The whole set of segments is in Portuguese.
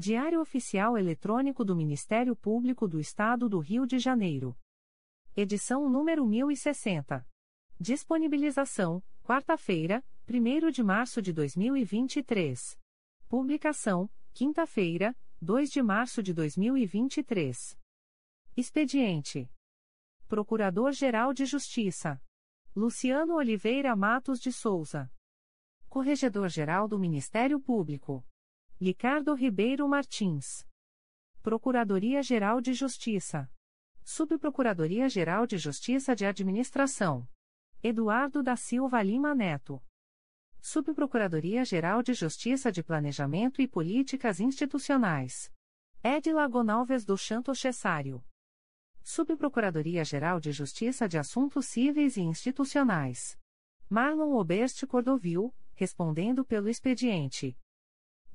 Diário Oficial Eletrônico do Ministério Público do Estado do Rio de Janeiro. Edição número 1060. Disponibilização: quarta-feira, 1 de março de 2023. Publicação: quinta-feira, 2 de março de 2023. Expediente: Procurador-Geral de Justiça Luciano Oliveira Matos de Souza. Corregedor-Geral do Ministério Público Ricardo Ribeiro Martins. Procuradoria-Geral de Justiça. Subprocuradoria-Geral de Justiça de Administração. Eduardo da Silva Lima Neto. Subprocuradoria-Geral de Justiça de Planejamento e Políticas Institucionais. Edila Gonalves do Chanto Cessário. Subprocuradoria-Geral de Justiça de Assuntos Cíveis e Institucionais. Marlon Oberste Cordovil, respondendo pelo expediente.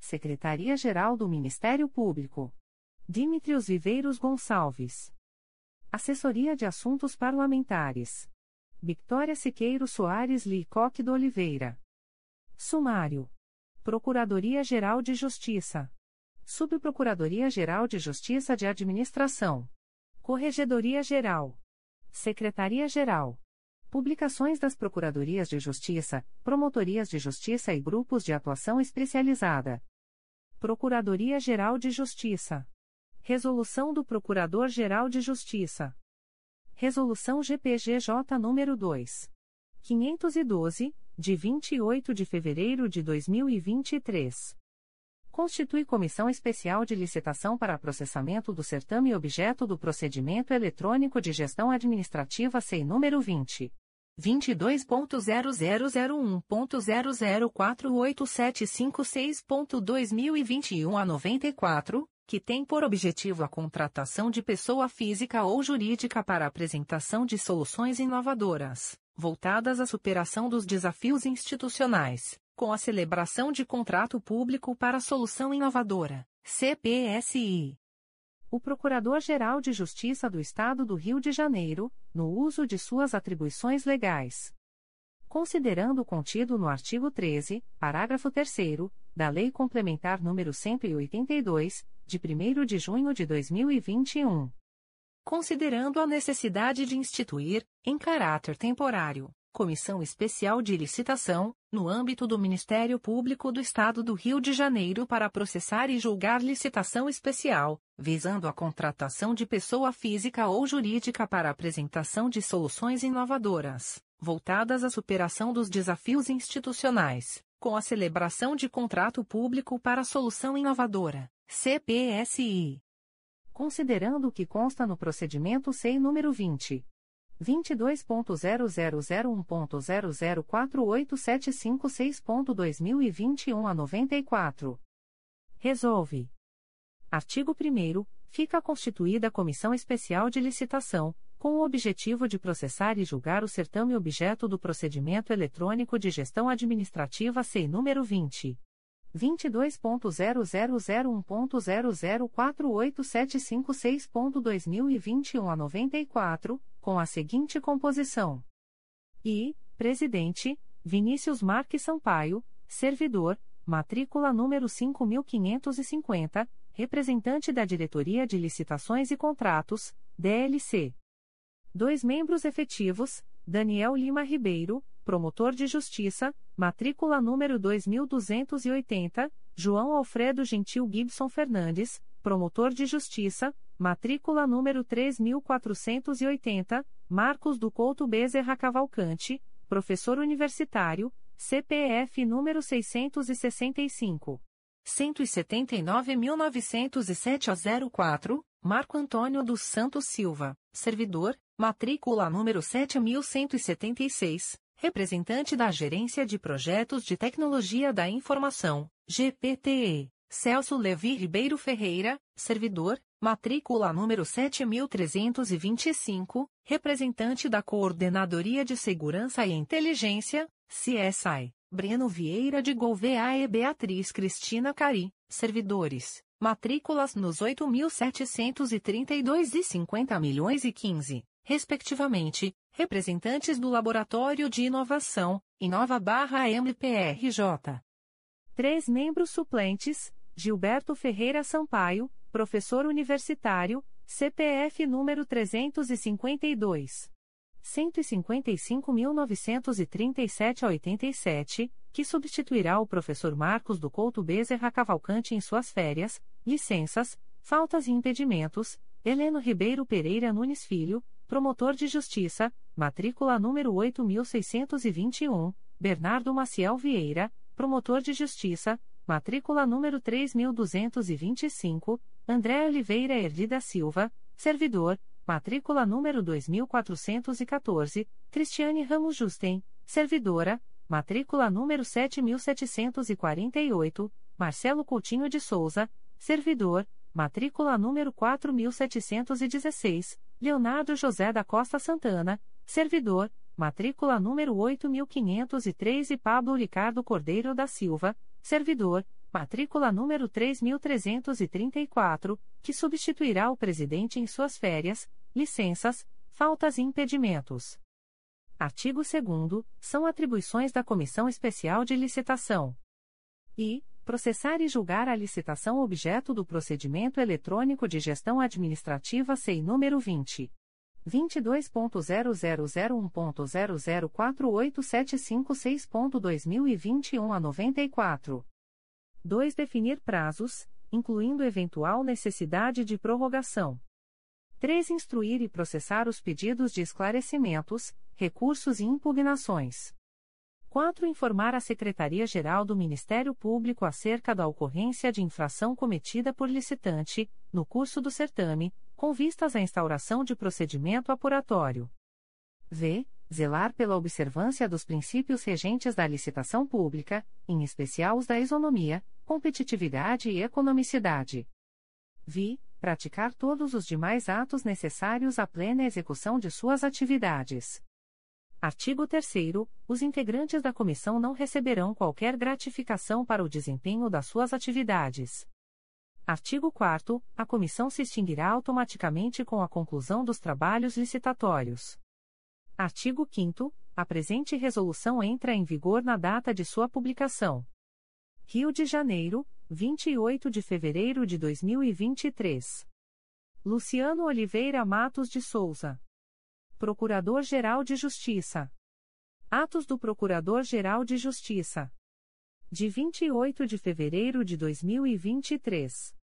Secretaria-Geral do Ministério Público. Dimitrios Viveiros Gonçalves. Assessoria de Assuntos Parlamentares. Victoria Siqueiro Soares Licoque do Oliveira. Sumário. Procuradoria-Geral de Justiça. Subprocuradoria-Geral de Justiça de Administração. Corregedoria-Geral. Secretaria-Geral. Publicações das Procuradorias de Justiça, Promotorias de Justiça e Grupos de Atuação Especializada. Procuradoria-Geral de Justiça. Resolução do Procurador-Geral de Justiça. Resolução GPGJ nº 2. 512, de 28 de fevereiro de 2023. Constitui Comissão Especial de Licitação para Processamento do Certame Objeto do Procedimento Eletrônico de Gestão Administrativa SEI número 20. 22.0001.0048756.2021 a 94, que tem por objetivo a contratação de pessoa física ou jurídica para apresentação de soluções inovadoras, voltadas à superação dos desafios institucionais, com a celebração de contrato público para solução inovadora, CPSI. O Procurador-Geral de Justiça do Estado do Rio de Janeiro, no uso de suas atribuições legais. Considerando o contido no artigo 13, parágrafo 3 da Lei Complementar nº 182, de 1 de junho de 2021. Considerando a necessidade de instituir, em caráter temporário, Comissão Especial de Licitação, no âmbito do Ministério Público do Estado do Rio de Janeiro para processar e julgar licitação especial, visando a contratação de pessoa física ou jurídica para apresentação de soluções inovadoras, voltadas à superação dos desafios institucionais, com a celebração de contrato público para solução inovadora, CPSI. Considerando o que consta no procedimento SEI número 20. 22.0001.0048756.2021 a 94. Resolve. Artigo 1 Fica constituída a Comissão Especial de Licitação, com o objetivo de processar e julgar o certame objeto do procedimento eletrônico de gestão administrativa SEI número 20. 22.0001.0048756.2021 a 94, com a seguinte composição: I. Presidente, Vinícius Marques Sampaio, Servidor, matrícula número 5550, representante da Diretoria de Licitações e Contratos, DLC. Dois membros efetivos, Daniel Lima Ribeiro, promotor de justiça, matrícula número 2280, João Alfredo Gentil Gibson Fernandes, Promotor de Justiça, matrícula número 3480, Marcos do Couto Bezerra Cavalcante, professor universitário, CPF número 665. 179.907 a 04, Marco Antônio dos Santos Silva, servidor, matrícula número 7176, representante da Gerência de Projetos de Tecnologia da Informação, GPTE, Celso Levi Ribeiro Ferreira, servidor, matrícula número 7325, representante da Coordenadoria de Segurança e Inteligência, CSI, Breno Vieira de Gouveia e Beatriz Cristina Cari, servidores, matrículas nos 8.732 e 50 milhões e 15, respectivamente, representantes do Laboratório de Inovação, Inova barra MPRJ. Três membros suplentes, Gilberto Ferreira Sampaio, professor universitário, CPF número 352. 155.937 a 87, que substituirá o professor Marcos do Couto Bezerra Cavalcante em suas férias, licenças, faltas e impedimentos, Heleno Ribeiro Pereira Nunes Filho, promotor de justiça, matrícula número 8621, Bernardo Maciel Vieira, promotor de justiça, matrícula número 3225, André Oliveira Erlida Silva, servidor, matrícula número 2414, Cristiane Ramos Justen, servidora, matrícula número 7748, Marcelo Coutinho de Souza, servidor, matrícula número 4716, Leonardo José da Costa Santana, servidor, matrícula número 8503 e Pablo Ricardo Cordeiro da Silva, servidor, matrícula número 3334, que substituirá o presidente em suas férias, licenças, faltas e impedimentos. Artigo 2 são atribuições da Comissão Especial de Licitação. E processar e julgar a licitação objeto do procedimento eletrônico de gestão administrativa SEI número 20 22.0001.0048756.2021 a 94. 2. Definir prazos, incluindo eventual necessidade de prorrogação. 3. Instruir e processar os pedidos de esclarecimentos, recursos e impugnações. 4. Informar a Secretaria-Geral do Ministério Público acerca da ocorrência de infração cometida por licitante, no curso do certame, com vistas à instauração de procedimento apuratório. V zelar pela observância dos princípios regentes da licitação pública, em especial os da isonomia, competitividade e economicidade. Vi, praticar todos os demais atos necessários à plena execução de suas atividades. Artigo 3 Os integrantes da comissão não receberão qualquer gratificação para o desempenho das suas atividades. Artigo 4 A comissão se extinguirá automaticamente com a conclusão dos trabalhos licitatórios. Artigo 5 A presente resolução entra em vigor na data de sua publicação. Rio de Janeiro, 28 de fevereiro de 2023. Luciano Oliveira Matos de Souza. Procurador-Geral de Justiça. Atos do Procurador-Geral de Justiça. De 28 de fevereiro de 2023.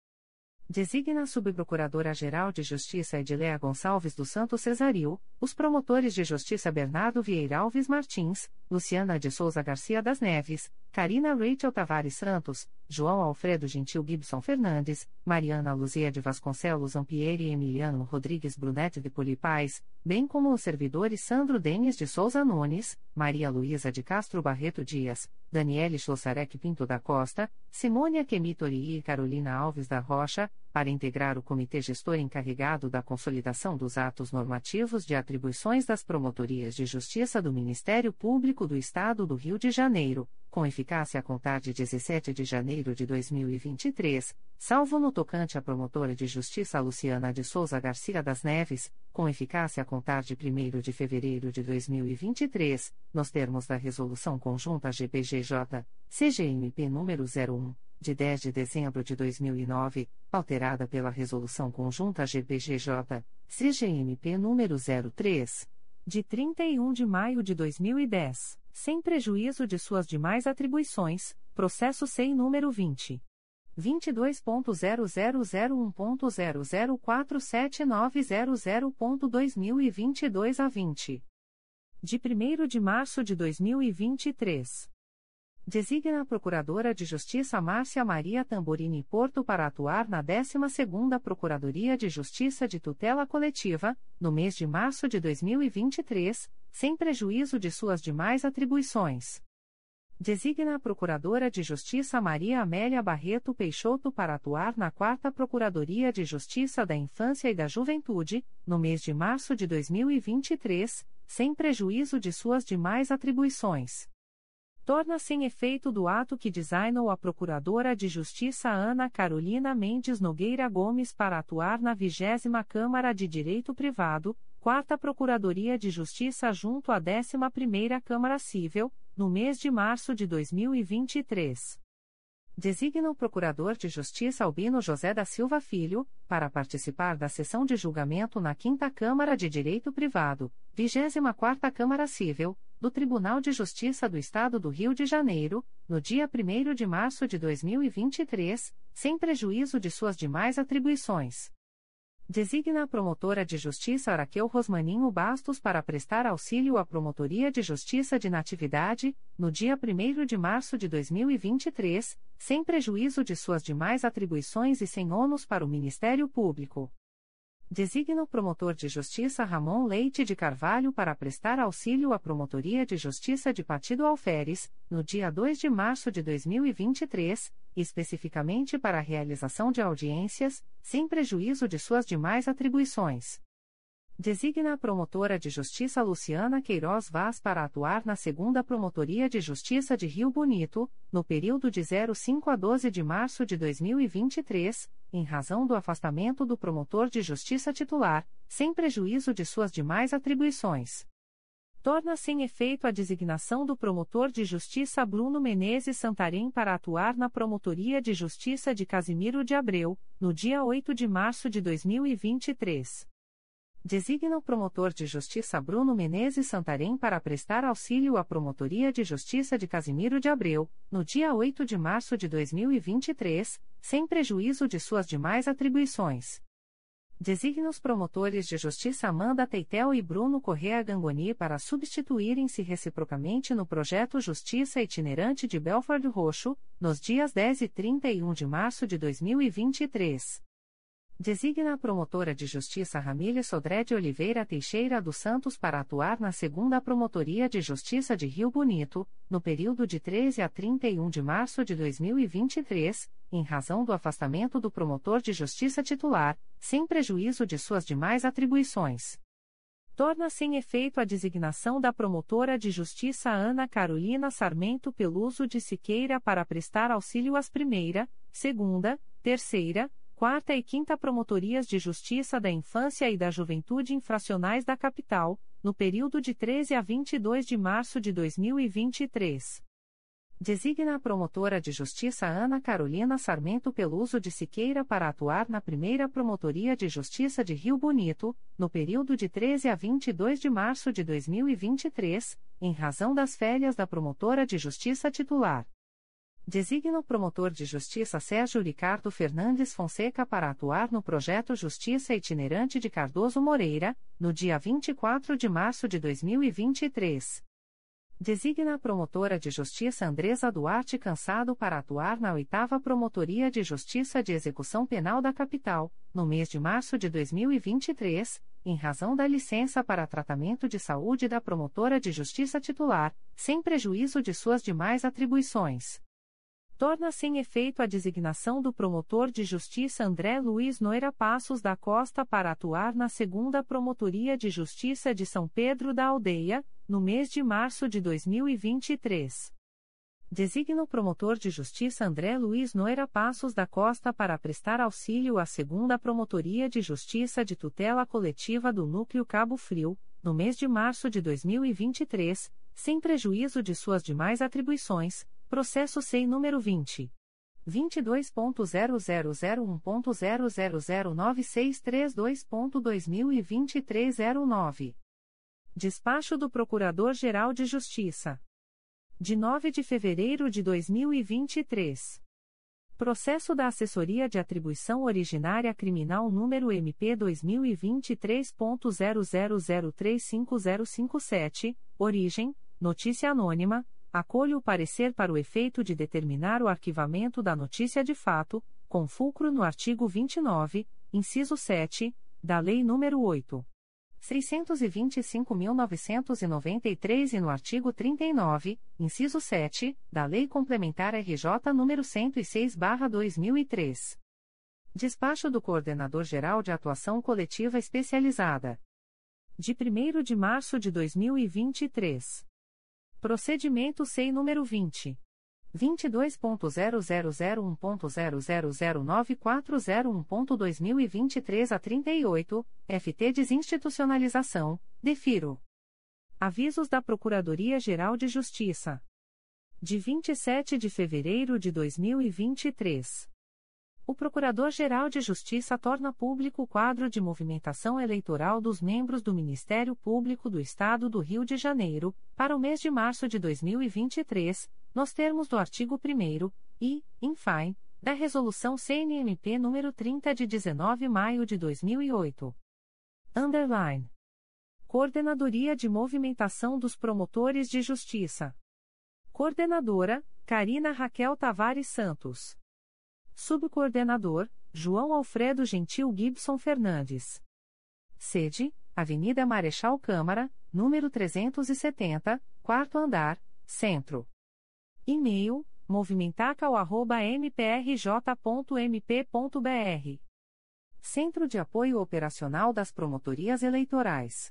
Designa a Subprocuradora-Geral de Justiça Edileia Gonçalves do Santo Cesaril, os promotores de justiça Bernardo Vieira Alves Martins, Luciana de Souza Garcia das Neves, Karina Rachel Tavares Santos, João Alfredo Gentil Gibson Fernandes, Mariana Luzia de Vasconcelos Ampieri e Emiliano Rodrigues Brunetti de Polipais, bem como os servidores Sandro Denis de Souza Nunes, Maria Luísa de Castro Barreto Dias, Daniele Chossarec Pinto da Costa, Simônia Kemitori e Carolina Alves da Rocha, para integrar o Comitê Gestor encarregado da consolidação dos atos normativos de atribuições das Promotorias de Justiça do Ministério Público do Estado do Rio de Janeiro, com eficácia a contar de 17 de janeiro de 2023, salvo no tocante à promotora de justiça Luciana de Souza Garcia das Neves, com eficácia a contar de 1 de fevereiro de 2023, nos termos da Resolução Conjunta GPGJ, CGMP número 01 de 10 de dezembro de 2009, alterada pela Resolução Conjunta GPGJ, CGMP número 03, de 31 de maio de 2010, sem prejuízo de suas demais atribuições, processo SEI número 20. 22.0001.0047900.2022 a 20. De 1 de março de 2023. Designa a Procuradora de Justiça Márcia Maria Tamborini Porto para atuar na 12ª Procuradoria de Justiça de Tutela Coletiva, no mês de março de 2023, sem prejuízo de suas demais atribuições. Designa a Procuradora de Justiça Maria Amélia Barreto Peixoto para atuar na 4 Procuradoria de Justiça da Infância e da Juventude, no mês de março de 2023, sem prejuízo de suas demais atribuições. Torna-se em efeito do ato que designou a Procuradora de Justiça Ana Carolina Mendes Nogueira Gomes para atuar na 20 Câmara de Direito Privado, 4 Procuradoria de Justiça junto à 11ª Câmara Civil, no mês de março de 2023. Designa o Procurador de Justiça Albino José da Silva Filho, para participar da sessão de julgamento na 5 Câmara de Direito Privado, 24ª Câmara Civil, do Tribunal de Justiça do Estado do Rio de Janeiro, no dia 1 de março de 2023, sem prejuízo de suas demais atribuições. Designa a promotora de justiça Araqueu Rosmaninho Bastos para prestar auxílio à Promotoria de Justiça de Natividade, no dia 1 de março de 2023, sem prejuízo de suas demais atribuições e sem ônus para o Ministério Público. Designa o promotor de justiça Ramon Leite de Carvalho para prestar auxílio à Promotoria de Justiça de Partido Alferes, no dia 2 de março de 2023, especificamente para a realização de audiências, sem prejuízo de suas demais atribuições. Designa a promotora de justiça Luciana Queiroz Vaz para atuar na segunda Promotoria de Justiça de Rio Bonito, no período de 05 a 12 de março de 2023, em razão do afastamento do promotor de justiça titular, sem prejuízo de suas demais atribuições. Torna-se em efeito a designação do promotor de justiça Bruno Menezes Santarém para atuar na Promotoria de Justiça de Casimiro de Abreu, no dia 8 de março de 2023 designa o promotor de justiça Bruno Menezes Santarém para prestar auxílio à Promotoria de Justiça de Casimiro de Abreu, no dia 8 de março de 2023, sem prejuízo de suas demais atribuições. Designa os promotores de justiça Amanda Teitel e Bruno Correa Gangoni para substituírem-se reciprocamente no projeto Justiça Itinerante de Belford Roxo, nos dias 10 e 31 de março de 2023. Designa a promotora de justiça Ramília Sodré de Oliveira Teixeira dos Santos para atuar na segunda Promotoria de Justiça de Rio Bonito, no período de 13 a 31 de março de 2023, em razão do afastamento do promotor de justiça titular, sem prejuízo de suas demais atribuições. Torna-se em efeito a designação da promotora de justiça Ana Carolina Sarmento Peluso de Siqueira para prestar auxílio às primeira, segunda, terceira, Quarta e Quinta Promotorias de Justiça da Infância e da Juventude Infracionais da Capital, no período de 13 a 22 de março de 2023. Designa a promotora de justiça Ana Carolina Sarmento Peluso de Siqueira para atuar na primeira Promotoria de Justiça de Rio Bonito, no período de 13 a 22 de março de 2023, em razão das férias da promotora de justiça titular. Designa o promotor de justiça Sérgio Ricardo Fernandes Fonseca para atuar no projeto Justiça Itinerante de Cardoso Moreira, no dia 24 de março de 2023. Designa a promotora de justiça Andresa Duarte Cansado para atuar na oitava Promotoria de Justiça de Execução Penal da Capital, no mês de março de 2023, em razão da licença para tratamento de saúde da promotora de justiça titular, sem prejuízo de suas demais atribuições torna-se em efeito a designação do promotor de justiça André Luiz Noira Passos da Costa para atuar na segunda Promotoria de Justiça de São Pedro da Aldeia, no mês de março de 2023. Designa o promotor de justiça André Luiz Noira Passos da Costa para prestar auxílio à segunda Promotoria de Justiça de Tutela Coletiva do Núcleo Cabo Frio, no mês de março de 2023, sem prejuízo de suas demais atribuições Processo SEI número 20. 22.0001.0009632.2023 09. Despacho do Procurador-Geral de Justiça. De 9 de fevereiro de 2023. Processo da Assessoria de Atribuição Originária Criminal número MP 2023.00035057, origem, notícia anônima, acolho o parecer para o efeito de determinar o arquivamento da notícia de fato, com fulcro no artigo 29, inciso 7, da Lei nº 8. 625.993 e no artigo 39, inciso 7, da Lei Complementar RJ nº 106/2003. Despacho do Coordenador-Geral de Atuação Coletiva Especializada. De 1 de março de 2023. Procedimento SEI número 20 22.0001.0009401.2023 a 38, FT Desinstitucionalização, defiro. Avisos da Procuradoria-Geral de Justiça. De 27 de fevereiro de 2023. O Procurador-Geral de Justiça torna público o quadro de movimentação eleitoral dos membros do Ministério Público do Estado do Rio de Janeiro, para o mês de março de 2023, nos termos do artigo 1 e, in fine, da Resolução CNMP nº 30 de 19 de maio de 2008. Underline. Coordenadoria de Movimentação dos Promotores de Justiça. Coordenadora, Karina Raquel Tavares Santos. Subcoordenador, João Alfredo Gentil Gibson Fernandes. Sede, Avenida Marechal Câmara, número 370, quarto andar, Centro. E-mail, movimentacal.mprj.mp.br. Centro de Apoio Operacional das Promotorias Eleitorais.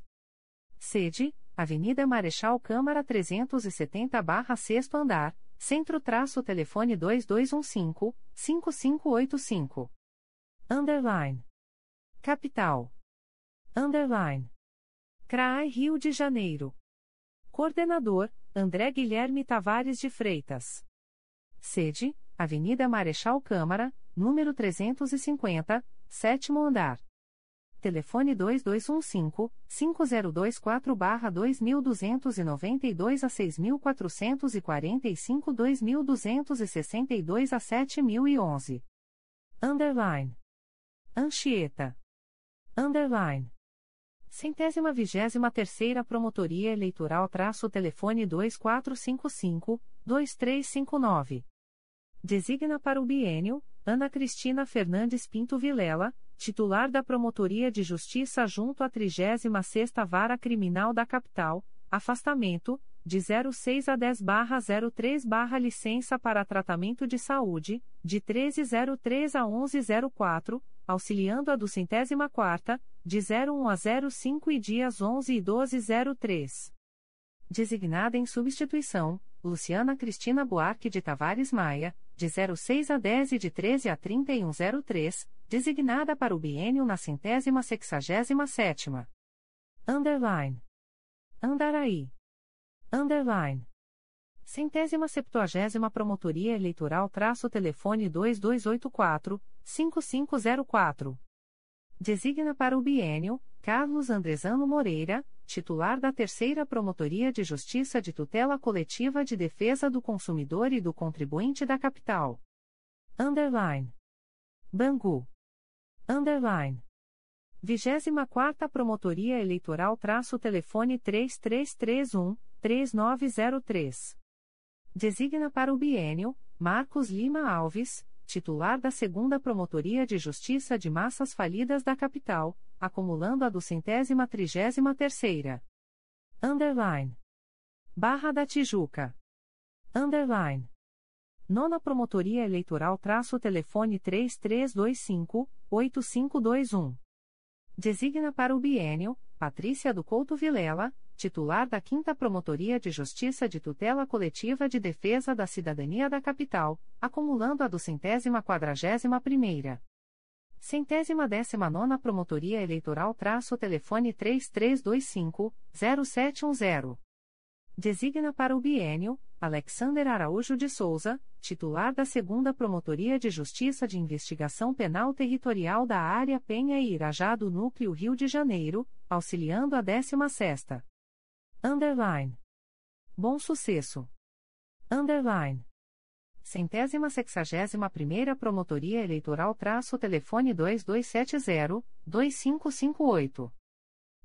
Sede, Avenida Marechal Câmara 370-6 andar, Centro-telefone 2215-5585. Underline. Capital. Underline. CRAI Rio de Janeiro. Coordenador, André Guilherme Tavares de Freitas. Sede, Avenida Marechal Câmara, número 350, sétimo andar telefone 2215-5024-2292 a 6445-2262 a 7011. Underline. Anchieta. Underline. Centésima vigésima terceira Promotoria Eleitoral traço telefone 2455-2359. Designa para o bienio, Ana Cristina Fernandes Pinto Vilela, titular da Promotoria de Justiça junto à 36ª Vara Criminal da Capital, afastamento, de 06 a 10/03 licença para tratamento de saúde, de 1303 a 1104, auxiliando a do centésima quarta, de 01 a 05 e dias 11 e 1203. Designada em substituição, Luciana Cristina Buarque de Tavares Maia, de 06 a 10 e de 13 a 3103, designada para o biênio na centésima sexagésima sétima. Underline. Andaraí. Underline. Centésima septuagésima Promotoria Eleitoral traço telefone 2284 5504. Designa para o biênio, Carlos Andrezano Moreira, titular da Terceira Promotoria de Justiça de Tutela Coletiva de Defesa do Consumidor e do Contribuinte da Capital. Underline. Bangu. Underline. 24 Promotoria Eleitoral traço telefone 3331-3903. Designa para o biênio, Marcos Lima Alves, titular da Segunda Promotoria de Justiça de Massas Falidas da Capital, acumulando a do centésima trigésima terceira. Underline. Barra da Tijuca. Underline. Nona Promotoria Eleitoral traço telefone 3325-8521. Designa para o biênio, Patrícia do Couto Vilela, titular da 5 Promotoria de Justiça de Tutela Coletiva de Defesa da Cidadania da Capital, acumulando a do centésima quadragésima primeira. Centésima décima nona Promotoria Eleitoral traço telefone 3325-0710. Designa para o biênio, Alexander Araújo de Souza, titular da Segunda Promotoria de Justiça de Investigação Penal Territorial da Área Penha e Irajá do Núcleo Rio de Janeiro, auxiliando a 16ª. Underline. Bom Sucesso. Underline. Centésima sexagésima primeira Promotoria Eleitoral traço telefone 2270-2558.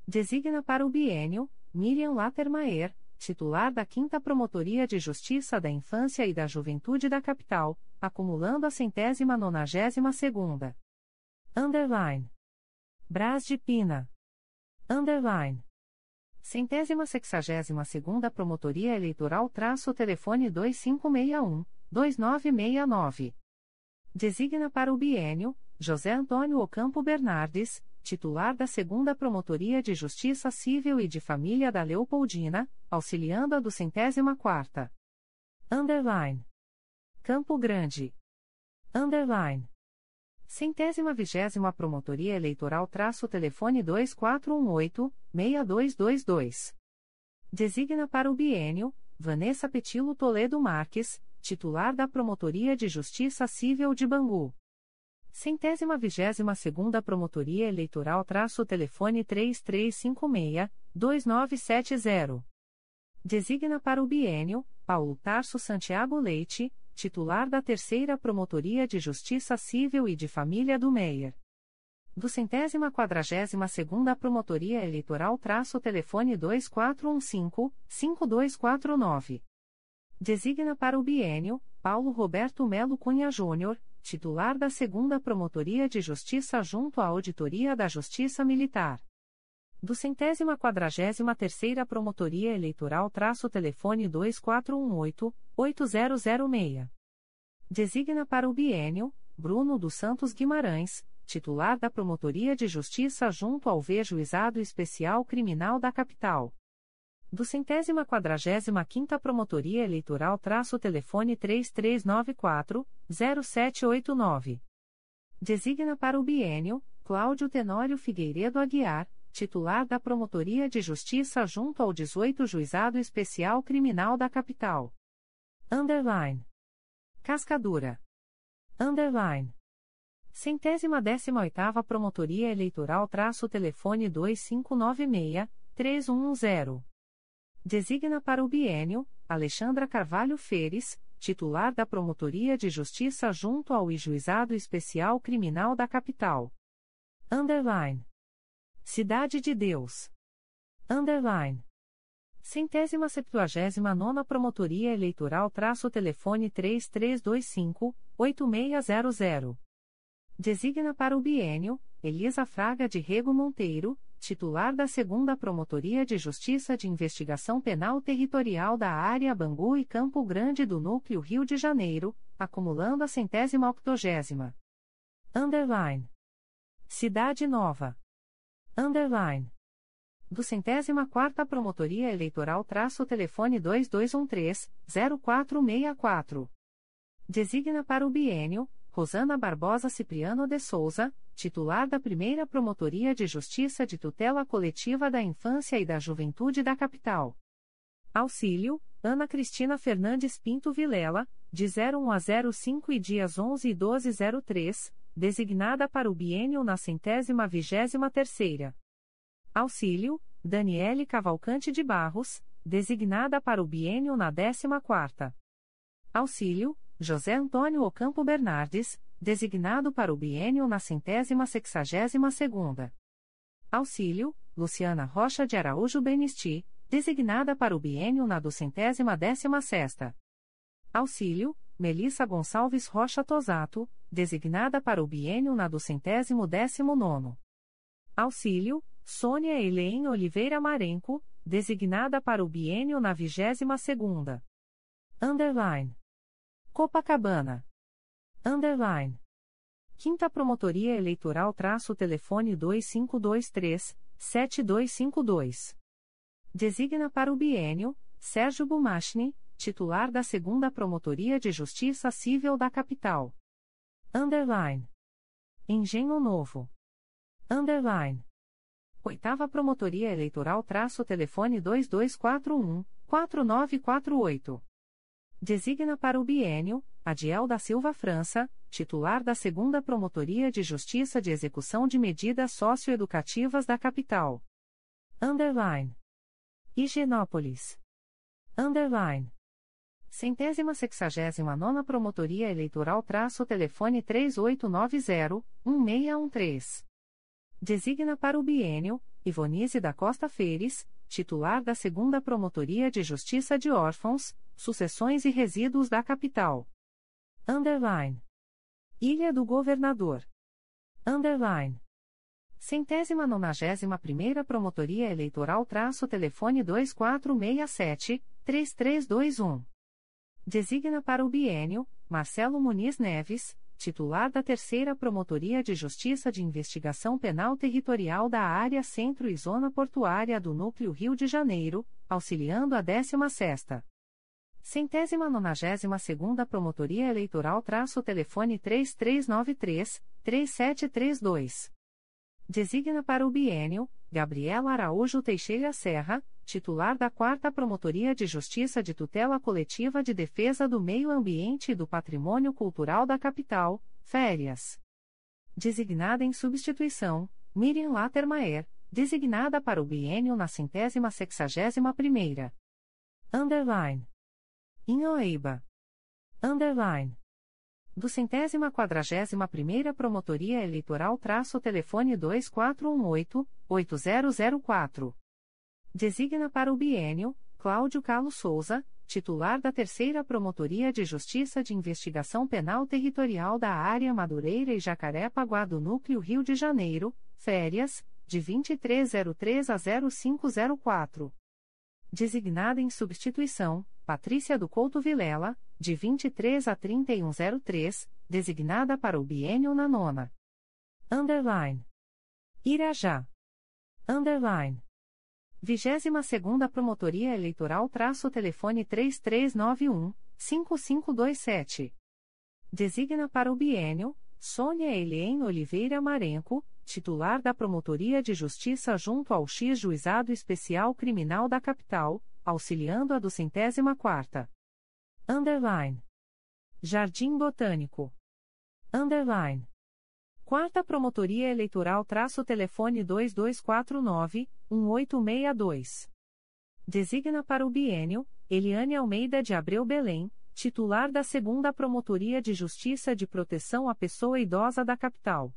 Designa para o bienio, Miriam Latermaer, titular da 5 Promotoria de Justiça da Infância e da Juventude da Capital, acumulando a centésima nonagésima segunda. Underline. Brás de Pina. Underline. Centésima sexagésima segunda Promotoria Eleitoral traço telefone 2561 2969. Designa para o bienio José Antônio Ocampo Bernardes, titular da Segunda Promotoria de Justiça Civil e de Família da Leopoldina, auxiliando a do centésima quarta. Underline. Campo Grande. Underline. Centésima vigésima Promotoria Eleitoral traço telefone 2418-6222. Designa para o bienio Vanessa Petilo Toledo Marques, titular da Promotoria de Justiça Civil de Bangu. Centésima vigésima segunda Promotoria Eleitoral traço telefone 3356-2970. Designa para o bienio, Paulo Tarso Santiago Leite, titular da Terceira Promotoria de Justiça Civil e de Família do Meier. Do centésima quadragésima segunda Promotoria Eleitoral traço telefone 2415-5249. Designa para o bienio, Paulo Roberto Melo Cunha Júnior, titular da Segunda Promotoria de Justiça junto à Auditoria da Justiça Militar. Do centésima quadragésima terceira Promotoria Eleitoral traço telefone 2418-8006. Designa para o bienio, Bruno dos Santos Guimarães, titular da Promotoria de Justiça junto ao V-Juizado Especial Criminal da Capital do centésima quadragésima quinta Promotoria Eleitoral traço telefone 3394-0789. Designa para o bienio, Cláudio Tenório Figueiredo Aguiar, titular da Promotoria de Justiça junto ao 18 Juizado Especial Criminal da Capital. Underline. Cascadura. Underline. Centésima décima oitava Promotoria Eleitoral traço telefone 2596-3110. Designa para o bienio Alexandra Carvalho Feres, titular da Promotoria de Justiça junto ao Juizado Especial Criminal da Capital. Underline. Cidade de Deus. Underline. Centésima septuagésima nona Promotoria Eleitoral traço telefone 3325-8600. Designa para o bienio Elisa Fraga de Rego Monteiro, titular da Segunda Promotoria de Justiça de Investigação Penal Territorial da Área Bangu e Campo Grande do Núcleo Rio de Janeiro, acumulando a centésima octogésima. Underline. Cidade Nova. Underline. Do centésima quarta Promotoria Eleitoral traço telefone 2213-0464. Designa para o bienio, Rosana Barbosa Cipriano de Souza, titular da primeira Promotoria de Justiça de Tutela Coletiva da Infância e da Juventude da Capital. Auxílio, Ana Cristina Fernandes Pinto Vilela, de 01 a 05 e dias 11 e 12 03, designada para o biênio na centésima vigésima terceira. Auxílio, Daniele Cavalcante de Barros, designada para o biênio na décima quarta. Auxílio, José Antônio Ocampo Bernardes, designado para o biênio na centésima sexagésima segunda. Auxílio, Luciana Rocha de Araújo Benisti, designada para o biênio na duzentésima décima sexta. Auxílio, Melissa Gonçalves Rocha Tosato, designada para o biênio na duzentésimo décimo nono. Auxílio, Sônia Helene Oliveira Marenco, designada para o biênio na vigésima segunda. Underline. Copacabana. Underline. Quinta Promotoria Eleitoral traço telefone 2523-7252. Designa para o bienio, Sérgio Bumachni, titular da Segunda Promotoria de Justiça Civil da Capital. Underline. Engenho Novo. Underline. Oitava Promotoria Eleitoral traço telefone 2241-4948. Designa para o bienio, Adiel da Silva França, titular da Segunda Promotoria de Justiça de Execução de Medidas Socioeducativas da Capital. Underline. Higienópolis. Underline. Centésima sexagésima nona Promotoria Eleitoral traço telefone 3890-1613. Designa para o bienio, Ivonise da Costa Feires, titular da segunda Promotoria de Justiça de Órfãos, Sucessões e Resíduos da Capital. Underline. Ilha do Governador. Underline. Centésima nonagésima primeira Promotoria Eleitoral traço telefone 2467-3321. Designa para o bienio, Marcelo Muniz Neves, titular da Terceira Promotoria de Justiça de Investigação Penal Territorial da Área Centro e Zona Portuária do Núcleo Rio de Janeiro, auxiliando a 16ª. Centésima nonagésima segunda Promotoria Eleitoral traço telefone 3393-3732. Designa para o bienio, Gabriela Araújo Teixeira Serra, titular da 4 Promotoria de Justiça de Tutela Coletiva de Defesa do Meio Ambiente e do Patrimônio Cultural da Capital, Férias. Designada em substituição, Miriam Latermaer, designada para o bienio na centésima sexagésima primeira. Underline. Inhoeiba. Underline do centésima quadragésima primeira Promotoria Eleitoral traço telefone 2418-8004. Designa para o bienio, Cláudio Carlos Souza, titular da terceira Promotoria de Justiça de Investigação Penal Territorial da Área Madureira e Jacarepaguá do Núcleo Rio de Janeiro, férias, de 2303 a 0504. Designada em substituição, Patrícia do Couto Vilela, de 23 a 3103, designada para o biênio na nona. Underline. Irajá. Underline. 22 segunda Promotoria Eleitoral traço telefone 3391 5527. Designa para o biênio Sônia Helene Oliveira Marenco, titular da Promotoria de Justiça junto ao X Juizado Especial Criminal da Capital, auxiliando a do centésima quarta. Underline. Jardim Botânico. Underline. Quarta Promotoria Eleitoral traço telefone 2249-1862. Designa para o bienio, Eliane Almeida de Abreu Belém, titular da Segunda Promotoria de Justiça de Proteção à Pessoa Idosa da Capital.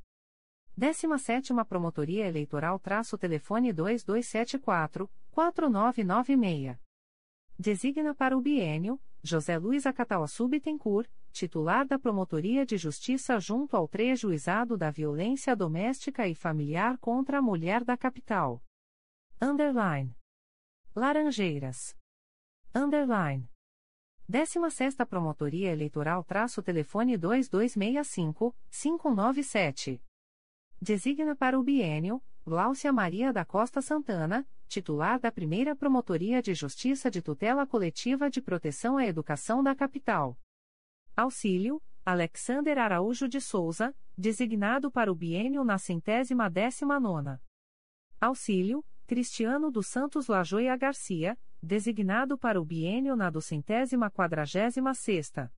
17 Promotoria Eleitoral traço telefone 2274-4996. Designa para o bienio, José Luiz Acatauaçu Bittencourt, titular da Promotoria de Justiça junto ao Trejuizado da Violência Doméstica e Familiar contra a Mulher da Capital. Underline. Laranjeiras. Underline. 16 Promotoria Eleitoral traço telefone 2265-597. Designa para o bienio, Gláucia Maria da Costa Santana, titular da primeira Promotoria de Justiça de Tutela Coletiva de Proteção à Educação da Capital. Auxílio, Alexander Araújo de Souza, designado para o biênio na centésima décima nona. Auxílio, Cristiano dos Santos Lajoia Garcia, designado para o biênio na centésima quadragésima sexta.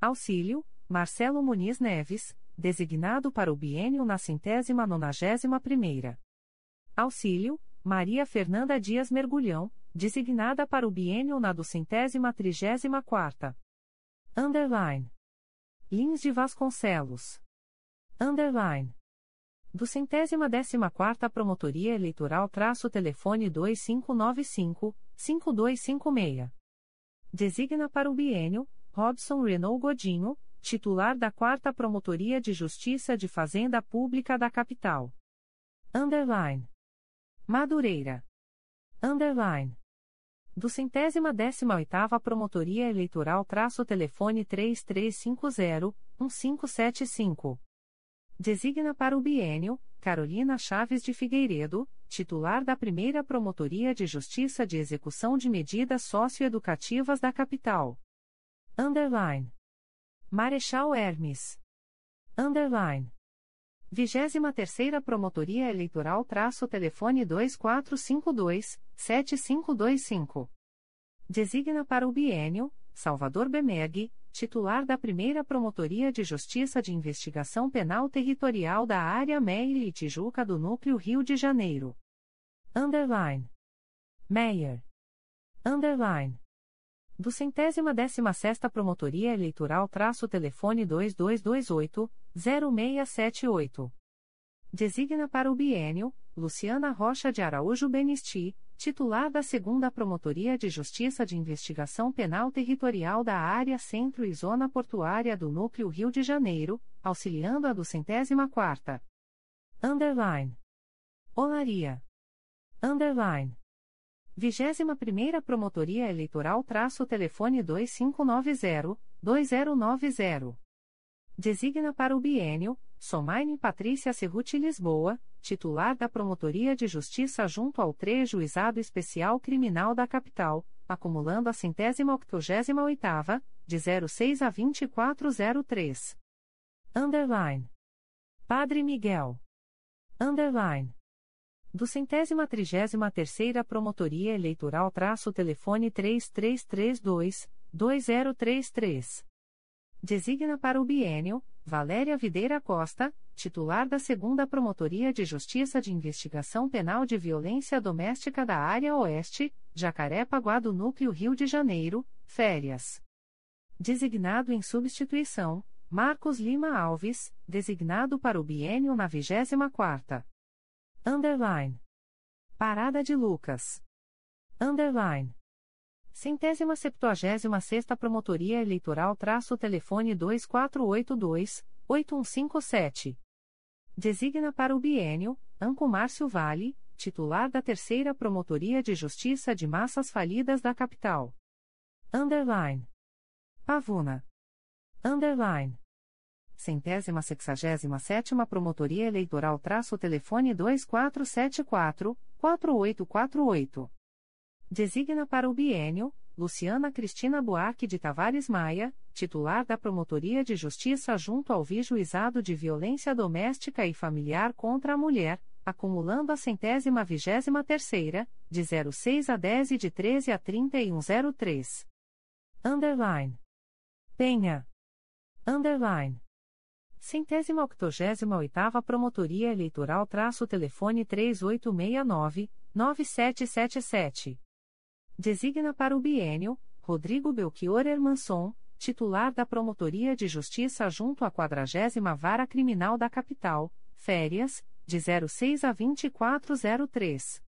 Auxílio, Marcelo Muniz Neves, designado para o biênio na centésima nonagésima primeira. Auxílio, Maria Fernanda Dias Mergulhão, designada para o biênio na centésima trigésima quarta. Underline. Lins de Vasconcelos. Underline. Do centésima décima quarta Promotoria Eleitoral traço telefone 2595-5256. Designa para o biênio, Robson Renault Godinho, titular da 4 Promotoria de Justiça de Fazenda Pública da Capital. Underline. Madureira. Underline. Do centésima décima oitava Promotoria Eleitoral traço telefone 3350-1575. Designa para o bienio, Carolina Chaves de Figueiredo, titular da primeira Promotoria de Justiça de Execução de Medidas Socioeducativas da Capital. Underline. Marechal Hermes. Underline. 23ª Promotoria Eleitoral traço telefone 2452-7525. Designa para o bienio, Salvador Bemergue, titular da primeira Promotoria de Justiça de Investigação Penal Territorial da Área Meire e Tijuca do Núcleo Rio de Janeiro. Underline. Meyer. Underline. Do centésima décima sexta Promotoria Eleitoral traço telefone 2228-0678. Designa para o bienio, Luciana Rocha de Araújo Benisti, titular da segunda Promotoria de Justiça de Investigação Penal Territorial da Área Centro e Zona Portuária do Núcleo Rio de Janeiro, auxiliando a do centésima quarta. Underline. Olaria. Underline. Vigésima primeira Promotoria Eleitoral traço telefone 2590-2090. Designa para o bienio, Somaine Patrícia Cerruti Lisboa, titular da Promotoria de Justiça junto ao TRE Juizado Especial Criminal da Capital, acumulando a centésima octogésima oitava, de 06 a 2403. Underline. Padre Miguel. Underline do centésima trigésima terceira Promotoria Eleitoral traço telefone 3332-2033. Designa para o bienio, Valéria Videira Costa, titular da segunda Promotoria de Justiça de Investigação Penal de Violência Doméstica da Área Oeste, Jacarepaguá do Núcleo Rio de Janeiro, férias. Designado em substituição, Marcos Lima Alves, designado para o bienio na vigésima quarta. Underline. Parada de Lucas. Underline. Centésima septuagésima sexta Promotoria Eleitoral traço telefone 2482-8157. Designa para o bienio, Anco Márcio Vale, titular da terceira Promotoria de Justiça de Massas Falidas da Capital. Underline. Pavuna. Underline centésima sexagésima sétima Promotoria Eleitoral traço telefone 2474-4848. Designa para o bienio, Luciana Cristina Buarque de Tavares Maia, titular da Promotoria de Justiça junto ao Vijuizado de Violência Doméstica e Familiar contra a Mulher, acumulando a centésima vigésima terceira, de 06 a 10 e de 13 a 3103. Underline. Penha. Underline. Centésima octogésima oitava Promotoria Eleitoral traço telefone 3869-9777. Designa para o bienio, Rodrigo Belchior Hermanson, titular da Promotoria de Justiça junto à 40 Vara Criminal da Capital, férias, de 06 a 2403.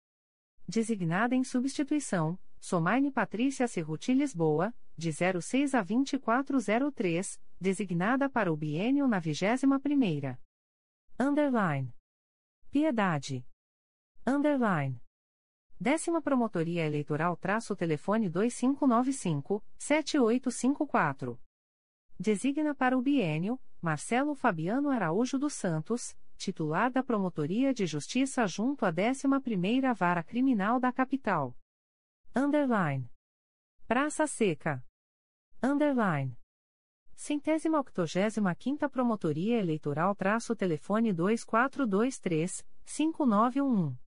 Designada em substituição, Somaine Patrícia Cerruti Lisboa, de 06 a 2403, designada para o biênio na 21ª. Underline. Piedade. Underline. Décima Promotoria Eleitoral traço telefone 2595-7854. Designa para o biênio, Marcelo Fabiano Araújo dos Santos, titular da Promotoria de Justiça junto à 11ª Vara Criminal da Capital. Underline. Praça Seca. Underline. Centésima octogésima quinta Promotoria Eleitoral traço telefone 2423-5911.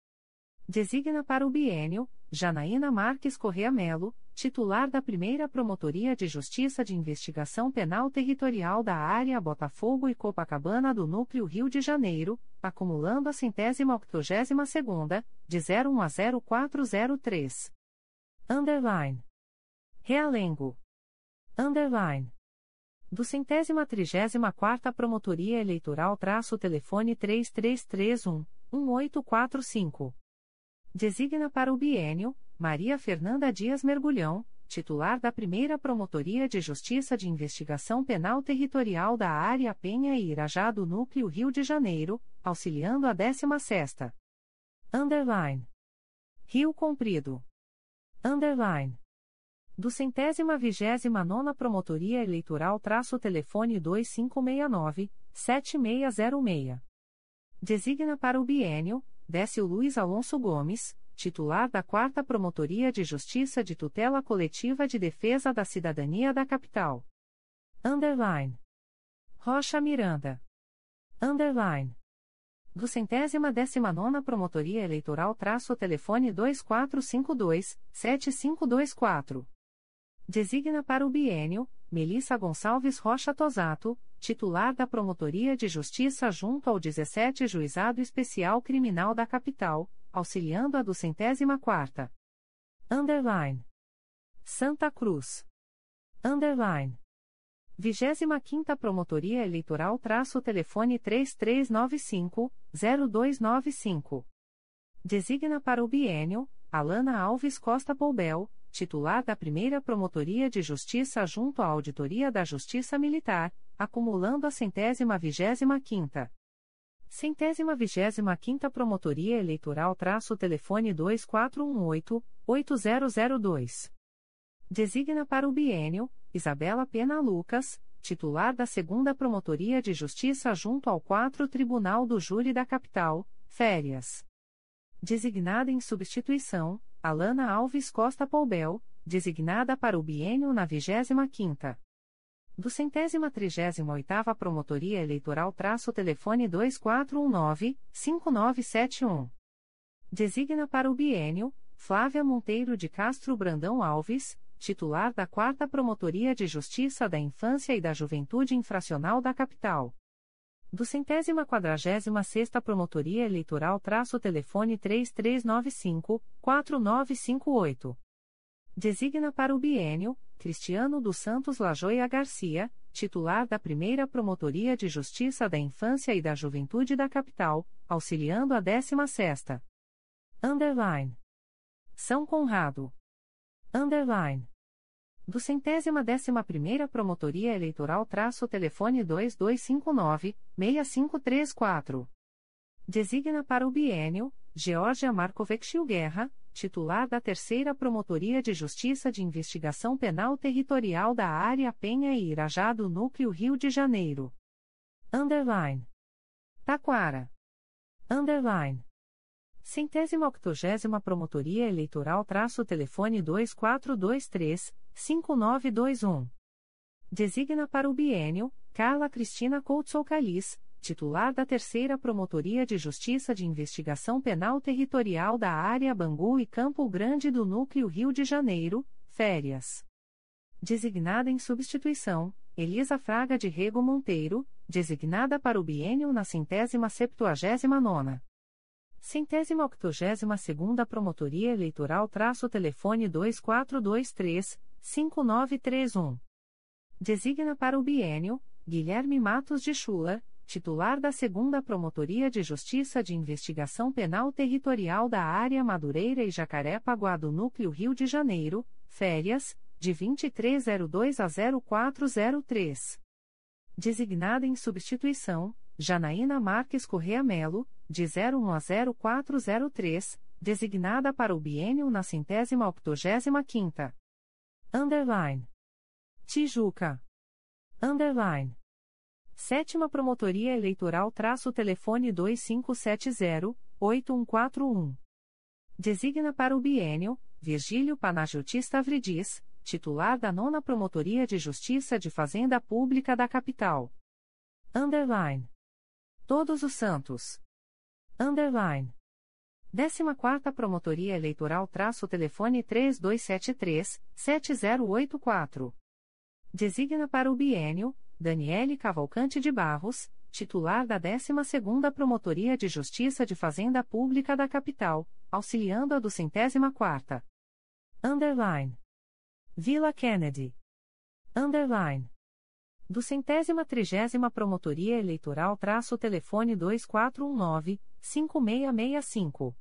Designa para o bienio, Janaína Marques Correa Melo, titular da primeira Promotoria de Justiça de Investigação Penal Territorial da Área Botafogo e Copacabana do Núcleo Rio de Janeiro, acumulando a centésima octogésima segunda, de 01 a 0403. Underline. Realengo. Underline do centésima trigésima quarta Promotoria Eleitoral traço telefone 3331 1845. Designa para o bienio, Maria Fernanda Dias Mergulhão, titular da primeira Promotoria de Justiça de Investigação Penal Territorial da Área Penha e Irajá do Núcleo Rio de Janeiro, auxiliando a 16 Underline. Rio Comprido. Underline do centésima vigésima nona Promotoria Eleitoral traço telefone 2569-7606. Designa para o bienio, Décio Luiz Alonso Gomes, titular da quarta Promotoria de Justiça de Tutela Coletiva de Defesa da Cidadania da Capital. Underline. Rocha Miranda. Underline. Do centésima décima nona Promotoria Eleitoral traço telefone 2452-7524. Designa para o bienio, Melissa Gonçalves Rocha Tosato, titular da Promotoria de Justiça junto ao 17 Juizado Especial Criminal da Capital, auxiliando a do centésima quarta. Underline. Santa Cruz. Underline. 25ª Promotoria Eleitoral traço telefone 3395-0295. Designa para o bienio, Alana Alves Costa Poubel, titular da primeira Promotoria de Justiça junto à Auditoria da Justiça Militar, acumulando a centésima vigésima quinta. Centésima vigésima quinta Promotoria Eleitoral traço telefone 2418-8002. Designa para o bienio, Isabela Pena Lucas, titular da segunda Promotoria de Justiça junto ao 4 Tribunal do Júri da Capital, férias. Designada em substituição, Alana Alves Costa Poubel, designada para o bienio na 25ª. Do centésima trigésima oitava Promotoria Eleitoral traço telefone 2419-5971. Designa para o bienio, Flávia Monteiro de Castro Brandão Alves, titular da 4 Promotoria de Justiça da Infância e da Juventude Infracional da Capital. Do centésima quadragésima sexta Promotoria Eleitoral traço telefone 3395-4958. Designa para o bienio, Cristiano dos Santos Lajoia Garcia, titular da primeira Promotoria de Justiça da Infância e da Juventude da Capital, auxiliando a 16 sexta. Underline. São Conrado. Underline. Do centésima décima primeira Promotoria Eleitoral traço telefone 2259-6534. Designa para o bienio, Georgia Marcovexil Guerra, titular da terceira Promotoria de Justiça de Investigação Penal Territorial da Área Penha e Irajá do Núcleo Rio de Janeiro. Underline. Taquara. Underline. Centésima octogésima Promotoria Eleitoral traço telefone 2423-5921. Designa para o bienio, Carla Cristina Couto Calis, titular da Terceira Promotoria de Justiça de Investigação Penal Territorial da Área Bangu e Campo Grande do Núcleo Rio de Janeiro, férias. Designada em substituição, Elisa Fraga de Rego Monteiro, designada para o bienio na centésima septuagésima nona. Centésima octogésima segunda Promotoria Eleitoral traço telefone 2423-5931. Designa para o bienio, Guilherme Matos de Chula, titular da segunda Promotoria de Justiça de Investigação Penal Territorial da Área Madureira e Jacaré-Paguá do Núcleo Rio de Janeiro, férias, de 2302 a 0403. Designada em substituição, Janaína Marques Correa Melo, de 01 a 0403, designada para o biênio na centésima octogésima quinta. Underline. Tijuca. Underline. Sétima Promotoria Eleitoral traço telefone 2570-8141. Designa para o biênio, Virgílio Panagiotista Avridis, titular da nona Promotoria de Justiça de Fazenda Pública da Capital. Underline. Todos os Santos. Underline. 14ª Promotoria Eleitoral traço telefone 3273-7084. Designa para o bienio, Daniele Cavalcante de Barros, titular da 12ª Promotoria de Justiça de Fazenda Pública da Capital, auxiliando a do centésima quarta. Underline. Vila Kennedy. Underline. Do centésima trigésima Promotoria Eleitoral traço telefone 2419-5665.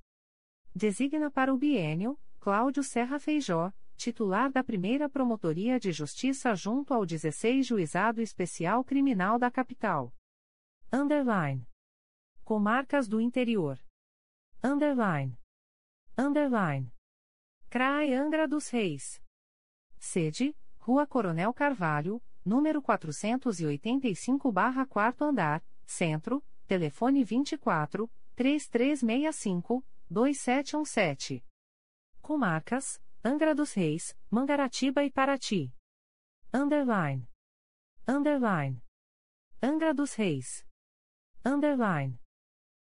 Designa para o bienio, Cláudio Serra Feijó, titular da primeira Promotoria de Justiça junto ao 16 Juizado Especial Criminal da Capital. Underline. Comarcas do Interior. Underline. Underline. CRAE Angra dos Reis. Sede, Rua Coronel Carvalho, número 485-4 andar, Centro, telefone 24 3365 2717. Comarcas: Angra dos Reis, Mangaratiba e Paraty. Underline. Underline. Angra dos Reis. Underline.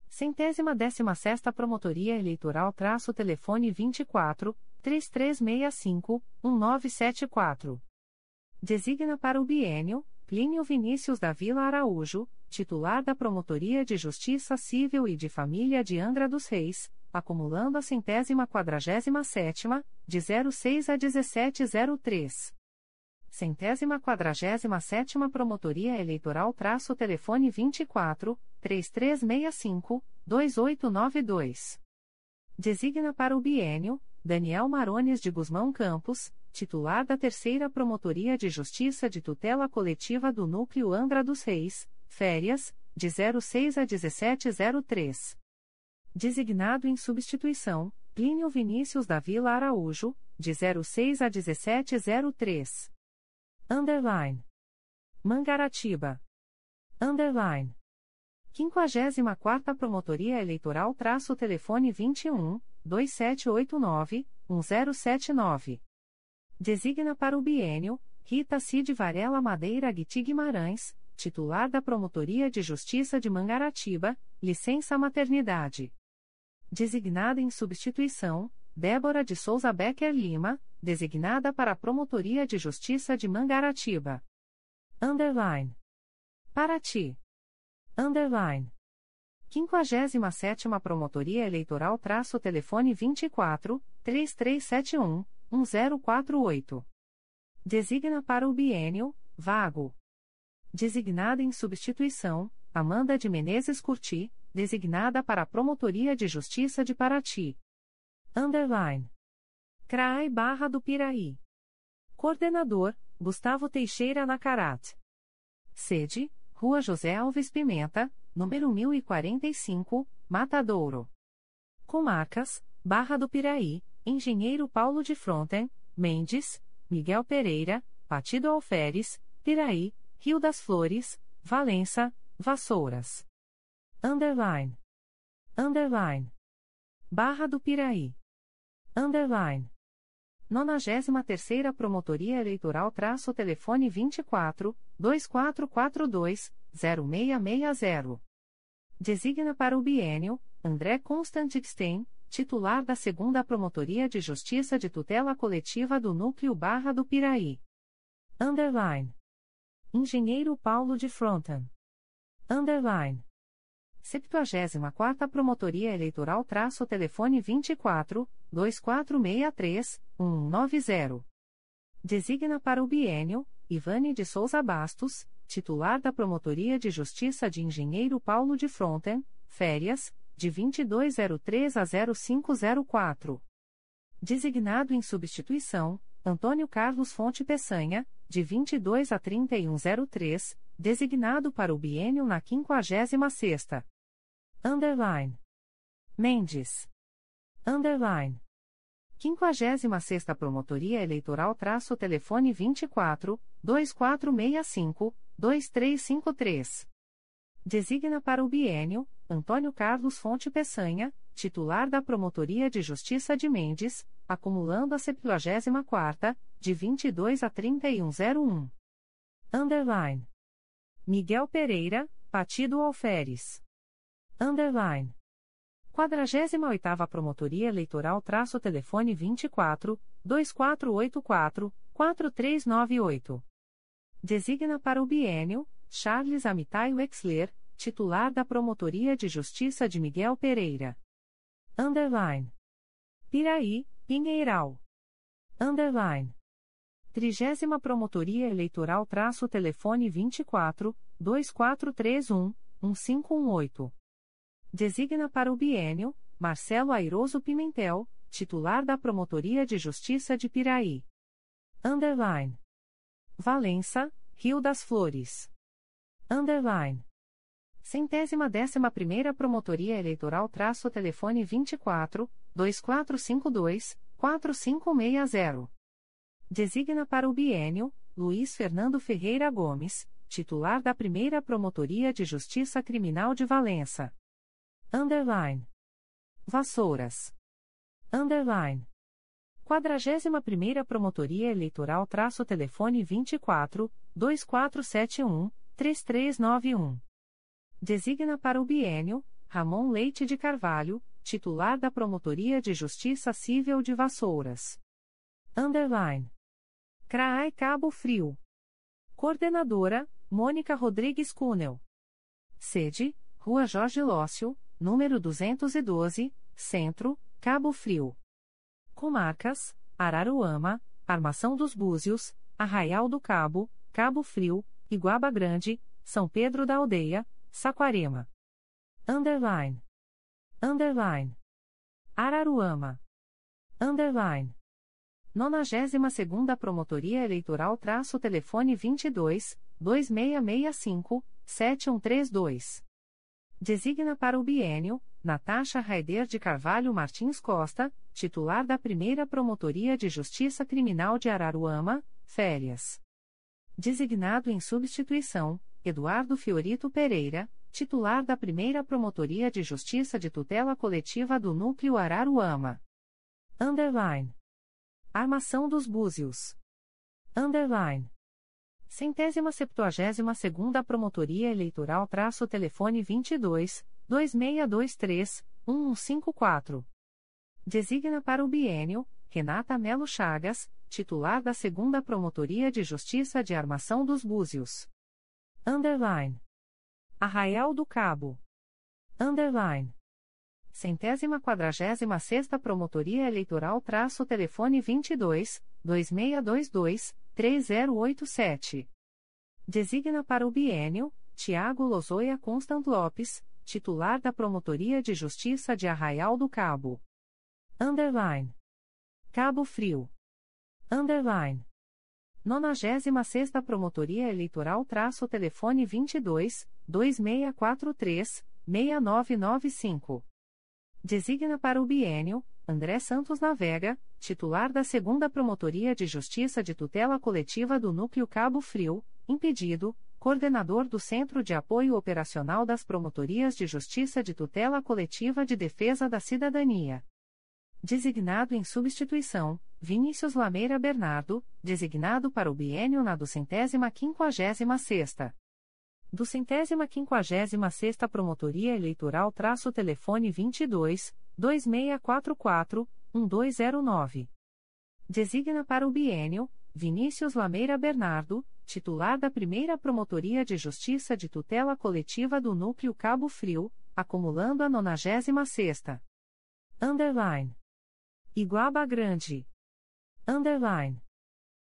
Centésima décima sexta Promotoria Eleitoral traço telefone 24 3365 1974. Designa para o bienio, Plínio Vinícius da Vila Araújo, titular da Promotoria de Justiça Civil e de Família de Angra dos Reis, acumulando a centésima quadragésima sétima, de 06 a 1703. Centésima quadragésima sétima Promotoria Eleitoral traço telefone 24, 3365, 2892. Designa para o bienio, Daniel Marones de Guzmão Campos, titular da Terceira Promotoria de Justiça de Tutela Coletiva do Núcleo Angra dos Reis, férias, de 06 a 1703. Designado em substituição, Plínio Vinícius da Vila Araújo, de 06 a 1703. Underline. Mangaratiba. Underline. 54 Promotoria Eleitoral traço telefone 21 2789 1079. Designa para o bienio Rita Cid Varela Madeira Guiti Guimarães, titular da Promotoria de Justiça de Mangaratiba, licença maternidade designada em substituição, Débora de Souza Becker Lima, designada para a Promotoria de Justiça de Mangaratiba. Underline. Paraty. Underline. 57 Promotoria Eleitoral traço telefone 24 3371 1048. Designa para o bienio, vago. Designada em substituição, Amanda de Menezes Curti, designada para a Promotoria de Justiça de Paraty. Underline. CRAI Barra do Piraí. Coordenador, Gustavo Teixeira Nacarat. Sede, Rua José Alves Pimenta, número 1045, Matadouro. Comarcas, Barra do Piraí, Engenheiro Paulo de Fronten, Mendes, Miguel Pereira, Partido Alferes, Piraí, Rio das Flores, Valença, Vassouras. Underline. Underline. Barra do Piraí. Underline. 93 Promotoria Eleitoral traço telefone 24 2442 0660. Designa para o bienio André Constantixten, titular da 2 Promotoria de Justiça de Tutela Coletiva do Núcleo Barra do Piraí. Underline. Engenheiro Paulo de Fronten. Underline. 74 Promotoria Eleitoral traço telefone 24 2463 190. Designa para o bienio Ivane de Souza Bastos, titular da Promotoria de Justiça de Engenheiro Paulo de Fronten, férias, de 2203 a 0504. Designado em substituição, Antônio Carlos Fonte Peçanha, de 22 a 3103, designado para o bienio na 56ª. Underline. Mendes. Underline. 56 Promotoria Eleitoral traço telefone 24 2465 2353. Designa para o bienio Antônio Carlos Fonte Peçanha, titular da Promotoria de Justiça de Mendes, acumulando a 74ª, de 22 a 3101. Underline. Miguel Pereira, Partido Alferes. Underline. 48ª Promotoria Eleitoral traço telefone 24 2484 4398. Designa para o bienio Charles Amitai Wexler, titular da Promotoria de Justiça de Miguel Pereira. Underline. Piraí, Pinheiral. Underline. 30 Promotoria Eleitoral traço telefone 24 2431 1518. Designa para o bienio Marcelo Airoso Pimentel, titular da Promotoria de Justiça de Piraí. Underline. Valença, Rio das Flores. Underline. Centésima décima primeira Promotoria Eleitoral traço telefone 24 2452 4560. Designa para o bienio Luiz Fernando Ferreira Gomes, titular da Primeira Promotoria de Justiça Criminal de Valença. Underline. Vassouras. Underline. 41ª Promotoria Eleitoral traço telefone 24 2471 3391. Designa para o bienio Ramon Leite de Carvalho, titular da Promotoria de Justiça Civil de Vassouras. Underline. CRAI Cabo Frio. Coordenadora, Mônica Rodrigues Cunel. Sede, Rua Jorge Lócio, número 212, Centro, Cabo Frio. Comarcas, Araruama, Armação dos Búzios, Arraial do Cabo, Cabo Frio, Iguaba Grande, São Pedro da Aldeia, Saquarema. Underline. Underline. Araruama. Underline. 92ª Promotoria Eleitoral traço telefone 22 2665 7132. Designa para o bienio Natasha Raider de Carvalho Martins Costa, titular da Primeira Promotoria de Justiça Criminal de Araruama, férias. Designado em substituição Eduardo Fiorito Pereira, titular da Primeira Promotoria de Justiça de Tutela Coletiva do Núcleo Araruama. Underline. Armação dos Búzios. Underline. Centésima septuagésima segunda Promotoria Eleitoral traço telefone 22 2623 1154. Designa para o bienio Renata Melo Chagas, titular da segunda Promotoria de Justiça de Armação dos Búzios. Underline. Arraial do Cabo. Underline. Centésima quadragésima sexta Promotoria Eleitoral traço telefone 22 2622 3087. Designa para o bienio Tiago Lozoia Constant Lopes, titular da Promotoria de Justiça de Arraial do Cabo. Underline. Cabo Frio. Underline. 96 Promotoria Eleitoral traço telefone 22 2643 6995. Designa para o bienio André Santos Navega, titular da Segunda Promotoria de Justiça de Tutela Coletiva do Núcleo Cabo Frio, impedido, coordenador do Centro de Apoio Operacional das Promotorias de Justiça de Tutela Coletiva de Defesa da Cidadania. Designado em substituição, Vinícius Lameira Bernardo, designado para o bienio na duzentésima quinquagésima sexta do centésima quinquagésima sexta Promotoria Eleitoral traço telefone 22 2644 1209. Designa para o bienio Vinícius Lameira Bernardo, titular da primeira Promotoria de Justiça de Tutela Coletiva do Núcleo Cabo Frio, acumulando a nonagésima sexta. Underline. Iguaba Grande. Underline.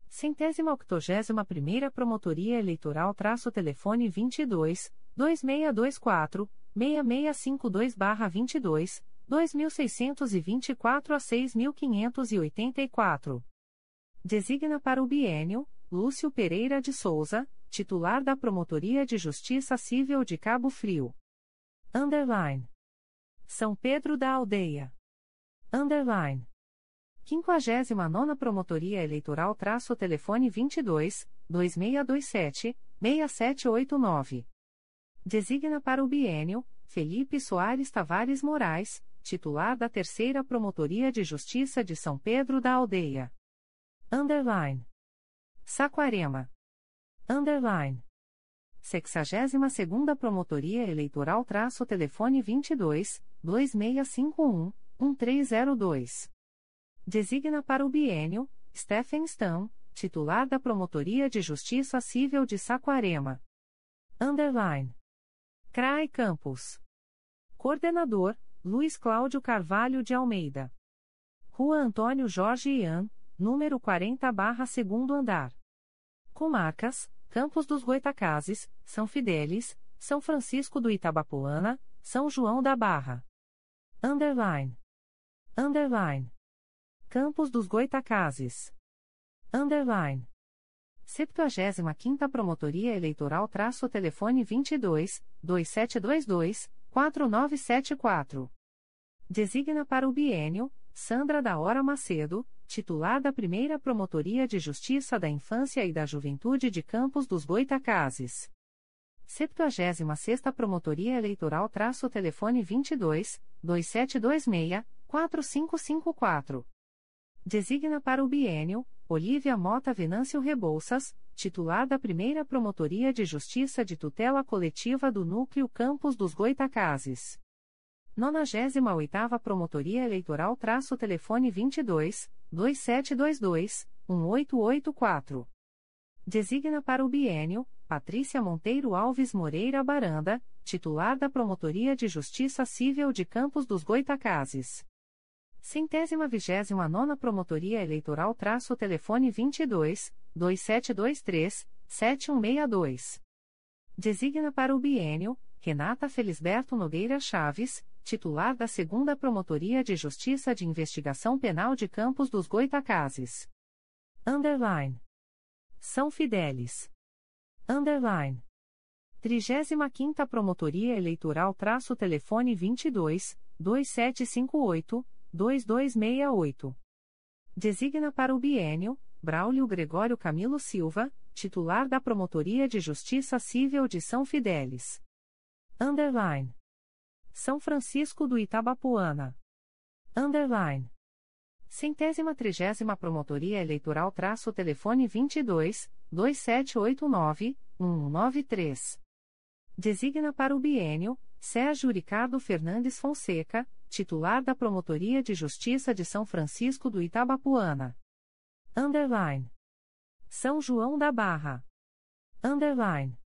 Centésima octogésima primeira Promotoria Eleitoral traço telefone 22 2624 6652-22, 2624 a 6584. Designa para o bienio Lúcio Pereira de Souza, titular da Promotoria de Justiça Civil de Cabo Frio. Underline. São Pedro da Aldeia. Underline. 59 Promotoria Eleitoral traço telefone 22 2627 6789. Designa para o bienio Felipe Soares Tavares Moraes, titular da Terceira Promotoria de Justiça de São Pedro da Aldeia. Underline. Saquarema. Underline. 62ª Promotoria Eleitoral traço telefone 22 2651 1302. Designa para o bienio Stephen Stam, titular da Promotoria de Justiça Civil de Saquarema. Underline. CRAE Campos. Coordenador, Luiz Cláudio Carvalho de Almeida. Rua Antônio Jorge Ian, número 40 barra segundo andar. Comarcas, Campos dos Goitacazes, São Fidélis, São Francisco do Itabapoana, São João da Barra. Underline. Underline. Campos dos Goitacazes. Underline. 75ª Promotoria Eleitoral traço telefone 22 2722 4974. Designa para o bienio Sandra da Hora Macedo, titular da Primeira Promotoria de Justiça da Infância e da Juventude de Campos dos Goitacazes. 76ª Promotoria Eleitoral traço telefone 22 2726 4554. Designa para o bienio Olívia Mota Venâncio Rebouças, titular da primeira Promotoria de Justiça de Tutela Coletiva do Núcleo Campos dos Goitacazes. 98ª Promotoria Eleitoral traço telefone 22 2722 1884. Designa para o bienio Patrícia Monteiro Alves Moreira Baranda, titular da Promotoria de Justiça Civil de Campos dos Goitacazes. Centésima vigésima nona Promotoria Eleitoral traço telefone 22, 2723, 7162. Designa para o bienio, Renata Felisberto Nogueira Chaves, titular da segunda Promotoria de Justiça de Investigação Penal de Campos dos Goitacazes. Underline. São Fidélis. Underline. 35ª Promotoria Eleitoral traço telefone 22, 2758, 2268. Designa para o bienio, Braulio Gregório Camilo Silva, titular da Promotoria de Justiça Civil de São Fidélis. Underline. São Francisco do Itabapuana. Underline. Centésima trigésima Promotoria Eleitoral traço telefone 22, 2789, 193. Designa para o bienio, Sérgio Ricardo Fernandes Fonseca, titular da Promotoria de Justiça de São Francisco do Itabapuana. Underline. São João da Barra. Underline.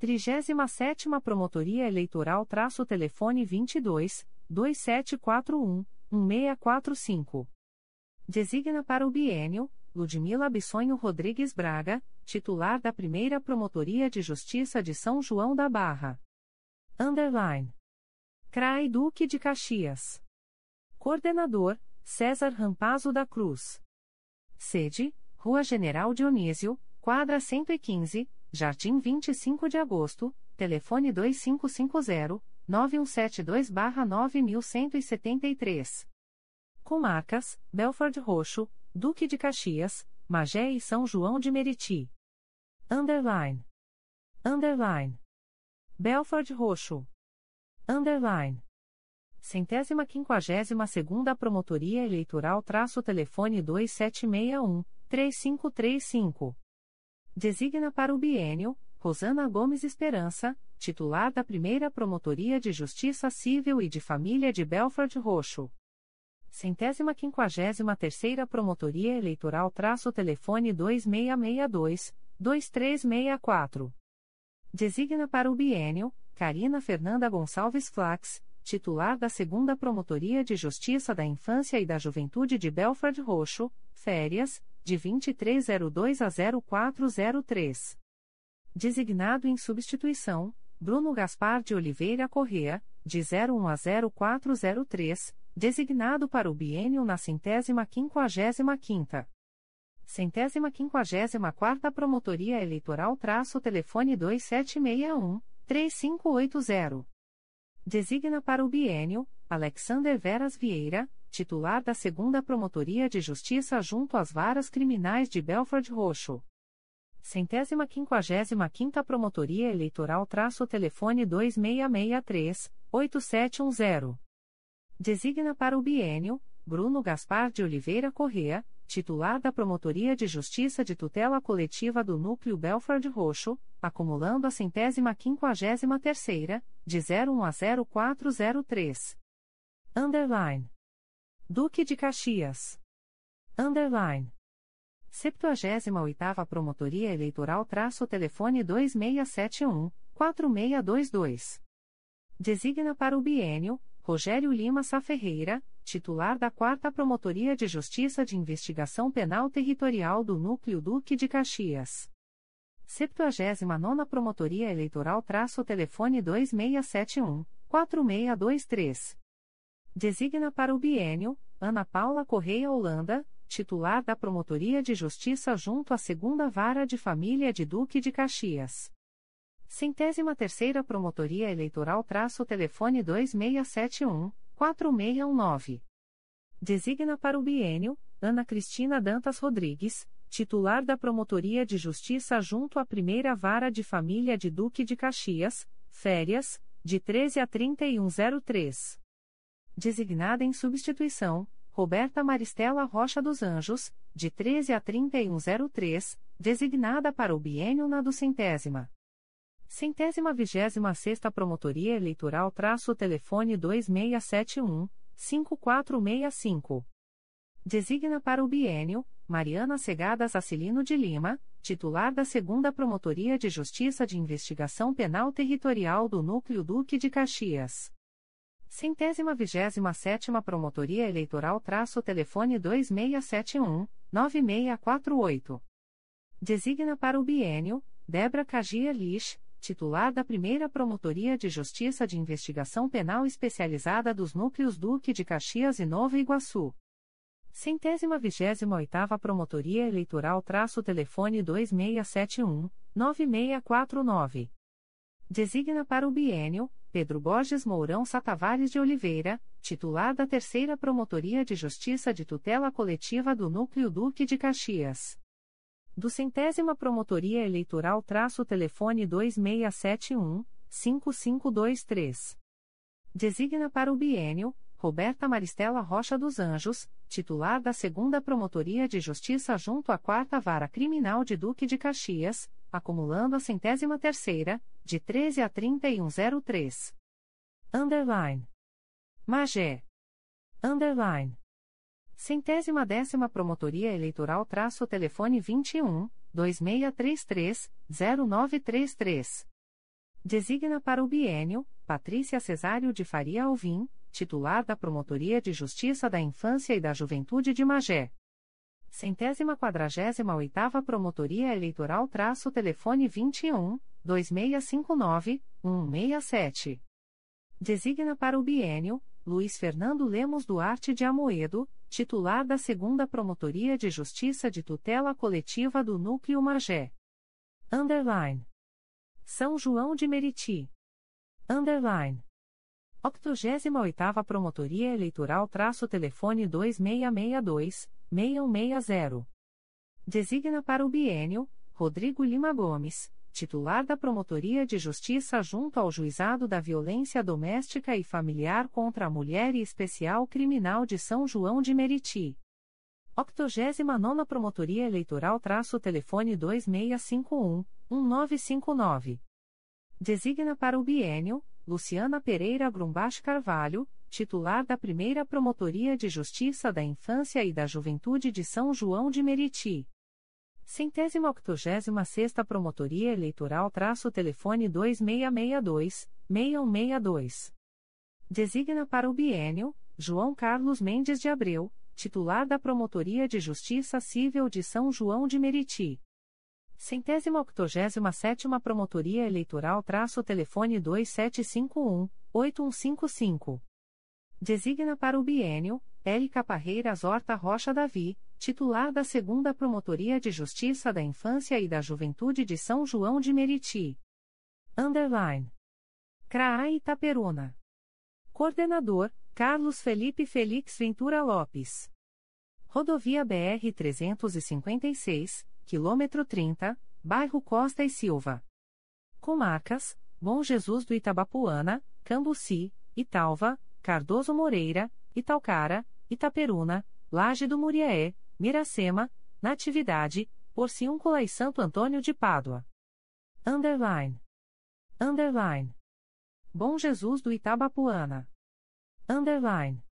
37 Promotoria Eleitoral traço telefone 22, 2741, 1645. Designa para o bienio, Ludmila Bissonho Rodrigues Braga, titular da Primeira Promotoria de Justiça de São João da Barra. Underline. CRAI Duque de Caxias. Coordenador, César Rampazo da Cruz. Sede, Rua General Dionísio, quadra 115, Jardim 25 de Agosto, telefone 2550-9172-9173. Comarcas, Belford Roxo, Duque de Caxias, Magé e São João de Meriti. Underline. Underline. Belford Roxo. Underline. Centésima quinquagésima segunda Promotoria Eleitoral traço telefone 2761, 3535. Designa para o bienio, Rosana Gomes Esperança, titular da primeira Promotoria de Justiça Civil e de Família de Belford Roxo. Centésima quinquagésima terceira Promotoria Eleitoral traço telefone 2662, 2364. Designa para o bienio, Carina Fernanda Gonçalves Flax, titular da segunda Promotoria de Justiça da Infância e da Juventude de Belford Roxo, férias, de 2302 a 0403. Designado em substituição, Bruno Gaspar de Oliveira Correa, de 01 a 0403, designado para o biênio na centésima quinquagésima quinta. Centésima quinquagésima quarta Promotoria Eleitoral traço telefone 2761-3580. Designa para o biênio, Alexander Veras Vieira, titular da segunda Promotoria de Justiça junto às varas criminais de Belford Roxo. Centésima quinquagésima quinta Promotoria Eleitoral traço telefone 2663-8710. Designa para o bienio, Bruno Gaspar de Oliveira Correa, titular da Promotoria de Justiça de Tutela Coletiva do Núcleo Belford Roxo, acumulando a centésima quinquagésima terceira, de 01 a 0403. Underline. Duque de Caxias. Underline. 78ª Promotoria Eleitoral traço telefone 2671, 4622. Designa para o bienio, Rogério Lima Sá Ferreira, titular da 4 Promotoria de Justiça de Investigação Penal Territorial do Núcleo Duque de Caxias. 79 Promotoria Eleitoral traço telefone 2671 4623. Designa para o bienio Ana Paula Correia Holanda, titular da Promotoria de Justiça junto à Segunda Vara de Família de Duque de Caxias. Centésima terceira Promotoria Eleitoral traço telefone 2671, 4619. Designa para o bienio, Ana Cristina Dantas Rodrigues, titular da Promotoria de Justiça junto à Primeira Vara de Família de Duque de Caxias, férias, de 13 a 3103. Designada em substituição, Roberta Maristela Rocha dos Anjos, de 13 a 3103, designada para o bienio na duzentésima. Centésima vigésima sexta Promotoria Eleitoral traço telefone 2671, 5465. Designa para o bienio, Mariana Segadas Acilino de Lima, titular da Segunda Promotoria de Justiça de Investigação Penal Territorial do Núcleo Duque de Caxias. Centésima vigésima sétima Promotoria Eleitoral traço telefone 2671 9648. Designa para o bienio, Débora Cagia Lix, titular da Primeira Promotoria de Justiça de Investigação Penal Especializada dos Núcleos Duque de Caxias e Nova Iguaçu. Centésima vigésima oitava Promotoria Eleitoral traço telefone 2671 9649. Designa para o bienio, Pedro Borges Mourão Satavares de Oliveira, titular da Terceira Promotoria de Justiça de Tutela Coletiva do Núcleo Duque de Caxias. Do Centésima Promotoria Eleitoral traço telefone 2671 5523. Designa para o bienio, Roberta Maristela Rocha dos Anjos, titular da Segunda Promotoria de Justiça junto à Quarta Vara Criminal de Duque de Caxias, acumulando a centésima terceira, de 13 a 3103. Underline. Magé. Underline. Centésima décima Promotoria Eleitoral traço telefone 21, 2633, 0933. Designa para o bienio, Patrícia Cesário de Faria Alvim, titular da Promotoria de Justiça da Infância e da Juventude de Magé. Centésima quadragésima oitava Promotoria Eleitoral traço telefone 21, 2659, 167. Designa para o bienio, Luiz Fernando Lemos Duarte de Amoedo, titular da Segunda Promotoria de Justiça de Tutela Coletiva do Núcleo Magé. Underline. São João de Meriti. Underline. 88ª Promotoria Eleitoral traço telefone 2662 6160. Designa para o bienio Rodrigo Lima Gomes, titular da Promotoria de Justiça junto ao Juizado da Violência Doméstica e Familiar contra a Mulher e Especial Criminal de São João de Meriti. 89ª Promotoria Eleitoral traço telefone 2651 1959. Designa para o bienio Luciana Pereira Grumbach Carvalho, titular da Primeira Promotoria de Justiça da Infância e da Juventude de São João de Meriti. Centésima octogésima sexta Promotoria Eleitoral traço telefone 2662-6162. Designa para o bienio, João Carlos Mendes de Abreu, titular da Promotoria de Justiça Civil de São João de Meriti. Centésima octogésima sétima Promotoria Eleitoral traço telefone 2751-8155. Designa para o bienio, Érica Parreiras Horta Rocha Davi, titular da Segunda Promotoria de Justiça da Infância e da Juventude de São João de Meriti. Underline. CRAA Itaperuna. Coordenador, Carlos Felipe Felix Ventura Lopes. Rodovia BR 356, quilômetro 30, bairro Costa e Silva. Comarcas, Bom Jesus do Itabapuana, Cambuci, Italva, Cardoso Moreira, Italcara, Itaperuna, Laje do Muriaé, Miracema, Natividade, Porciúncula e Santo Antônio de Pádua. Underline. Underline. Bom Jesus do Itabapuana. Underline.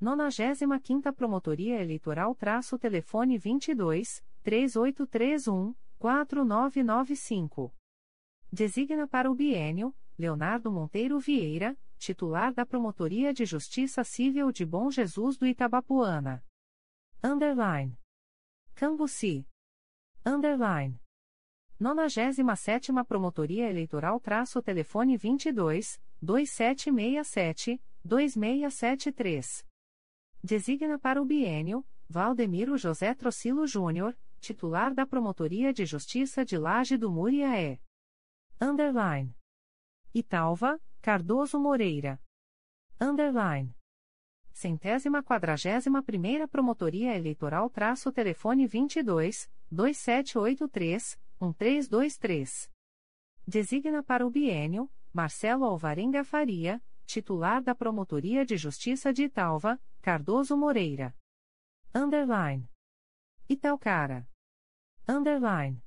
95ª Promotoria Eleitoral traço telefone 22 3831 4995. Designa para o bienio Leonardo Monteiro Vieira, titular da Promotoria de Justiça Civil de Bom Jesus do Itabapuana. Underline. Cambuci. Underline. 97 Promotoria Eleitoral traço telefone 22 2767 2673. Designa para o bienio Valdemiro José Trocilo Júnior, titular da Promotoria de Justiça de Laje do Muriaé. Underline. Italva, Cardoso Moreira. Underline. Centésima quadragésima primeira Promotoria Eleitoral traço telefone 22 2783 1323. Designa para o bienio Marcelo Alvarenga Faria, titular da Promotoria de Justiça de Italva, Cardoso Moreira. Underline. Italcara. Underline.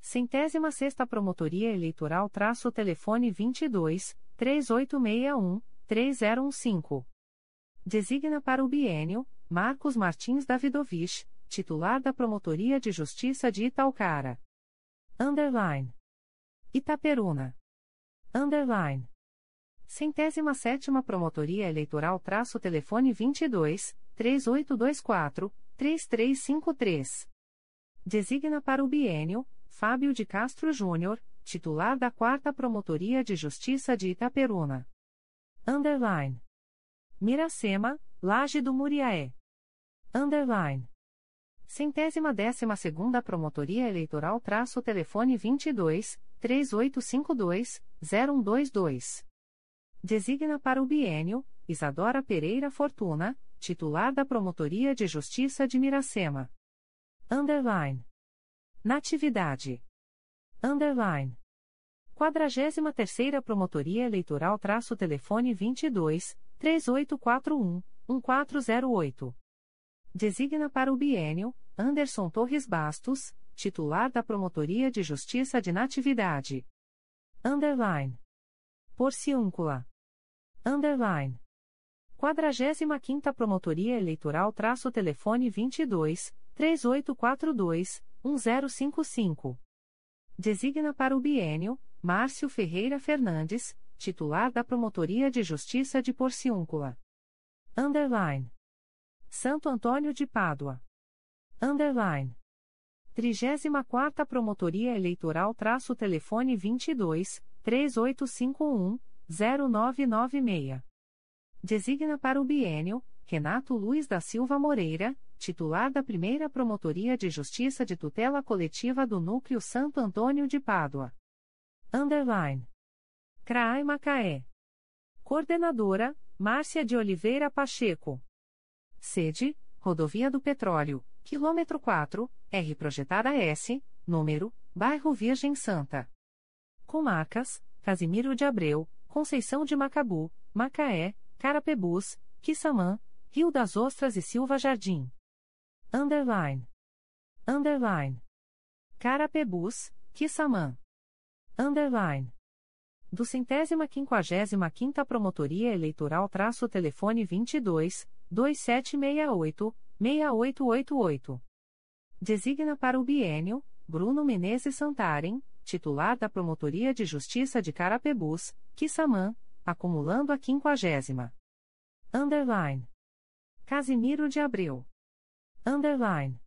Centésima sexta Promotoria Eleitoral traço telefone 22 3861 3015. Designa para o bienio Marcos Martins Davidovich, titular da Promotoria de Justiça de Italcara. Underline. Itaperuna. Underline. Centésima sétima Promotoria Eleitoral traço telefone 22, 3824, 3353. Designa para o bienio, Fábio de Castro Júnior, titular da 4 Promotoria de Justiça de Itaperuna. Underline. Miracema, Laje do Muriaé. Underline. Centésima décima segunda Promotoria Eleitoral traço telefone 22, 3852, 0122. Designa para o bienio, Isadora Pereira Fortuna, titular da Promotoria de Justiça de Miracema. Underline. Natividade. Underline. 43ª Promotoria Eleitoral traço telefone 22, 3841, 1408. Designa para o bienio, Anderson Torres Bastos, titular da Promotoria de Justiça de Natividade. Underline. Porciúncula underline. 45ª Promotoria Eleitoral traço telefone 22, 3842, 1055. Designa para o bienio, Márcio Ferreira Fernandes, titular da Promotoria de Justiça de Porciúncula. Underline. Santo Antônio de Pádua. Underline. 34ª Promotoria Eleitoral traço telefone 22, 3851, 0996. Designa para o bienio Renato Luiz da Silva Moreira, titular da primeira Promotoria de Justiça de Tutela Coletiva do Núcleo Santo Antônio de Pádua. Underline. CRAI Macaé. Coordenadora, Márcia de Oliveira Pacheco. Sede, Rodovia do Petróleo, quilômetro 4, R Projetada S, número, Bairro Virgem Santa. Comarcas, Casimiro de Abreu, Conceição de Macabu, Macaé, Carapebus, Quissamã, Rio das Ostras e Silva Jardim. Underline. Underline. Carapebus, Quissamã. Underline. Do centésima quinquagésima quinta Promotoria Eleitoral traço telefone 22, 2768, 6888. Designa para o bienio, Bruno Menezes Santarem, titular da Promotoria de Justiça de Carapebus, Quissamã, acumulando a quinquagésima. Underline. Casimiro de Abreu. Underline.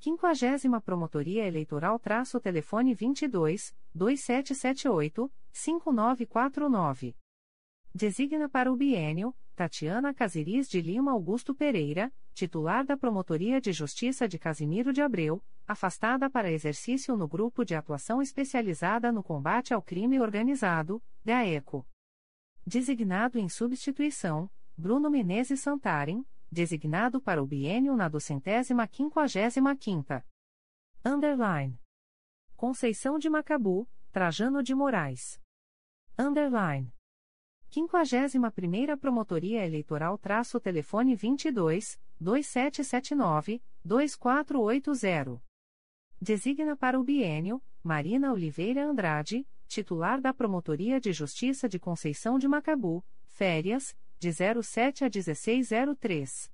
Quinquagésima Promotoria Eleitoral traço telefone 22, 2778, 5949. Designa para o bienio, Tatiana Casiris de Lima Augusto Pereira, titular da Promotoria de Justiça de Casimiro de Abreu, afastada para exercício no Grupo de Atuação Especializada no Combate ao Crime Organizado, GAECO. Designado em substituição, Bruno Menezes Santarem, designado para o biênio na docentésima quinquagésima quinta. Underline. Conceição de Macabu, Trajano de Moraes. Underline. 51ª Promotoria Eleitoral traço telefone 22, 2779, 2480. Designa para o bienio, Marina Oliveira Andrade, titular da Promotoria de Justiça de Conceição de Macabu, férias, de 07 a 1603.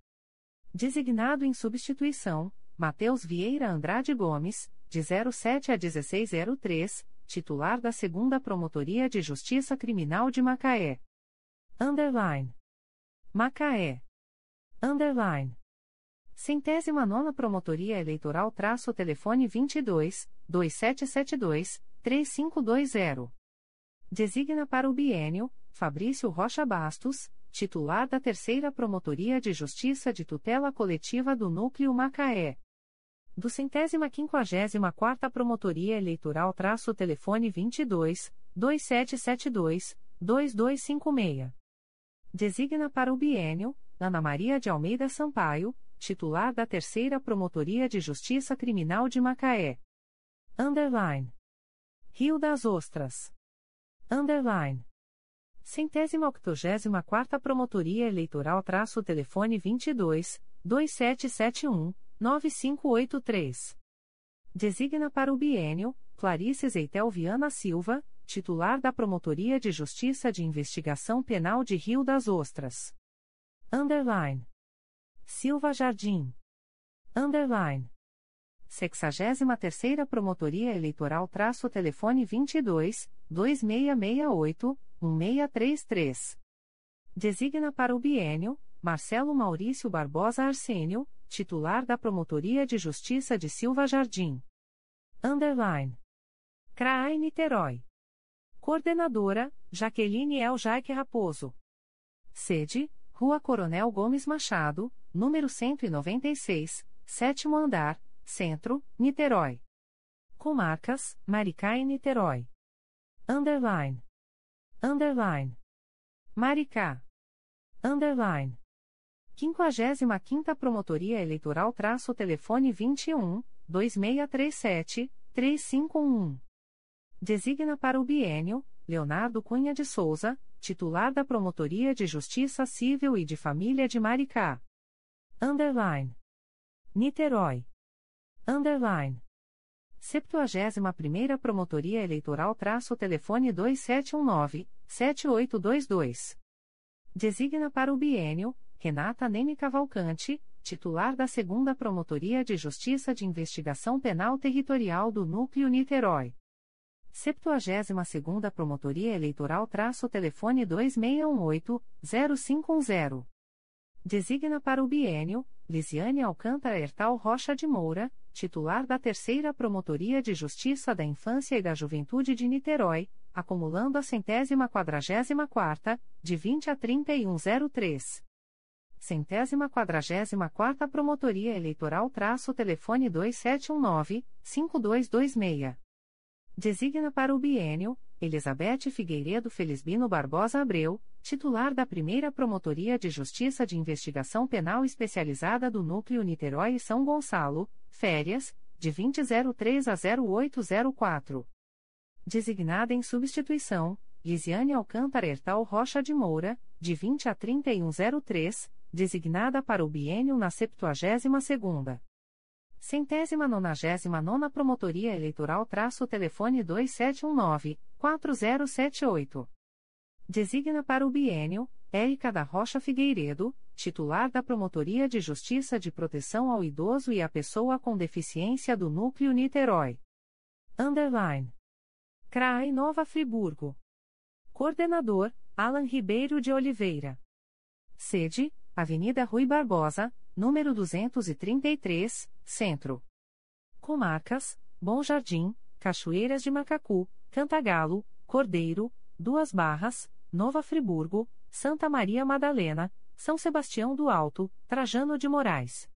Designado em substituição, Matheus Vieira Andrade Gomes, de 07 a 1603, titular da Segunda Promotoria de Justiça Criminal de Macaé. Underline. Macaé. Underline. Centésima nona Promotoria Eleitoral traço telefone 22, 2772, 3520. Designa para o bienio, Fabrício Rocha Bastos, titular da Terceira Promotoria de Justiça de Tutela Coletiva do Núcleo Macaé. Do centésima quinquagésima quarta Promotoria Eleitoral traço telefone 22, 2772, 2256. Designa para o bienio, Ana Maria de Almeida Sampaio, titular da Terceira Promotoria de Justiça Criminal de Macaé. Underline. Rio das Ostras. Underline. Centésima octogésima quarta Promotoria Eleitoral traço telefone 22, 2771, 9583. Designa para o bienio, Clarice Zeitel Viana Silva, titular da Promotoria de Justiça de Investigação Penal de Rio das Ostras. Underline. Silva Jardim. underline. 63ª Promotoria Eleitoral traço telefone 22 2668 1633. Designa para o bienio Marcelo Maurício Barbosa Arsênio, titular da Promotoria de Justiça de Silva Jardim. Underline. CRAI Niterói. Coordenadora, Jaqueline El Jaique Raposo. Sede, Rua Coronel Gomes Machado, número 196, sétimo andar, Centro, Niterói. Comarcas, Maricá e Niterói. Underline. Underline. Maricá. Underline. 55ª Promotoria Eleitoral traço telefone 21 2637 3511. Designa para o bienio Leonardo Cunha de Souza, titular da Promotoria de Justiça Civil e de Família de Maricá. Underline. Niterói. Underline. 71ª Promotoria Eleitoral traço telefone 2719-7822. Designa para o bienio Renata Neme Cavalcante, titular da 2 Promotoria de Justiça de Investigação Penal Territorial do Núcleo Niterói. 72ª Promotoria Eleitoral traço telefone 2618-0510. Designa para o bienio, Lisiane Alcântara Hertal Rocha de Moura, titular da Terceira Promotoria de Justiça da Infância e da Juventude de Niterói, acumulando a centésima quadragésima quarta, de 20 a 3103. Centésima quadragésima quarta Promotoria Eleitoral traço telefone 2719-5226. Designa para o bienio, Elizabeth Figueiredo Felisbino Barbosa Abreu, titular da primeira Promotoria de Justiça de Investigação Penal Especializada do Núcleo Niterói e São Gonçalo, férias, de 2003 a 0804. Designada em substituição, Lisiane Alcântara Hertal Rocha de Moura, de 20 a 3103, designada para o bienio na 72ª. Centésima nonagésima nona Promotoria Eleitoral traço telefone 2719-4078. Designa para o bienio, Érica da Rocha Figueiredo, titular da Promotoria de Justiça de Proteção ao Idoso e à Pessoa com Deficiência do Núcleo Niterói. Underline. CRAI Nova Friburgo. Coordenador, Alan Ribeiro de Oliveira. Sede, Avenida Rui Barbosa, número 233, Centro. Comarcas: Bom Jardim, Cachoeiras de Macacu, Cantagalo, Cordeiro, Duas Barras, Nova Friburgo, Santa Maria Madalena, São Sebastião do Alto, Trajano de Moraes.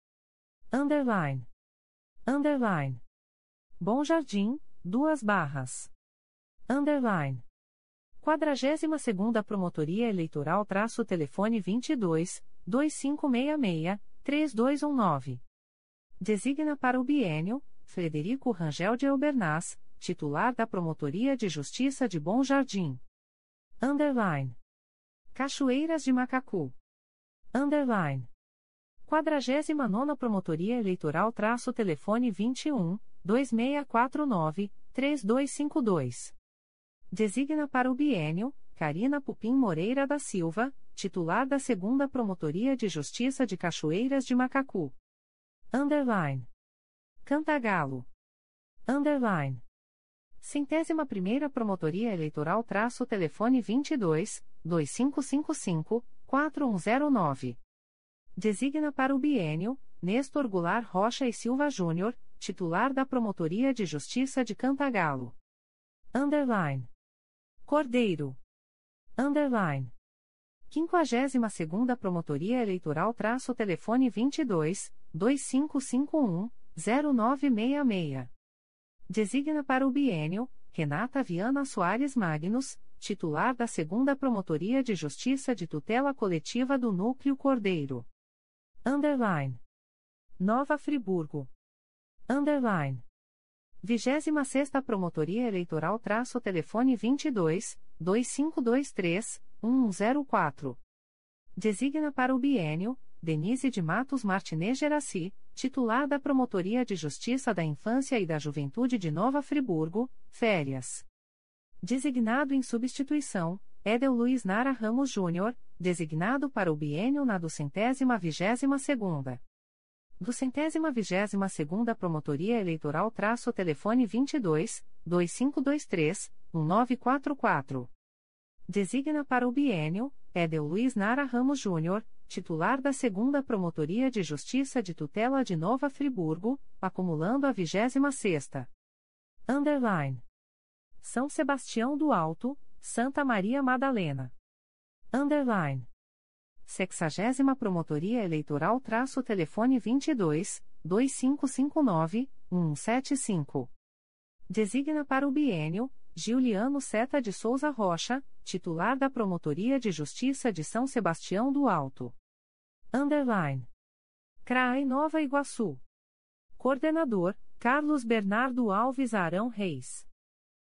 Underline. Underline. Bom Jardim, Duas Barras. Underline. 42ª Promotoria Eleitoral traço telefone 22 2566 3219. Designa para o bienio Frederico Rangel de Albernaz, titular da Promotoria de Justiça de Bom Jardim. Underline. Cachoeiras de Macacu. Underline. 49 Promotoria Eleitoral traço telefone 21 2649 3252. Designa para o bienio Carina Pupim Moreira da Silva, titular da Segunda Promotoria de Justiça de Cachoeiras de Macacu. Underline. Cantagalo. Underline. Centésima Primeira Promotoria Eleitoral traço telefone 22 2555 4109. Designa para o bienio Nestor Goulart Rocha e Silva Júnior, titular da Promotoria de Justiça de Cantagalo. Underline. Cordeiro. Underline. 52ª Promotoria Eleitoral traço telefone 22 2551 0966. Designa para o bienio Renata Viana Soares Magnus, titular da 2 Promotoria de Justiça de Tutela Coletiva do Núcleo Cordeiro. Underline. Nova Friburgo. Underline. 26 Promotoria Eleitoral traço telefone 22 2523 1104. Designa para o bienio Denise de Matos Martinez Geraci, titular da Promotoria de Justiça da Infância e da Juventude de Nova Friburgo, férias. Designado em substituição, Edel Luiz Nara Ramos Júnior, designado para o bienio na do centésima vigésima segunda Promotoria Eleitoral traço telefone 22, 2523, 1944. Designa para o bienio, Edel Luiz Nara Ramos Júnior, titular da segunda Promotoria de Justiça de Tutela de Nova Friburgo, acumulando a vigésima sexta. Underline. São Sebastião do Alto, Santa Maria Madalena. Underline. Sexagésima Promotoria Eleitoral traço telefone 22, 2559, 175. Designa para o bienio, Giuliano Seta de Souza Rocha, titular da Promotoria de Justiça de São Sebastião do Alto. Underline. CRAE Nova Iguaçu. Coordenador, Carlos Bernardo Alves Arão Reis.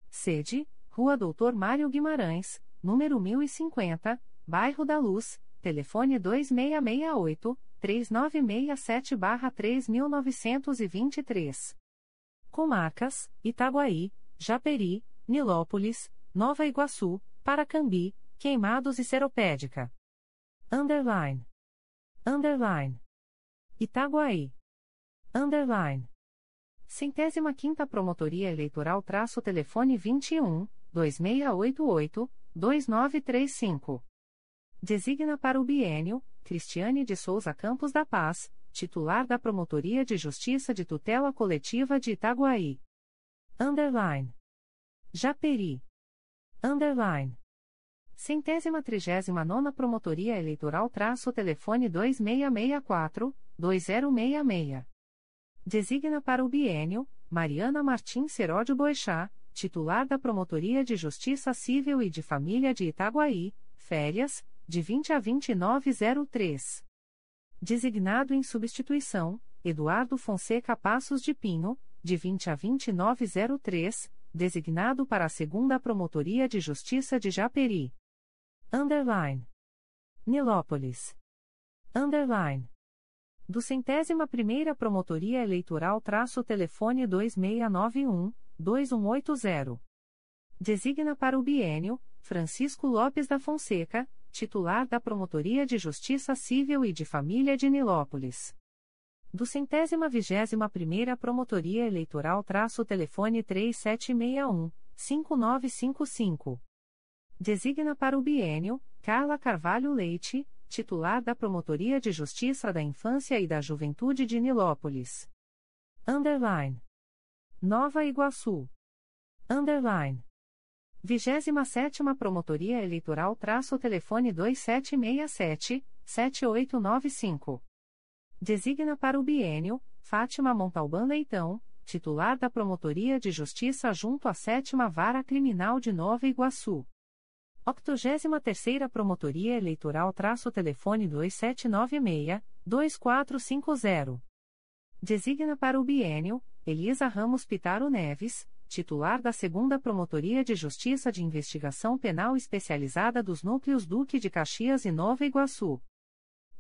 Sede, Rua Doutor Mário Guimarães, número 1050, Bairro da Luz, telefone 2667-3967-3923. Comarcas, Itaguaí, Japeri, Nilópolis, Nova Iguaçu, Paracambi, Queimados e Seropédica. Underline. Underline. Itaguaí. Underline. Centésima quinta Promotoria Eleitoral traço telefone 21, 2688, 2935. Designa para o bienio, Cristiane de Souza Campos da Paz, titular da Promotoria de Justiça de Tutela Coletiva de Itaguaí. Underline. Japeri. Underline. Centésima trigésima nona Promotoria Eleitoral traço telefone 2664, 2066. Designa para o bienio, Mariana Martins Seródio Boechat, titular da Promotoria de Justiça Civil e de Família de Itaguaí, férias, de 20 a 2903. Designado em substituição, Eduardo Fonseca Passos de Pinho, de 20 a 2903, designado para a segunda Promotoria de Justiça de Japeri. Underline. Nilópolis. Underline. Do centésima primeira Promotoria Eleitoral traço telefone 2691, 2180. Designa para o bienio, Francisco Lopes da Fonseca, titular da Promotoria de Justiça Civil e de Família de Nilópolis. Do centésima vigésima primeira Promotoria Eleitoral traço telefone 3761, 5955. Designa para o bienio, Carla Carvalho Leite, titular da Promotoria de Justiça da Infância e da Juventude de Nilópolis. Underline. Nova Iguaçu. Underline. 27 Promotoria Eleitoral traço telefone 2767-7895. Designa para o bienio, Fátima Montalbán Leitão, titular da Promotoria de Justiça junto à 7 Vara Criminal de Nova Iguaçu. 83ª Promotoria Eleitoral traço telefone 2796-2450. Designa para o bienio, Elisa Ramos Pitaro Neves, titular da Segunda Promotoria de Justiça de Investigação Penal Especializada dos Núcleos Duque de Caxias e Nova Iguaçu.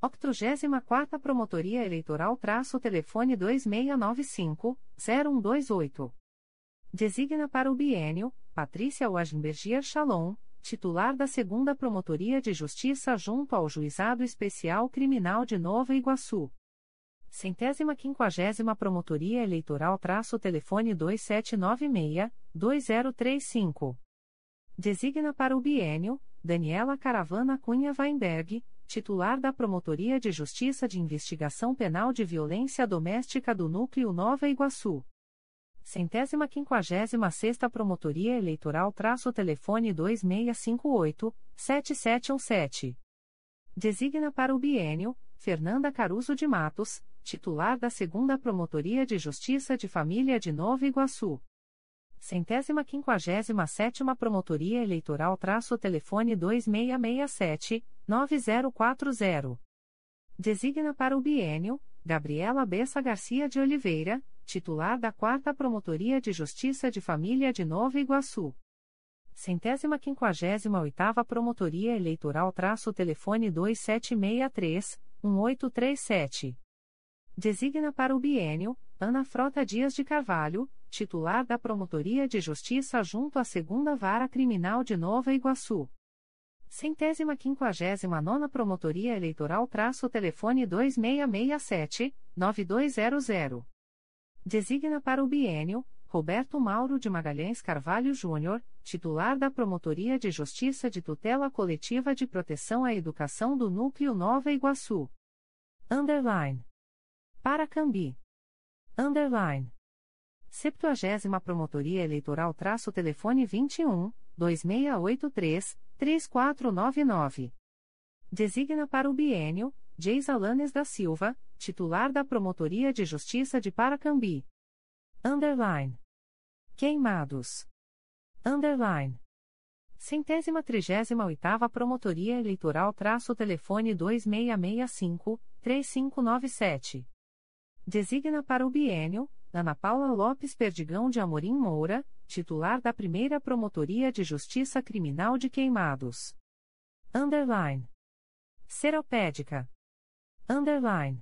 84ª Promotoria Eleitoral traço telefone 2695-0128. Designa para o bienio, Patrícia Wagenbergia Shalom, titular da Segunda Promotoria de Justiça junto ao Juizado Especial Criminal de Nova Iguaçu. Centésima quinquagésima Promotoria Eleitoral traço telefone 2796-2035. Designa para o bienio, Daniela Caravana Cunha Weinberg, titular da Promotoria de Justiça de Investigação Penal de Violência Doméstica do Núcleo Nova Iguaçu. Centésima quinquagésima sexta Promotoria Eleitoral traço telefone 2658-7717. Designa para o bienio, Fernanda Caruso de Matos, titular da Segunda Promotoria de Justiça de Família de Nova Iguaçu. Centésima quinquagésima sétima Promotoria Eleitoral traço telefone 2667-9040. Designa para o bienio, Gabriela Bessa Garcia de Oliveira, titular da Quarta Promotoria de Justiça de Família de Nova Iguaçu. Centésima quinquagésima oitava Promotoria Eleitoral traço telefone 2763-1837. Designa para o bienio, Ana Frota Dias de Carvalho, titular da Promotoria de Justiça junto à Segunda Vara Criminal de Nova Iguaçu. Centésima quinquagésima nona Promotoria Eleitoral traço telefone 2667 9200. Designa para o bienio Roberto Mauro de Magalhães Carvalho Júnior, titular da Promotoria de Justiça de Tutela Coletiva de Proteção à Educação do Núcleo Nova Iguaçu. Underline. Paracambi. Underline. 70 Promotoria Eleitoral traço telefone 21 2683 3499. Designa para o bienio Geis Alanes da Silva, titular da Promotoria de Justiça de Paracambi. Underline. Queimados. Underline. Centésima trigésima oitava Promotoria Eleitoral traço telefone 2665-3597. Designa para o bienio, Ana Paula Lopes Perdigão de Amorim Moura, titular da primeira Promotoria de Justiça Criminal de Queimados. Underline. Seropédica. Underline.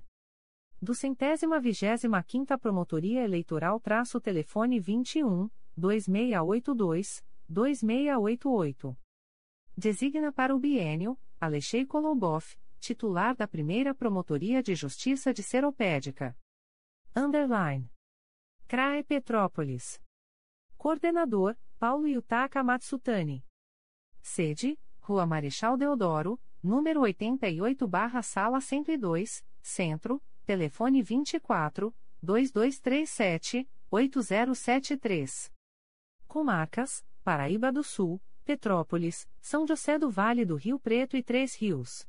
Do centésima vigésima quinta Promotoria Eleitoral traço telefone 21 2682 2688. Designa para o bienio Alexei Koloboff, titular da primeira Promotoria de Justiça de Seropédica. Underline. CRAE Petrópolis. Coordenador, Paulo Yutaka Matsutani. Sede, Rua Marechal Deodoro, número 88 barra Sala 102, Centro, telefone 24 2237 8073. Comarcas: Paraíba do Sul, Petrópolis, São José do Vale do Rio Preto e Três Rios.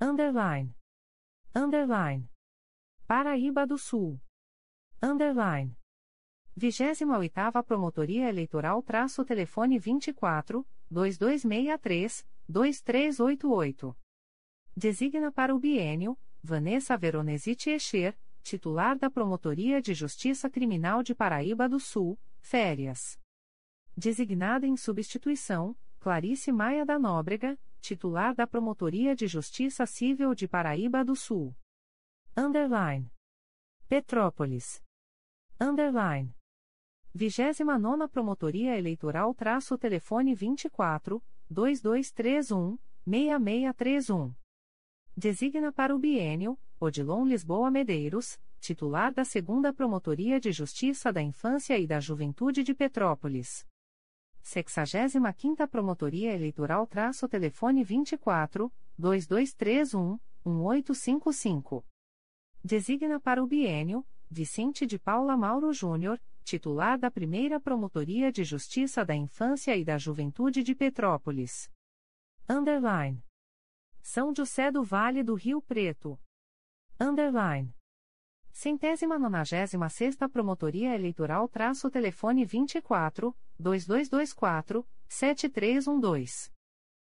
Underline. Underline. Paraíba do Sul. Underline. 28ª Promotoria Eleitoral traço telefone 24 2263 2388. Designa para o bienio Vanessa Veronese Echer, titular da Promotoria de Justiça Criminal de Paraíba do Sul, férias. Designada em substituição, Clarice Maia da Nóbrega, titular da Promotoria de Justiça Civil de Paraíba do Sul. Underline. Petrópolis. Underline. 29 Promotoria Eleitoral traço telefone 24 2231 6631. Designa para o bienio Odilon Lisboa Medeiros, titular da Segunda Promotoria de Justiça da Infância e da Juventude de Petrópolis. 65ª Promotoria Eleitoral traço telefone 24 2231 1855. Designa para o bienio Vicente de Paula Mauro Júnior, titular da Primeira Promotoria de Justiça da Infância e da Juventude de Petrópolis. Underline. São José do Vale do Rio Preto. Underline. Centésima nonagésima sexta Promotoria Eleitoral traço telefone 24 2224 7312.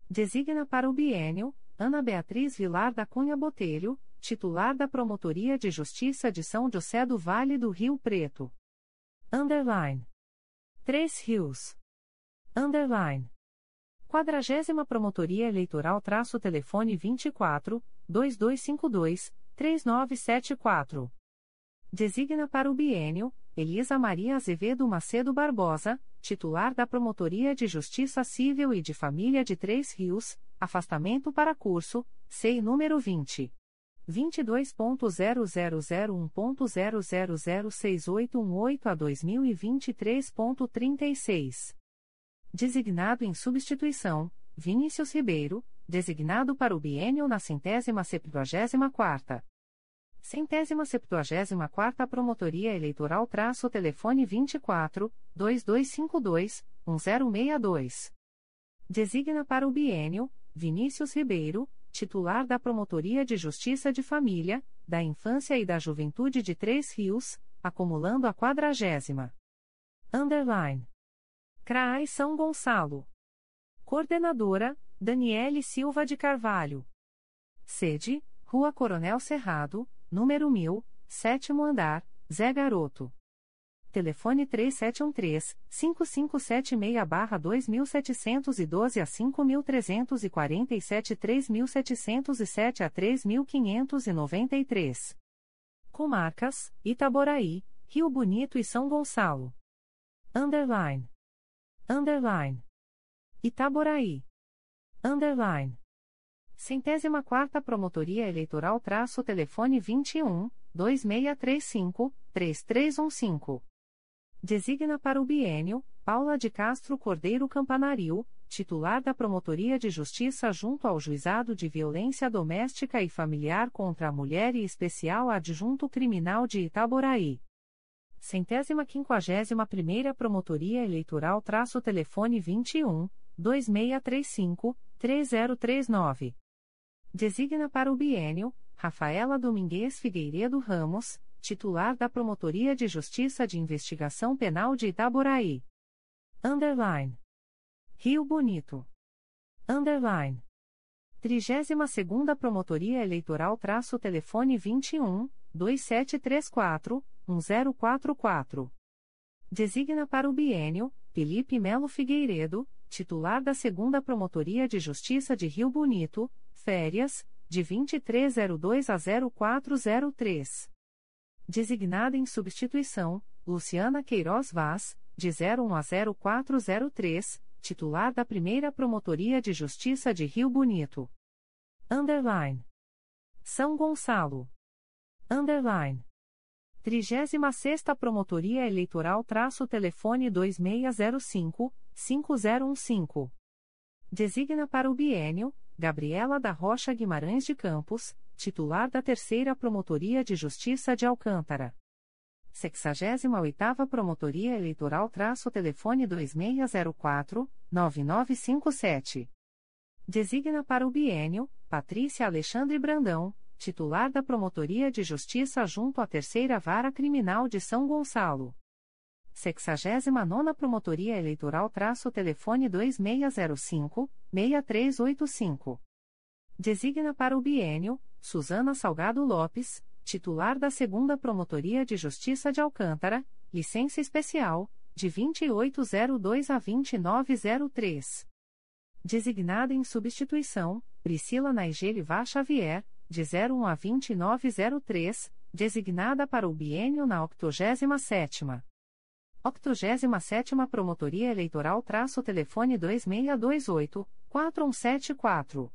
Designa para o bienio Ana Beatriz Vilar da Cunha Botelho, titular da Promotoria de Justiça de São José do Vale do Rio Preto. Underline. Três Rios. Underline. Quadragésima Promotoria Eleitoral traço telefone 24 2252 3974. Designa para o bienio Elisa Maria Azevedo Macedo Barbosa, titular da Promotoria de Justiça Civil e de Família de Três Rios, afastamento para curso, SEI número 20. 22.0001.0006818 a 2023.36. Designado em substituição, Vinícius Ribeiro, designado para o biênio na centésima septuagésima quarta. Centésima septuagésima quarta Promotoria Eleitoral traço telefone 24 2252 1062. Designa para o biênio Vinícius Ribeiro, titular da Promotoria de Justiça de Família, da Infância e da Juventude de Três Rios, acumulando a quadragésima. Underline. CRAI São Gonçalo. Coordenadora, Daniele Silva de Carvalho. Sede, Rua Coronel Cerrado, número 1000, sétimo andar, Zé Garoto. Telefone 3713-5576-2712 a 5347 3707 a 3593. Comarcas, Itaboraí, Rio Bonito e São Gonçalo. Underline. Underline. Itaboraí. Underline. Centésima quarta Promotoria Eleitoral traço telefone 21 2635, 3315. Designa para o biênio Paula de Castro Cordeiro Campanaril, titular da Promotoria de Justiça junto ao Juizado de Violência Doméstica e Familiar contra a Mulher e Especial Adjunto Criminal de Itaboraí. Centésima quinquagésima primeira Promotoria Eleitoral traço telefone 21, 2635, 3039. Designa para o biênio Rafaela Domingues Figueiredo Ramos, titular da Promotoria de Justiça de Investigação Penal de Itaboraí. Underline. Rio Bonito. Underline. 32ª Promotoria Eleitoral traço telefone 21, 2734, 1044. Designa para o biênio, Felipe Melo Figueiredo, titular da 2 Promotoria de Justiça de Rio Bonito, férias, de 2302 a 0403. Designada em substituição, Luciana Queiroz Vaz, de 01 a 0403, titular da Primeira Promotoria de Justiça de Rio Bonito. Underline. São Gonçalo. Underline. 36 Promotoria Eleitoral traço telefone 2605-5015. Designa para o biênio, Gabriela da Rocha Guimarães de Campos, titular da Terceira Promotoria de Justiça de Alcântara. 68ª Promotoria Eleitoral traço telefone 2604-9957. Designa para o biênio, Patrícia Alexandre Brandão, titular da Promotoria de Justiça junto à Terceira Vara Criminal de São Gonçalo. 69 Promotoria Eleitoral traço telefone 2605-6385. Designa para o biênio, Suzana Salgado Lopes, titular da 2 Promotoria de Justiça de Alcântara, licença especial, de 2802 a 2903. Designada em substituição, Priscila Naigeli Vá Xavier, de 01 a 2903, designada para o biênio na 87ª. 87 Promotoria Eleitoral traço telefone 2628-4174.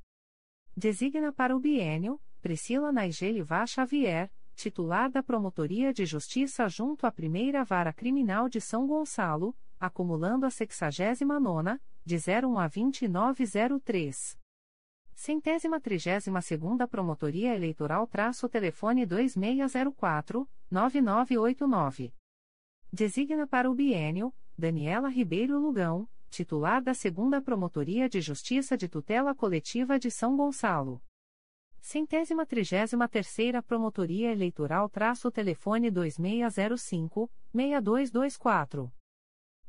Designa para o biênio, Priscila Naigeli Vá Xavier, titular da Promotoria de Justiça junto à Primeira Vara Criminal de São Gonçalo, acumulando a 69ª, de 01 a 2903. Centésima trigésima segunda Promotoria Eleitoral traço telefone 2604-9989. Designa para o biênio, Daniela Ribeiro Lugão, titular da Segunda Promotoria de Justiça de Tutela Coletiva de São Gonçalo. Centésima trigésima terceira Promotoria Eleitoral traço telefone 2605-6224.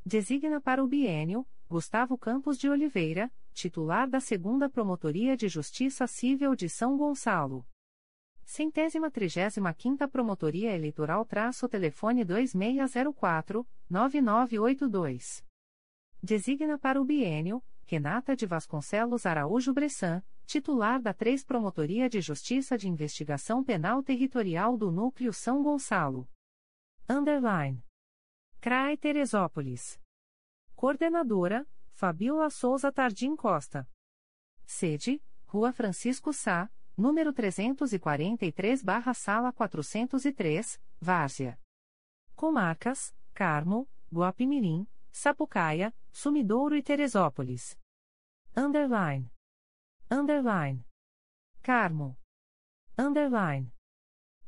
Designa para o biênio, Gustavo Campos de Oliveira, titular da Segunda Promotoria de Justiça Civil de São Gonçalo. Centésima trigésima quinta Promotoria Eleitoral traço telefone 2604-9982. Designa para o biênio, Renata de Vasconcelos Araújo Bressan, titular da 3 Promotoria de Justiça de Investigação Penal Territorial do Núcleo São Gonçalo. Underline. CRAE Teresópolis. Coordenadora, Fabiola Souza Tardim Costa. Sede, Rua Francisco Sá, número 343-Sala 403, Várzea. Comarcas, Carmo, Guapimirim, Sapucaia, Sumidouro e Teresópolis. Underline. Underline. Carmo. Underline.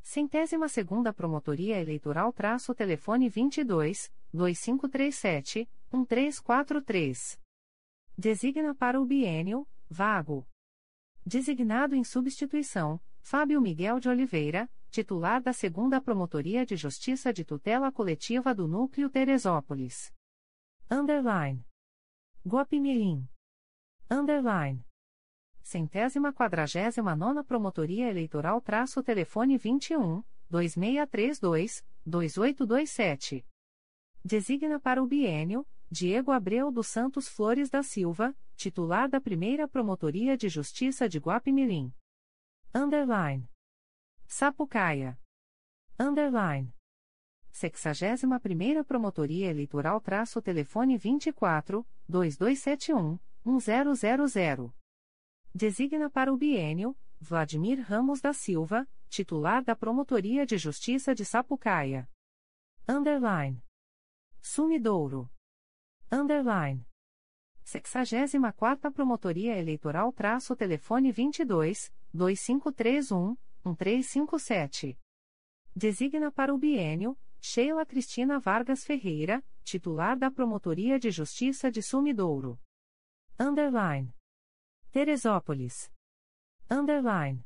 Centésima segunda Promotoria Eleitoral traço telefone 22, 2537, 1343. Designa para o biênio, vago. Designado em substituição, Fábio Miguel de Oliveira, titular da 2 Promotoria de Justiça de Tutela Coletiva do Núcleo Teresópolis. Underline. Guapimirim. Underline. Centésima quadragésima nona Promotoria Eleitoral traço telefone 21, 2632, 2827. Designa para o biênio, Diego Abreu dos Santos Flores da Silva, titular da Primeira Promotoria de Justiça de Guapimirim. Underline. Sapucaia. Underline. 61 Primeira Promotoria Eleitoral traço telefone 24, 2271, 1000. Designa para o biênio, Vladimir Ramos da Silva, titular da Promotoria de Justiça de Sapucaia. Underline. Sumidouro. Underline. 64ª Promotoria Eleitoral traço telefone 22 2531 1357. Designa para o bienio Sheila Cristina Vargas Ferreira, titular da Promotoria de Justiça de Sumidouro. Underline. Teresópolis. Underline.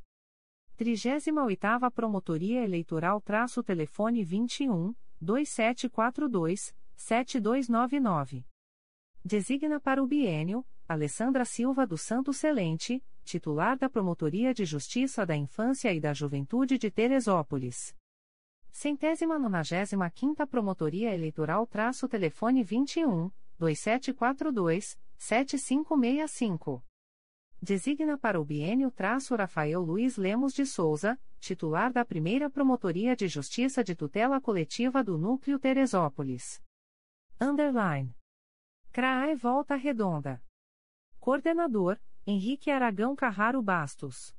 38ª Promotoria Eleitoral traço telefone 21 2742 7299. Designa para o bienio Alessandra Silva do Santo Celente, titular da Promotoria de Justiça da Infância e da Juventude de Teresópolis. Centésima nonagésima quinta Promotoria Eleitoral traço telefone 21 2742 7565. Designa para o bienio traço Rafael Luiz Lemos de Souza, titular da primeira Promotoria de Justiça de Tutela Coletiva do Núcleo Teresópolis. Underline. CRAE Volta Redonda. Coordenador, Henrique Aragão Carraro Bastos.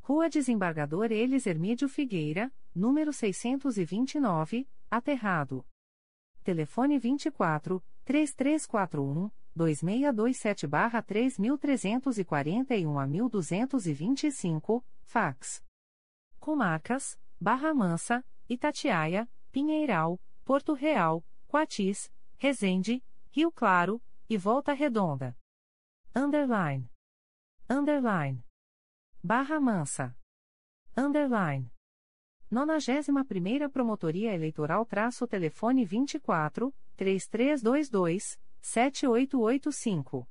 Rua Desembargador Elis Hermídio Figueira, número 629, Aterrado. Telefone 24 3341 2627-3341 a 1225, fax. Comarcas, Barra Mansa, Itatiaia, Pinheiral, Porto Real, Quatis, Resende, Rio Claro, e Volta Redonda. Underline. Underline. Barra Mansa. Underline. 91 Promotoria Eleitoral traço telefone 24 3322 7885.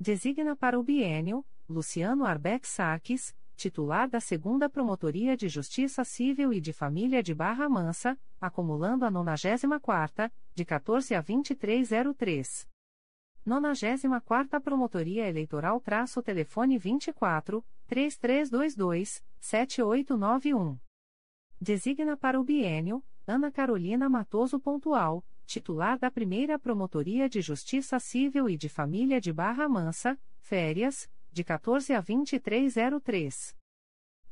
Designa para o bienio Luciano Arbeck Saques, titular da 2 Promotoria de Justiça Civil e de Família de Barra Mansa, acumulando a 94ª, de 14 a 2303. 94ª Promotoria Eleitoral traço telefone 24 3322 7891. Designa para o bienio Ana Carolina Matoso Pontual, titular da primeira Promotoria de Justiça Civil e de Família de Barra Mansa, férias, de 14 a 2303.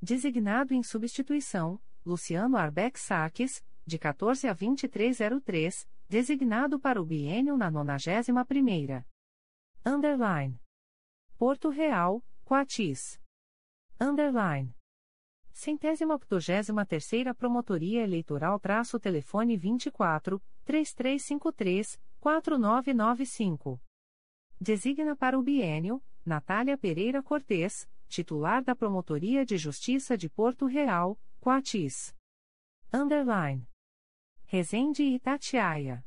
Designado em substituição, Luciano Arbeck Saques, de 14 a 2303, designado para o biênio na 91ª. Underline. Porto Real, Coatis. Underline. Centésima octogésima terceira Promotoria Eleitoral traço telefone 24 3353 4995. Designa para o bienio Natália Pereira Cortes, titular da Promotoria de Justiça de Porto Real, Coatis. Underline. Resende Itatiaia.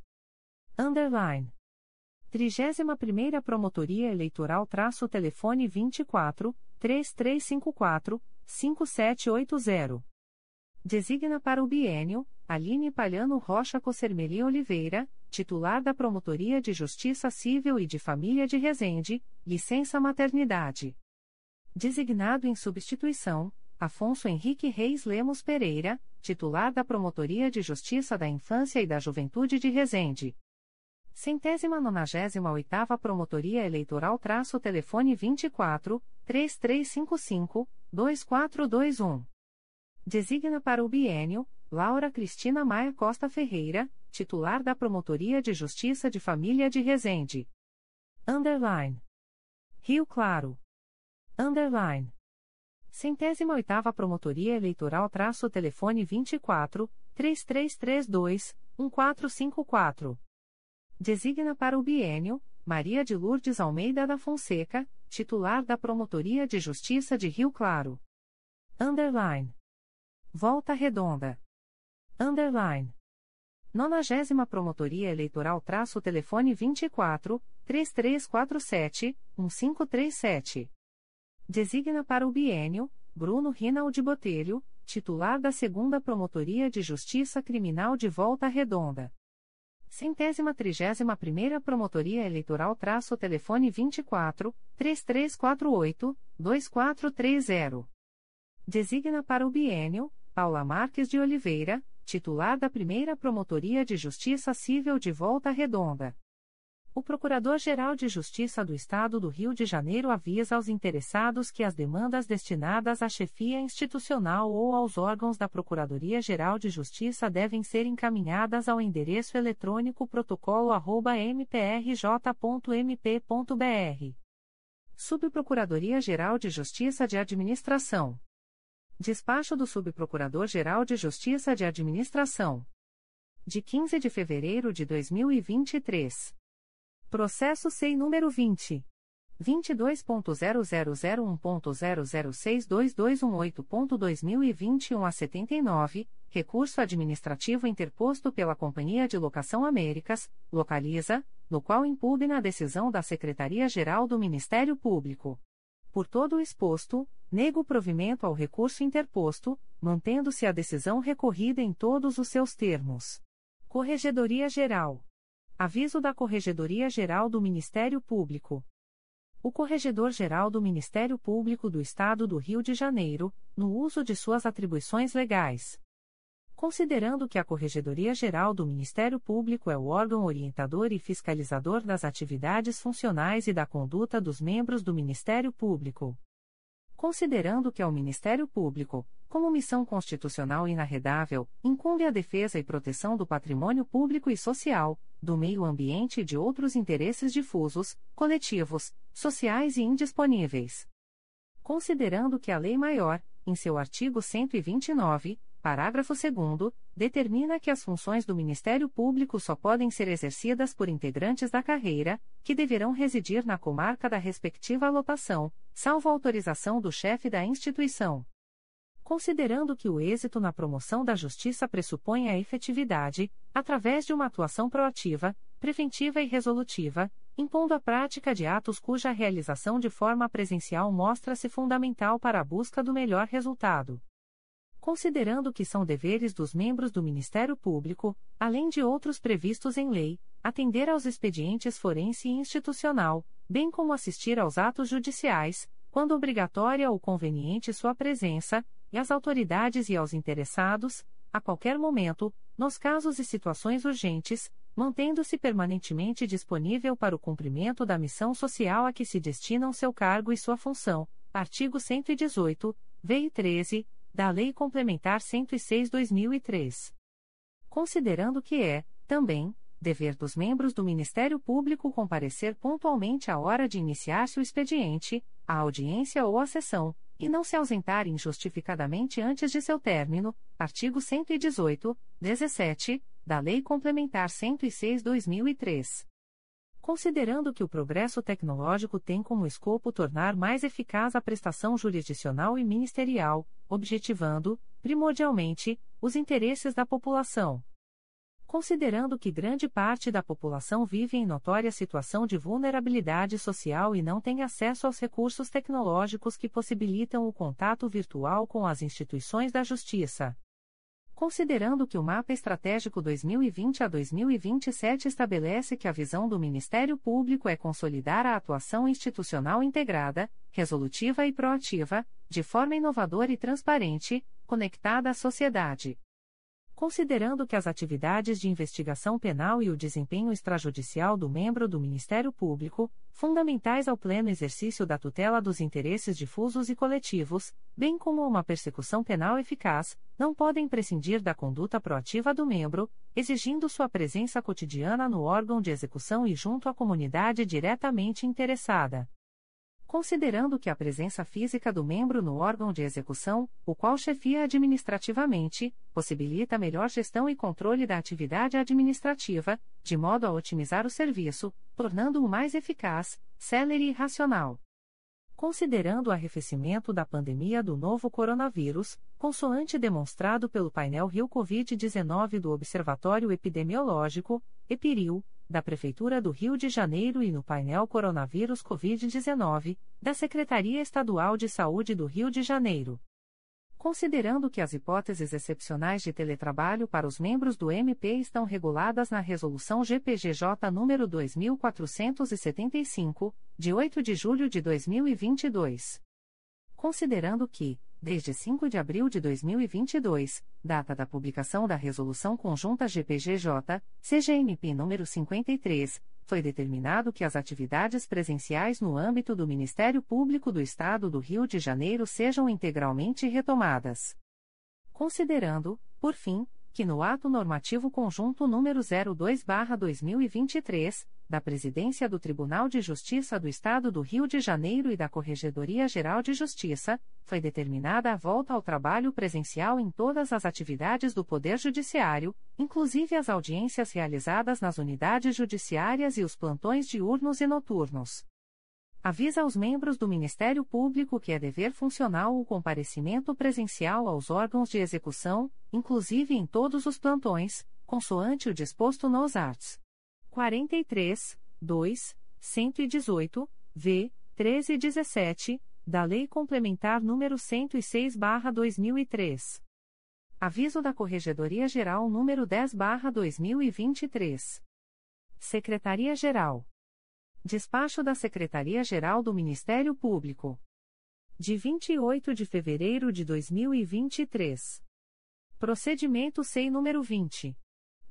Underline. 31ª Promotoria Eleitoral traço telefone 24 3354 5780. Designa para o bienio Aline Palhano Rocha Cossermeli Oliveira, titular da Promotoria de Justiça Civil e de Família de Resende, licença maternidade. Designado em substituição, Afonso Henrique Reis Lemos Pereira, titular da Promotoria de Justiça da Infância e da Juventude de Resende. Centésima nonagésima oitava Promotoria Eleitoral traço telefone 24 3355 2421. Designa para o bienio Laura Cristina Maia Costa Ferreira, titular da Promotoria de Justiça de Família de Resende. Underline. Rio Claro. Underline. Centésima oitava Promotoria Eleitoral traço telefone 24 3332 1454. Designa para o bienio Maria de Lourdes Almeida da Fonseca, titular da Promotoria de Justiça de Rio Claro. Underline. Volta Redonda. Underline. 90 Promotoria Eleitoral traço telefone 24 3347 1537. Designa para o bienio Bruno Rinaldi Botelho, titular da 2 Promotoria de Justiça Criminal de Volta Redonda. Centésima trigésima primeira Promotoria Eleitoral traço telefone 24 3348 2430. Designa para o bienio Paula Marques de Oliveira, titular da primeira Promotoria de Justiça Civil de Volta Redonda. O Procurador-Geral de Justiça do Estado do Rio de Janeiro avisa aos interessados que as demandas destinadas à chefia institucional ou aos órgãos da Procuradoria-Geral de Justiça devem ser encaminhadas ao endereço eletrônico protocolo@mprj.mp.br. Subprocuradoria-Geral de Justiça de Administração. Despacho do Subprocurador-Geral de Justiça de Administração. De 15 de fevereiro de 2023. Processo SEI número 20. 22.0001.0062218.2021 a 79, recurso administrativo interposto pela Companhia de Locação Américas, localiza, no qual impugna a decisão da Secretaria-Geral do Ministério Público. Por todo o exposto, nego provimento ao recurso interposto, mantendo-se a decisão recorrida em todos os seus termos. Corregedoria Geral. Aviso da Corregedoria Geral do Ministério Público. O Corregedor-Geral do Ministério Público do Estado do Rio de Janeiro, no uso de suas atribuições legais. Considerando que a Corregedoria Geral do Ministério Público é o órgão orientador e fiscalizador das atividades funcionais e da conduta dos membros do Ministério Público. Considerando que ao Ministério Público, como missão constitucional inarredável, incumbe a defesa e proteção do patrimônio público e social, do meio ambiente e de outros interesses difusos, coletivos, sociais e indisponíveis. Considerando que a Lei Maior, em seu artigo 129, parágrafo 2, determina que as funções do Ministério Público só podem ser exercidas por integrantes da carreira, que deverão residir na comarca da respectiva alotação, salvo autorização do chefe da instituição considerando que o êxito na promoção da justiça pressupõe a efetividade, através de uma atuação proativa, preventiva e resolutiva, impondo a prática de atos cuja realização de forma presencial mostra-se fundamental para a busca do melhor resultado. Considerando que são deveres dos membros do Ministério Público, além de outros previstos em lei, atender aos expedientes forense e institucional, bem como assistir aos atos judiciais, quando obrigatória ou conveniente sua presença, e às autoridades e aos interessados, a qualquer momento, nos casos e situações urgentes, mantendo-se permanentemente disponível para o cumprimento da missão social a que se destinam seu cargo e sua função. Artigo 118, VI 13, da Lei Complementar 106/2003. Considerando que é, também, dever dos membros do Ministério Público comparecer pontualmente à hora de iniciar-se o expediente, a audiência ou a sessão, e não se ausentar injustificadamente antes de seu término, artigo 118, 17, da Lei Complementar 106/2003. Considerando que o progresso tecnológico tem como escopo tornar mais eficaz a prestação jurisdicional e ministerial, objetivando, primordialmente, os interesses da população considerando que grande parte da população vive em notória situação de vulnerabilidade social e não tem acesso aos recursos tecnológicos que possibilitam o contato virtual com as instituições da Justiça. Considerando que o Mapa Estratégico 2020 a 2027 estabelece que a visão do Ministério Público é consolidar a atuação institucional integrada, resolutiva e proativa, de forma inovadora e transparente, conectada à sociedade considerando que as atividades de investigação penal e o desempenho extrajudicial do membro do Ministério Público, fundamentais ao pleno exercício da tutela dos interesses difusos e coletivos, bem como uma persecução penal eficaz, não podem prescindir da conduta proativa do membro, exigindo sua presença cotidiana no órgão de execução e junto à comunidade diretamente interessada considerando que a presença física do membro no órgão de execução, o qual chefia administrativamente, possibilita melhor gestão e controle da atividade administrativa, de modo a otimizar o serviço, tornando-o mais eficaz, célere e racional. Considerando o arrefecimento da pandemia do novo coronavírus, consoante demonstrado pelo painel Rio Covid-19 do Observatório Epidemiológico, EPIRIL, da Prefeitura do Rio de Janeiro e no painel Coronavírus Covid-19, da Secretaria Estadual de Saúde do Rio de Janeiro. Considerando que as hipóteses excepcionais de teletrabalho para os membros do MP estão reguladas na Resolução GPGJ nº 2475, de 8 de julho de 2022. Considerando que, desde 5 de abril de 2022, data da publicação da Resolução Conjunta GPGJ, CGNP número 53, foi determinado que as atividades presenciais no âmbito do Ministério Público do Estado do Rio de Janeiro sejam integralmente retomadas. Considerando, por fim, que no ato normativo conjunto número 02/2023, da Presidência do Tribunal de Justiça do Estado do Rio de Janeiro e da Corregedoria Geral de Justiça, foi determinada a volta ao trabalho presencial em todas as atividades do Poder Judiciário, inclusive as audiências realizadas nas unidades judiciárias e os plantões diurnos e noturnos avisa aos membros do Ministério Público que é dever funcional o comparecimento presencial aos órgãos de execução, inclusive em todos os plantões, consoante o disposto nos arts. 43, 2, 118, v. 13 e 17, da Lei Complementar nº 106/2003. Aviso da Corregedoria Geral nº 10/2023. Secretaria-Geral Despacho da Secretaria-Geral do Ministério Público. De 28 de fevereiro de 2023. Procedimento SEI número 20.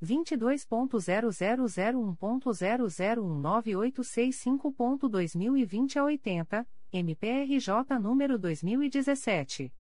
22.0001.0019865.2020 a 80, MPRJ número 2017.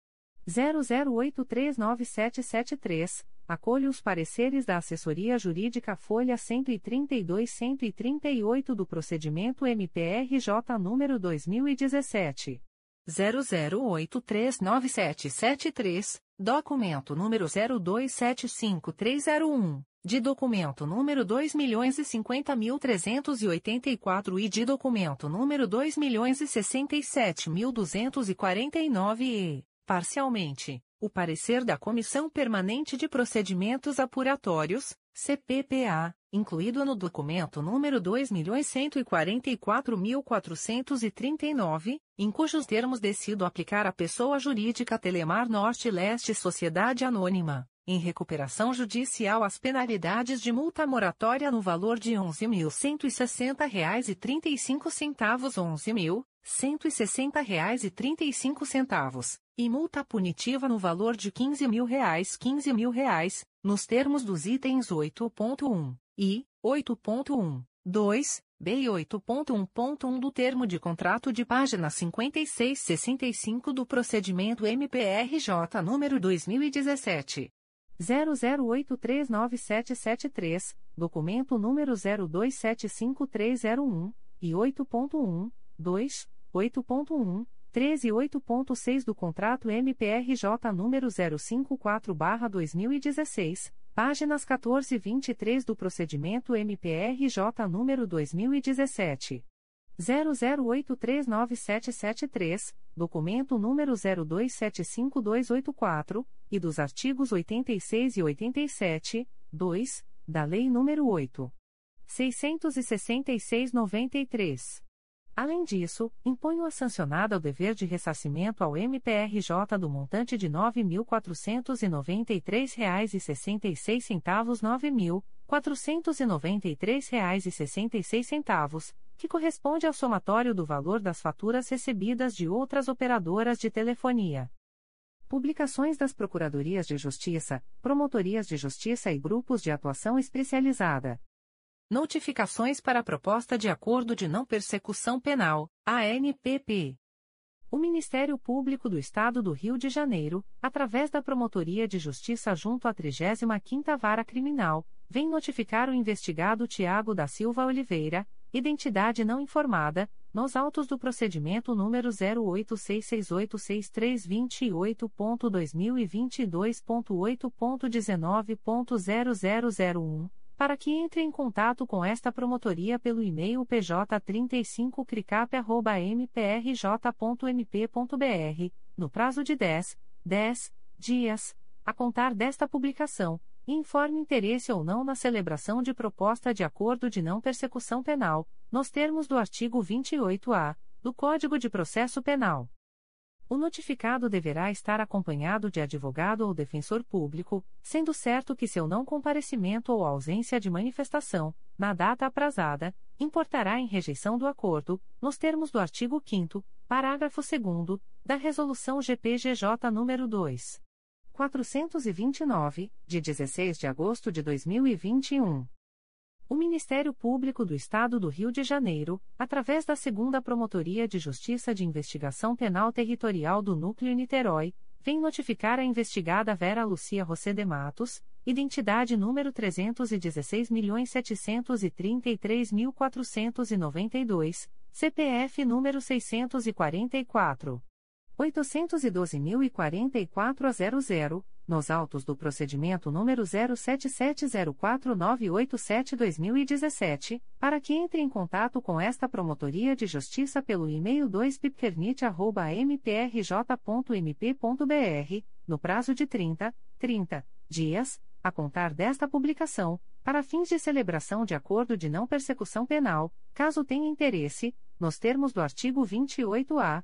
00839773, acolho os pareceres da Assessoria Jurídica Folha 132-138 do procedimento MPRJ número 2017. 00839773, documento número 0275301. De documento número 2.050.384 e de documento número 2.067.249 e parcialmente, o parecer da Comissão Permanente de Procedimentos Apuratórios, CPPA, incluído no documento número 2.144.439, em cujos termos decido aplicar à pessoa jurídica Telemar Norte-Leste Sociedade Anônima, em recuperação judicial as penalidades de multa moratória no valor de R$ 11.160,35 11.000 160 reais e 35 centavos, multa punitiva no valor de 15 mil reais 15 mil reais, nos termos dos itens 8.1 e 8.1, 2, B e 8.1.1 do termo de contrato de página 56-65 do procedimento MPRJ número 2017. 00839773, documento número 0275301, e 8.1, 2, 8.1, 13 e 8.6 do contrato MPRJ número 054/2016, páginas 14 e 23 do procedimento MPRJ número 2017 00839773, documento número 0275284, e dos artigos 86 e 87, 2, da Lei nº 8. 666/93. Além disso, imponho a sancionada o dever de ressarcimento ao MPRJ do montante de R$ 9.493,66 R$ 9.493,66, que corresponde ao somatório do valor das faturas recebidas de outras operadoras de telefonia. Publicações das Procuradorias de Justiça, Promotorias de Justiça e Grupos de Atuação Especializada. Notificações para a Proposta de Acordo de Não Persecução Penal, ANPP. O Ministério Público do Estado do Rio de Janeiro, através da Promotoria de Justiça junto à 35ª Vara Criminal, vem notificar o investigado Tiago da Silva Oliveira, identidade não informada, nos autos do procedimento número 086686328.2022.8.19.0001 para que entre em contato com esta promotoria pelo e-mail pj35cricap.mprj.mp.br, no prazo de 10, 10 dias, a contar desta publicação, informe interesse ou não na celebração de proposta de acordo de não persecução penal, nos termos do artigo 28-A do Código de Processo Penal o notificado deverá estar acompanhado de advogado ou defensor público, sendo certo que seu não comparecimento ou ausência de manifestação, na data aprazada, importará em rejeição do acordo, nos termos do artigo 5 parágrafo 2 da Resolução GPGJ nº 2. 429, de 16 de agosto de 2021. O Ministério Público do Estado do Rio de Janeiro, através da Segunda Promotoria de Justiça de Investigação Penal Territorial do Núcleo Niterói, vem notificar a investigada Vera Lucia José de Matos, identidade número 316.733.492, CPF número 644. 812.044 a 00, nos autos do procedimento número 07704987-2017, para que entre em contato com esta Promotoria de Justiça pelo e-mail 2pipternit.mprj.mp.br, no prazo de 30, 30 dias, a contar desta publicação, para fins de celebração de acordo de não persecução penal, caso tenha interesse, nos termos do artigo 28-A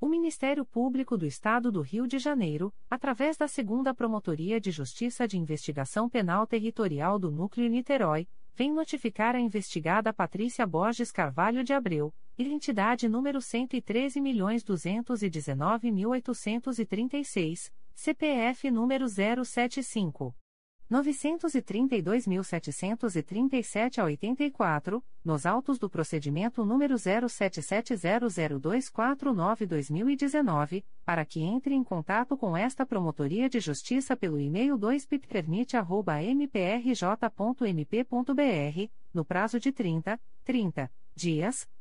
O Ministério Público do Estado do Rio de Janeiro, através da Segunda Promotoria de Justiça de Investigação Penal Territorial do Núcleo Niterói, vem notificar a investigada Patrícia Borges Carvalho de Abreu, identidade número 113.219.836, CPF número 075. 932.737 a 84, nos autos do procedimento número 07700249-2019, para que entre em contato com esta Promotoria de Justiça pelo e-mail 2pitpernit.mprj.mp.br, no prazo de 30, 30 dias,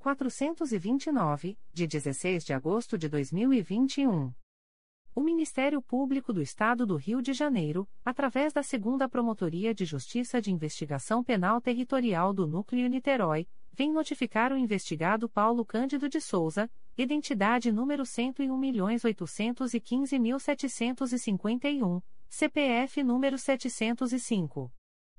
429, de 16 de agosto de 2021. O Ministério Público do Estado do Rio de Janeiro, através da Segunda Promotoria de Justiça de Investigação Penal Territorial do Núcleo Niterói, vem notificar o investigado Paulo Cândido de Souza, identidade número 101.815.751, CPF número 705.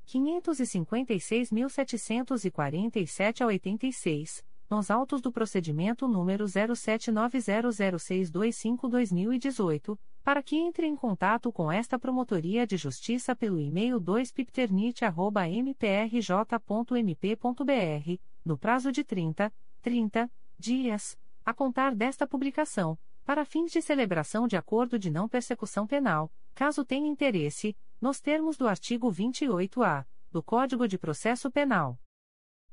556.747 a 86 nos autos do procedimento número 07900625-2018, para que entre em contato com esta Promotoria de Justiça pelo e-mail 2pipternit.mprj.mp.br, no prazo de 30, 30 dias, a contar desta publicação, para fins de celebração de acordo de não persecução penal, caso tenha interesse, nos termos do artigo 28-A do Código de Processo Penal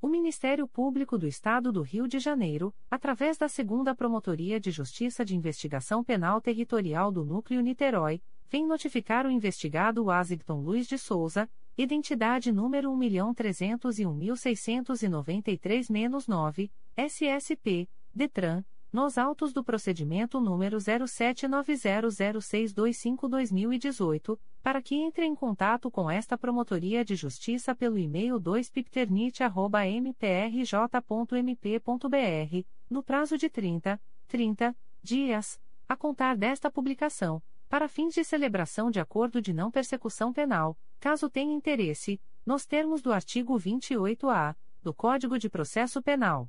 O Ministério Público do Estado do Rio de Janeiro, através da Segunda Promotoria de Justiça de Investigação Penal Territorial do Núcleo Niterói, vem notificar o investigado Washington Luiz de Souza, identidade número 1.301.693-9, SSP, DETRAN, nos autos do procedimento número 07900625-2018, para que entre em contato com esta Promotoria de Justiça pelo e-mail 2pipternit.mprj.mp.br, no prazo de 30, 30 dias, a contar desta publicação, para fins de celebração de acordo de não persecução penal, caso tenha interesse, nos termos do artigo 28-A do Código de Processo Penal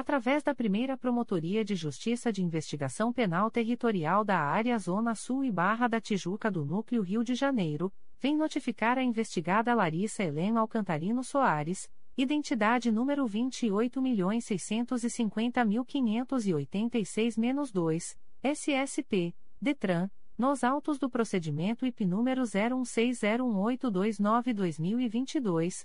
através da primeira Promotoria de Justiça de Investigação Penal Territorial da Área Zona Sul e Barra da Tijuca do Núcleo Rio de Janeiro, vem notificar a investigada Larissa Helena Alcantarino Soares, identidade número 28.650.586-2, SSP, DETRAN, nos autos do procedimento IP número 01601829-2022,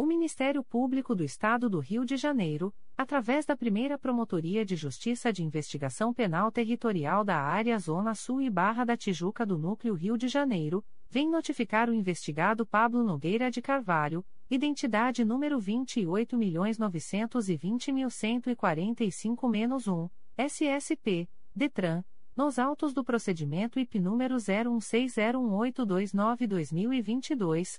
O Ministério Público do Estado do Rio de Janeiro, através da primeira Promotoria de Justiça de Investigação Penal Territorial da Área Zona Sul e Barra da Tijuca do Núcleo Rio de Janeiro, vem notificar o investigado Pablo Nogueira de Carvalho, identidade número 28.920.145-1, SSP, DETRAN, nos autos do procedimento IP número 01601829-2022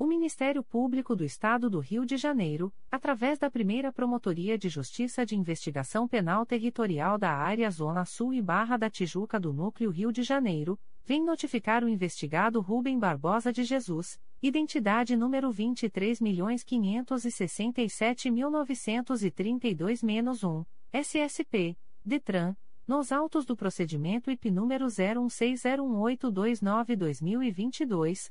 O Ministério Público do Estado do Rio de Janeiro, através da primeira Promotoria de Justiça de Investigação Penal Territorial da Área Zona Sul e Barra da Tijuca do Núcleo Rio de Janeiro, vem notificar o investigado Rubem Barbosa de Jesus, identidade número 23.567.932-1, SSP, DETRAN, nos autos do procedimento IP número 01601829-2022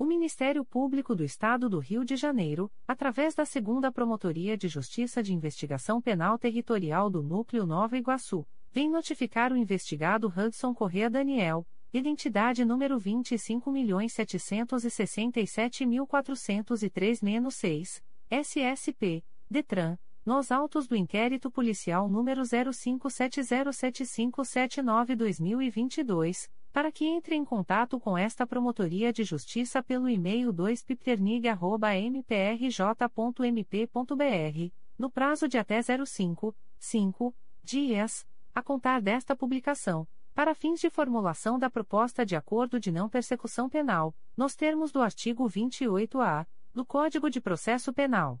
O Ministério Público do Estado do Rio de Janeiro, através da Segunda Promotoria de Justiça de Investigação Penal Territorial do Núcleo Nova Iguaçu, vem notificar o investigado Hudson Correa Daniel, identidade número 25.767.403-6, SSP, DETRAN, nos autos do inquérito policial número 05707579-2022 para que entre em contato com esta Promotoria de Justiça pelo e-mail 2pipternig.mprj.mp.br, no prazo de até 05, 5 dias, a contar desta publicação, para fins de formulação da proposta de acordo de não persecução penal, nos termos do artigo 28-A do Código de Processo Penal.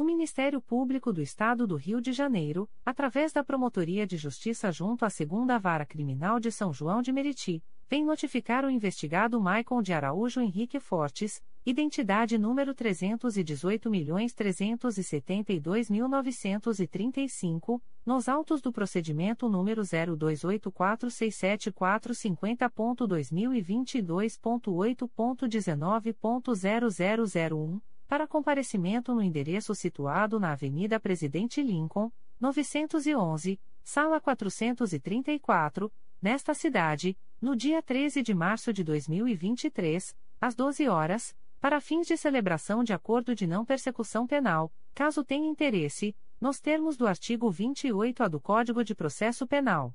O Ministério Público do Estado do Rio de Janeiro, através da Promotoria de Justiça junto à Segunda Vara Criminal de São João de Meriti, vem notificar o investigado Maicon de Araújo Henrique Fortes, identidade número 318.372.935, nos autos do procedimento número 02846745.2022.8.19.0001 para comparecimento no endereço situado na Avenida Presidente Lincoln, 911, sala 434, nesta cidade, no dia 13 de março de 2023, às 12 horas, para fins de celebração de acordo de não persecução penal, caso tenha interesse, nos termos do artigo 28-A do Código de Processo Penal.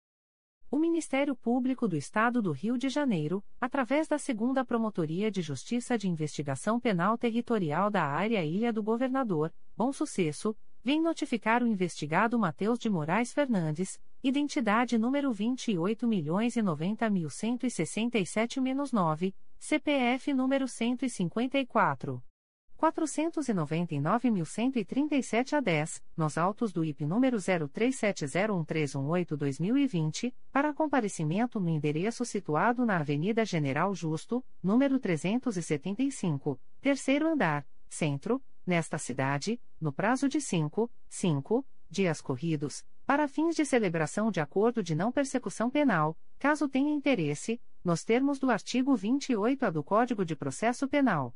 O Ministério Público do Estado do Rio de Janeiro, através da Segunda Promotoria de Justiça de Investigação Penal Territorial da Área Ilha do Governador, Bom Sucesso, vem notificar o investigado Matheus de Moraes Fernandes, identidade número 28.090.167-9, CPF número 154. 499.137 a 10, nos autos do IP número 03701318-2020, para comparecimento no endereço situado na Avenida General Justo, número 375, terceiro andar, centro, nesta cidade, no prazo de 5, 5 dias corridos, para fins de celebração de acordo de não persecução penal, caso tenha interesse, nos termos do artigo 28-A do Código de Processo Penal.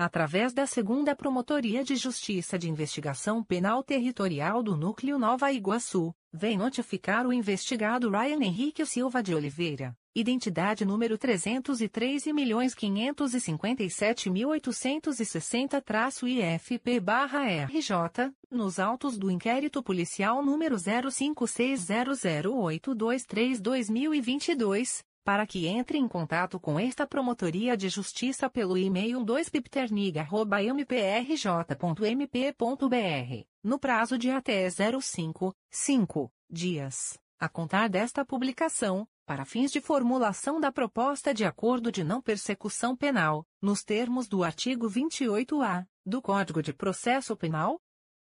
através da Segunda Promotoria de Justiça de Investigação Penal Territorial do Núcleo Nova Iguaçu, vem notificar o investigado Ryan Henrique Silva de Oliveira, identidade número 313.557.860-IFP-RJ, nos autos do inquérito policial número 05600823-2022 para que entre em contato com esta Promotoria de Justiça pelo e-mail 2pipternig.mprj.mp.br, no prazo de até 05, 5 dias, a contar desta publicação, para fins de formulação da proposta de acordo de não persecução penal, nos termos do artigo 28-A do Código de Processo Penal,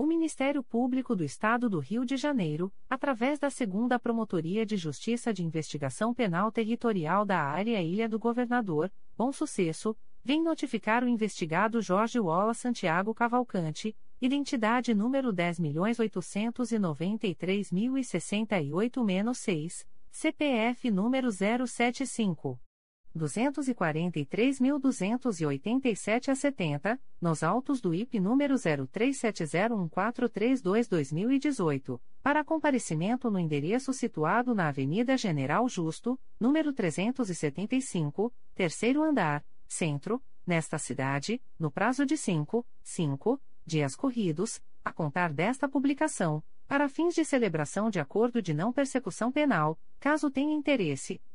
O Ministério Público do Estado do Rio de Janeiro, através da Segunda Promotoria de Justiça de Investigação Penal Territorial da Área Ilha do Governador, Bom Sucesso, vem notificar o investigado Jorge Wallace Santiago Cavalcante, identidade número 10.893.068-6, CPF número 075. 243.287 a 70, nos autos do IP número 03701432-2018, para comparecimento no endereço situado na Avenida General Justo, número 375, terceiro andar, centro, nesta cidade, no prazo de 5, 5 dias corridos, a contar desta publicação, para fins de celebração de acordo de não persecução penal, caso tenha interesse,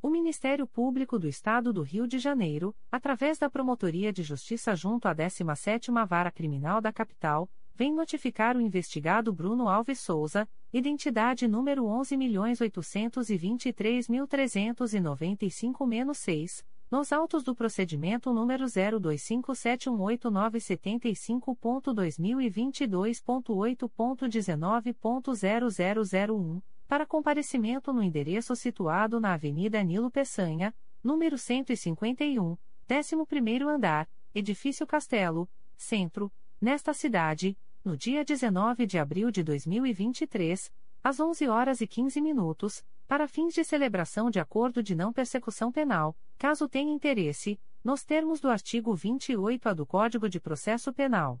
O Ministério Público do Estado do Rio de Janeiro, através da Promotoria de Justiça junto à 17ª Vara Criminal da Capital, vem notificar o investigado Bruno Alves Souza, identidade número 11.823.395-6, nos autos do procedimento número 02571895.2022.8.19.0001 para comparecimento no endereço situado na Avenida Nilo Peçanha, número 151, 11º andar, Edifício Castelo, Centro, nesta cidade, no dia 19 de abril de 2023, às 11 horas e 15 minutos, para fins de celebração de acordo de não persecução penal, caso tenha interesse, nos termos do artigo 28-A do Código de Processo Penal.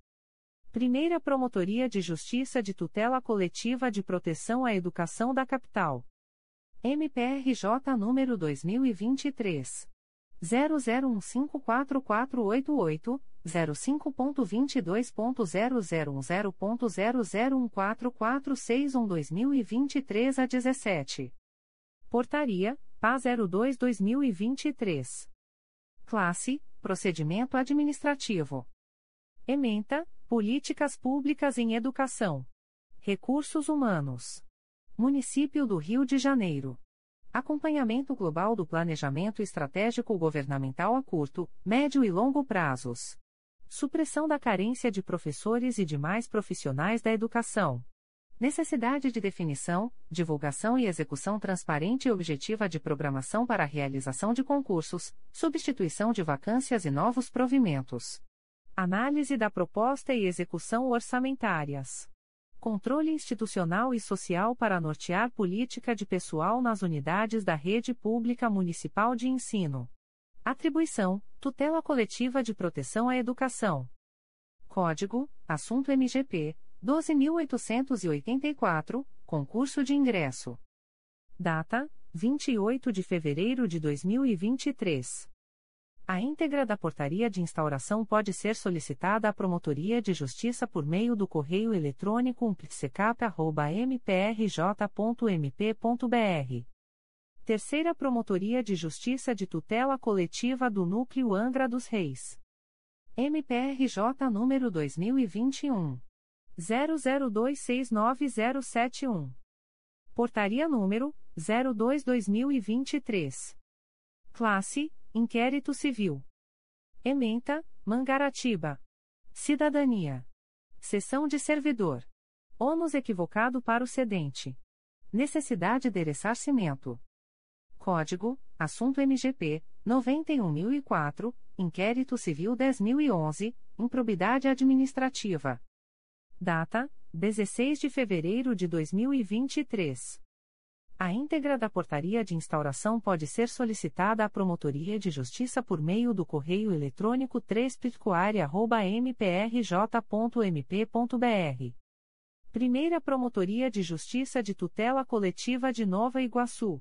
Primeira Promotoria de Justiça de Tutela Coletiva de Proteção à Educação da Capital. MPRJ número 2023 00154488, 05.22.0010.0014461-2023 a 17. Portaria, PA 02-2023. Classe, Procedimento Administrativo. Ementa, Políticas Públicas em Educação. Recursos Humanos. Município do Rio de Janeiro. Acompanhamento Global do Planejamento Estratégico Governamental a curto, médio e longo prazos. Supressão da carência de professores e demais profissionais da educação. Necessidade de definição, divulgação e execução transparente e objetiva de programação para a realização de concursos, substituição de vacâncias e novos provimentos. Análise da proposta e execução orçamentárias. Controle institucional e social para nortear política de pessoal nas unidades da rede pública municipal de ensino. Atribuição: tutela coletiva de proteção à educação. Código: Assunto MGP 12884, concurso de ingresso. Data: 28 de fevereiro de 2023. A íntegra da portaria de instauração pode ser solicitada à Promotoria de Justiça por meio do correio eletrônico umplicecap.mprj.mp.br. Terceira Promotoria de Justiça de Tutela Coletiva do Núcleo Angra dos Reis. MPRJ número 2021. 00269071. Portaria número 02-2023. Classe Inquérito Civil. Ementa, Mangaratiba. Cidadania. Seção de servidor. Ônus equivocado para o cedente. Necessidade de ressarcimento. Código: Assunto MGP 91004, Inquérito Civil 10011, Improbidade administrativa. Data: 16 de fevereiro de 2023. A íntegra da portaria de instauração pode ser solicitada à Promotoria de Justiça por meio do correio eletrônico 3 mprj.mp.br. Primeira Promotoria de Justiça de Tutela Coletiva de Nova Iguaçu.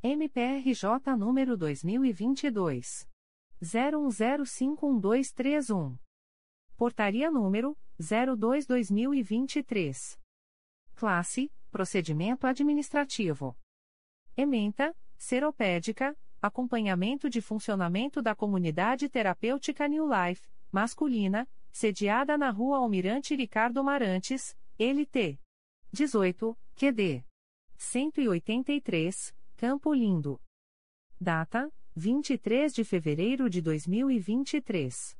MPRJ número 2022 01051231. Portaria número 02/2023. Classe Procedimento Administrativo. Ementa, Seropédica, Acompanhamento de funcionamento da Comunidade Terapêutica New Life, masculina, sediada na Rua Almirante Ricardo Marantes, LT. 18, QD. 183, Campo Lindo. Data: 23 de fevereiro de 2023.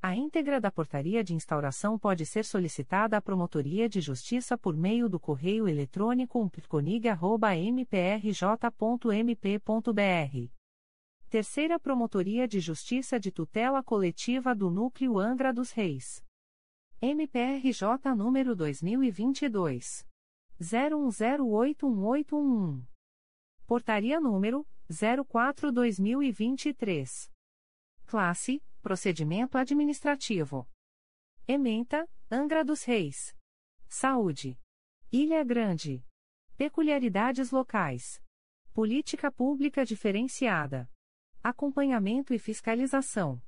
A íntegra da portaria de instauração pode ser solicitada à Promotoria de Justiça por meio do correio eletrônico umpirconig.mprj.mp.br. Terceira Promotoria de Justiça de Tutela Coletiva do Núcleo Angra dos Reis. MPRJ número 2022. 01081811. Portaria número 04/2023. Classe: Procedimento administrativo. Ementa: Angra dos Reis. Saúde. Ilha Grande. Peculiaridades locais. Política pública diferenciada. Acompanhamento e fiscalização.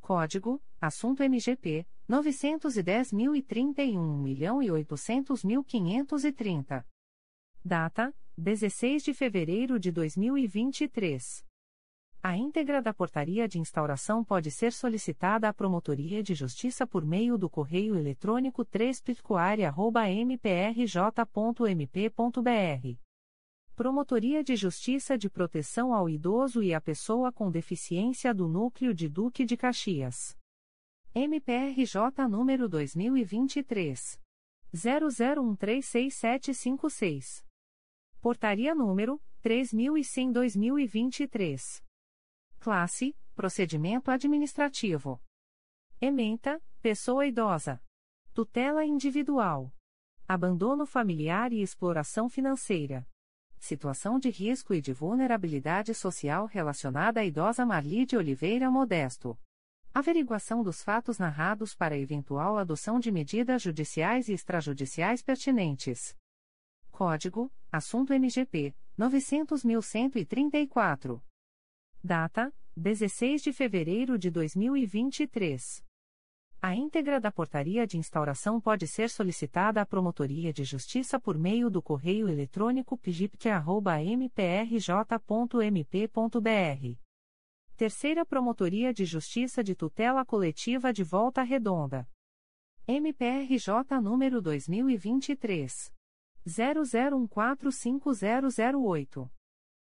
Código: Assunto MGP 910.031.800.530. Data: 16 de fevereiro de 2023. A íntegra da portaria de instauração pode ser solicitada à Promotoria de Justiça por meio do correio eletrônico 3 mprj.mp.br. Promotoria de Justiça de Proteção ao Idoso e à Pessoa com Deficiência do Núcleo de Duque de Caxias. MPRJ número 2023 00136756. Portaria número 3100/2023. Classe: Procedimento administrativo. Ementa: Pessoa idosa. Tutela individual. Abandono familiar e exploração financeira. Situação de risco e de vulnerabilidade social relacionada à idosa Marli de Oliveira Modesto. Averiguação dos fatos narrados para eventual adoção de medidas judiciais e extrajudiciais pertinentes. Código: Assunto MGP 900.134. Data: 16 de fevereiro de 2023. A íntegra da portaria de instauração pode ser solicitada à Promotoria de Justiça por meio do correio eletrônico pgipte.mprj.mp.br. Terceira Promotoria de Justiça de Tutela Coletiva de Volta Redonda. MPRJ número 2023 00145008.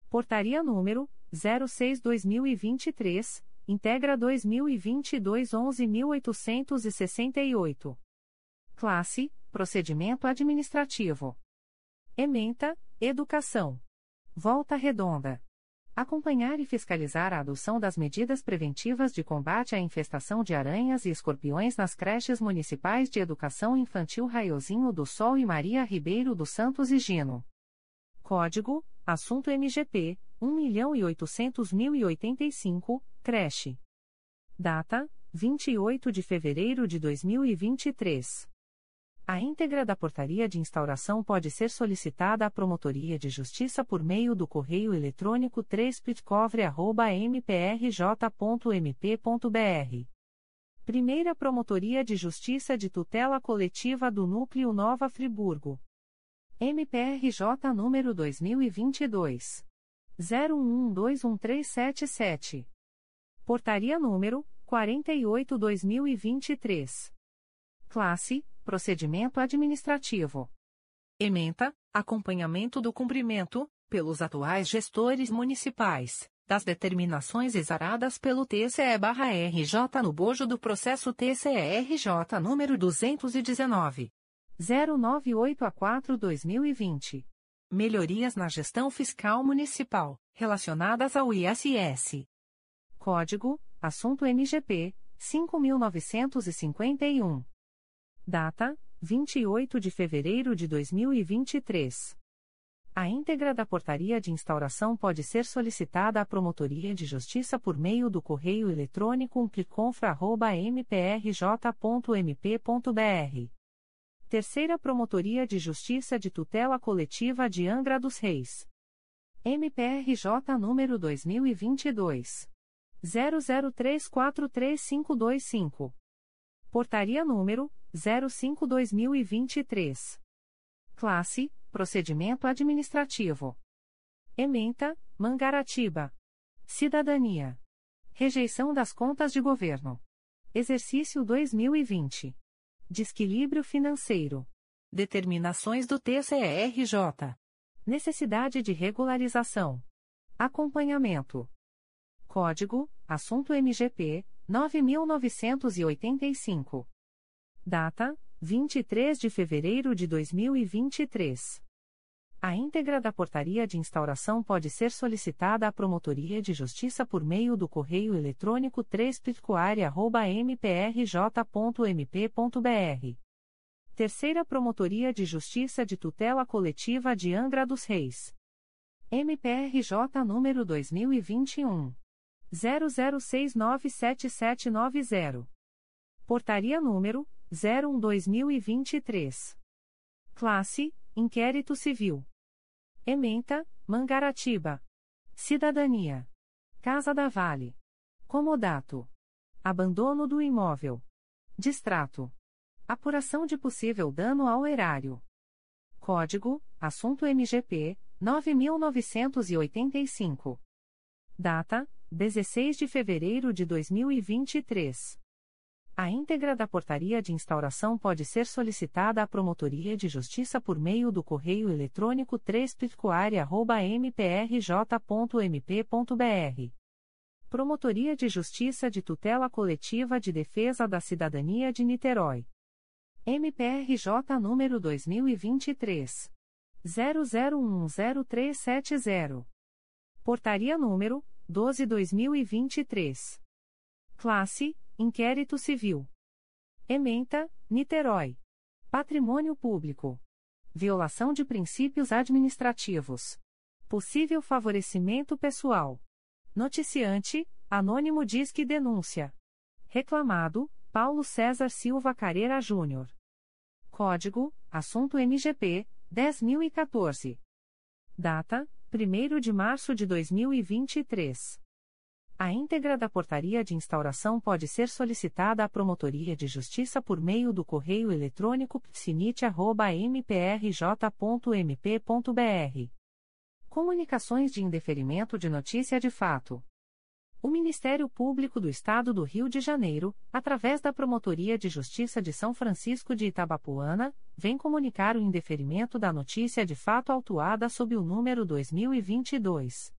Portaria número 06/2023, integra 2022 11868. Classe: Procedimento administrativo. Ementa: Educação. Volta Redonda. Acompanhar e fiscalizar a adoção das medidas preventivas de combate à infestação de aranhas e escorpiões nas creches municipais de educação infantil Raiozinho do Sol e Maria Ribeiro dos Santos e Gino. Código: Assunto MGP 1.800.085, creche. Data: 28 de fevereiro de 2023. A íntegra da portaria de instauração pode ser solicitada à Promotoria de Justiça por meio do correio eletrônico 3 Primeira Promotoria de Justiça de Tutela Coletiva do Núcleo Nova Friburgo. MPRJ número 2022 01121377. Portaria número 48/2023. Classe Procedimento administrativo. Ementa: acompanhamento do cumprimento, pelos atuais gestores municipais, das determinações exaradas pelo TCE-RJ no bojo do processo TCE-RJ número 219. 098 a 4-2020. Melhorias na gestão fiscal municipal, relacionadas ao ISS. Código: Assunto MGP 5951. Data: 28 de fevereiro de 2023. A íntegra da portaria de instauração pode ser solicitada à Promotoria de Justiça por meio do correio eletrônico umpliconfra.mprj.mp.br. Terceira Promotoria de Justiça de Tutela Coletiva de Angra dos Reis. MPRJ número 2022. 00343525. Portaria número 05-2023. Classe: Procedimento Administrativo. Ementa: Mangaratiba. Cidadania. Rejeição das contas de governo. Exercício 2020. Desquilíbrio financeiro. Determinações do TCRJ. Necessidade de regularização. Acompanhamento. Código: Assunto MGP 9985. Data: 23 de fevereiro de 2023. A íntegra da portaria de instauração pode ser solicitada à Promotoria de Justiça por meio do correio eletrônico 3 mprj.mp.br. Terceira Promotoria de Justiça de Tutela Coletiva de Angra dos Reis. MPRJ número 2021. 00697790. Portaria número 01-2023. Classe: Inquérito Civil. Ementa: Mangaratiba. Cidadania. Casa da Vale. Comodato. Abandono do imóvel. Distrato. Apuração de possível dano ao erário. Código: Assunto MGP 9985. Data: 16 de fevereiro de 2023. A íntegra da portaria de instauração pode ser solicitada à Promotoria de Justiça por meio do correio eletrônico 3 mprj.mp.br. Promotoria de Justiça de Tutela Coletiva de Defesa da Cidadania de Niterói. MPRJ número 2023 00103770. Portaria número 12/2023. Classe: Inquérito Civil. Ementa: Niterói. Patrimônio Público. Violação de princípios administrativos. Possível favorecimento pessoal. Noticiante: Anônimo diz que denúncia. Reclamado: Paulo César Silva Careira Júnior. Código: Assunto MGP 10.014. Data: 1 de março de 2023. A íntegra da portaria de instauração pode ser solicitada à Promotoria de Justiça por meio do correio eletrônico psinit.mprj.mp.br. Comunicações de indeferimento de notícia de fato. O Ministério Público do Estado do Rio de Janeiro, através da Promotoria de Justiça de São Francisco de Itabapuana, vem comunicar o indeferimento da notícia de fato autuada sob o número 2022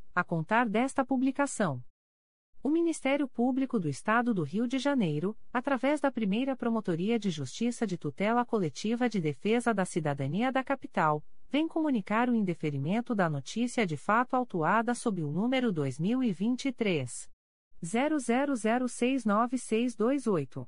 a contar desta publicação. O Ministério Público do Estado do Rio de Janeiro, através da primeira Promotoria de Justiça de Tutela Coletiva de Defesa da Cidadania da Capital, vem comunicar o indeferimento da notícia de fato autuada sob o número 2023 00069628.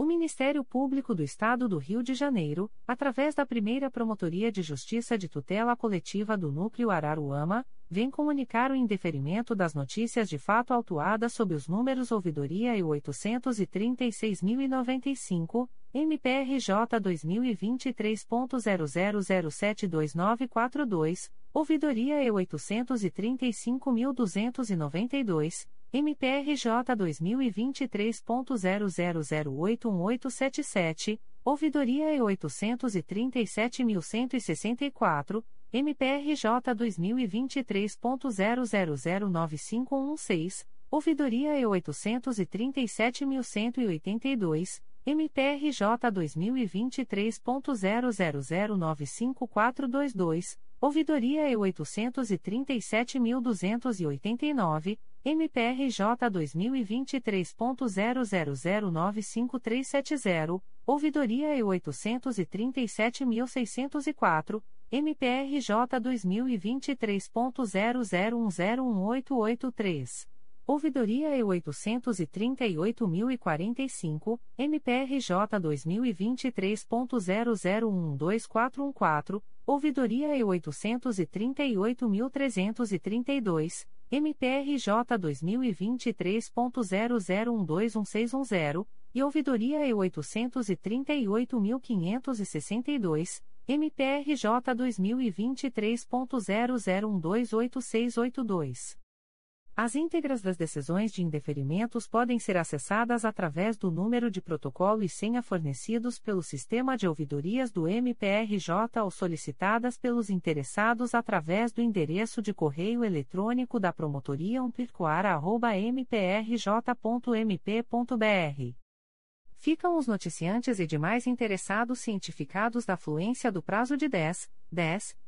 O Ministério Público do Estado do Rio de Janeiro, através da primeira Promotoria de Justiça de Tutela Coletiva do Núcleo Araruama, vem comunicar o indeferimento das notícias de fato autuadas sob os números ouvidoria e 836.095, MPRJ 2023.00072942, ouvidoria e 835.292, MPRJ 2023.00081877, ouvidoria e 837.164, MPRJ 2023.00095116, ouvidoria e 837.182, MPRJ 2023.00095422, ouvidoria e 837.289, MPRJ 2023.00095370, ouvidoria e 837.604, MPRJ 2023.00101883. Ouvidoria E 838.045, MPRJ 2023.00124414, Ouvidoria E 838.332, MPRJ 2023.00121610, e Ouvidoria E 838.562, MPRJ 2023.00128682. As íntegras das decisões de indeferimentos podem ser acessadas através do número de protocolo e senha fornecidos pelo sistema de ouvidorias do MPRJ ou solicitadas pelos interessados através do endereço de correio eletrônico da Promotoria umpircoara.mprj.mp.br. Ficam os noticiantes e demais interessados cientificados da fluência do prazo de 10, 10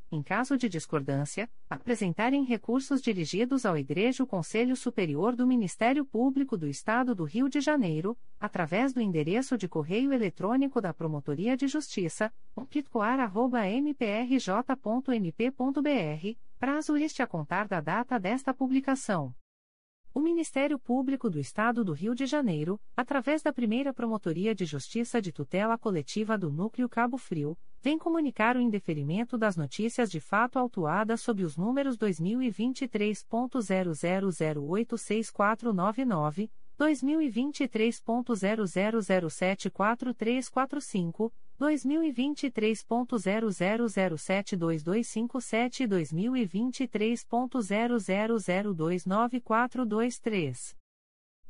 em caso de discordância, apresentarem recursos dirigidos ao Igreja Conselho Superior do Ministério Público do Estado do Rio de Janeiro, através do endereço de correio eletrônico da Promotoria de Justiça, pitcoar.mprj.mp.br, prazo este a contar da data desta publicação. O Ministério Público do Estado do Rio de Janeiro, através da primeira Promotoria de Justiça de Tutela Coletiva do Núcleo Cabo Frio, vem comunicar o indeferimento das notícias de fato autuadas sob os números 2023.00086499, 2023.00074345, 2023.00072257 e 2023.00029423.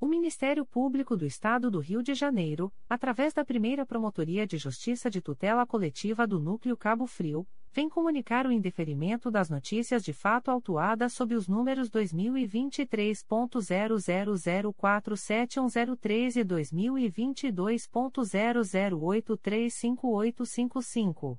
O Ministério Público do Estado do Rio de Janeiro, através da primeira Promotoria de Justiça de Tutela Coletiva do Núcleo Cabo Frio, vem comunicar o indeferimento das notícias de fato autuadas sob os números 2023.00047103 e 2022.00835855.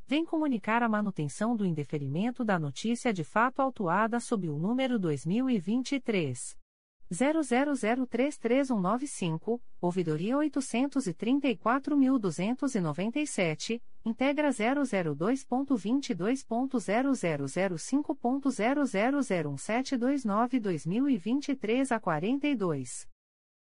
vem comunicar a manutenção do indeferimento da notícia de fato autuada sob o número 2023 00033195, ouvidoria 834.297, integra 002.22.0005.0001729-2023 a 42.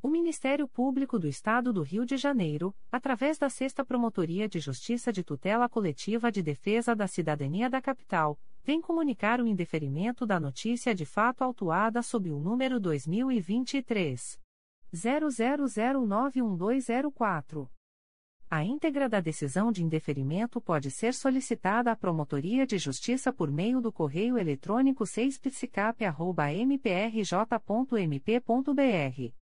O Ministério Público do Estado do Rio de Janeiro, através da Sexta Promotoria de Justiça de Tutela Coletiva de Defesa da Cidadania da Capital, vem comunicar o indeferimento da notícia de fato autuada sob o número 2023 00091204. A íntegra da decisão de indeferimento pode ser solicitada à Promotoria de Justiça por meio do correio eletrônico 6psicap.mprj.mp.br.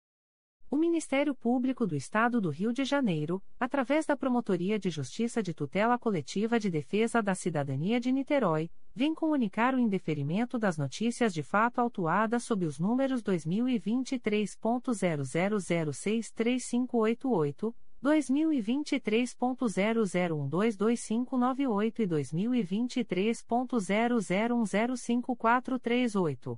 O Ministério Público do Estado do Rio de Janeiro, através da Promotoria de Justiça de Tutela Coletiva de Defesa da Cidadania de Niterói, vem comunicar o indeferimento das notícias de fato autuadas sob os números 2023.00063588, 2023.00122598 e 2023.00105438.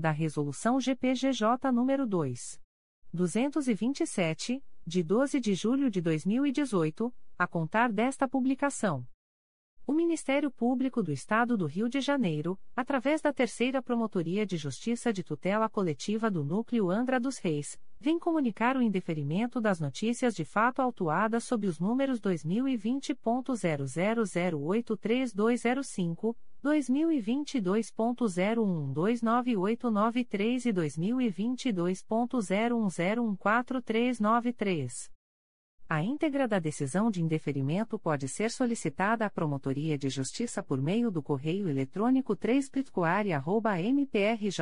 da Resolução GPGJ nº 2. 227, de 12 de julho de 2018, a contar desta publicação. O Ministério Público do Estado do Rio de Janeiro, através da Terceira Promotoria de Justiça de Tutela Coletiva do Núcleo Andra dos Reis, vem comunicar o indeferimento das notícias de fato autuadas sob os números 2020.00083205, 2022.01298893 e 2022.01014393. A íntegra da decisão de indeferimento pode ser solicitada à Promotoria de Justiça por meio do correio eletrônico 3 mprj.mp.br.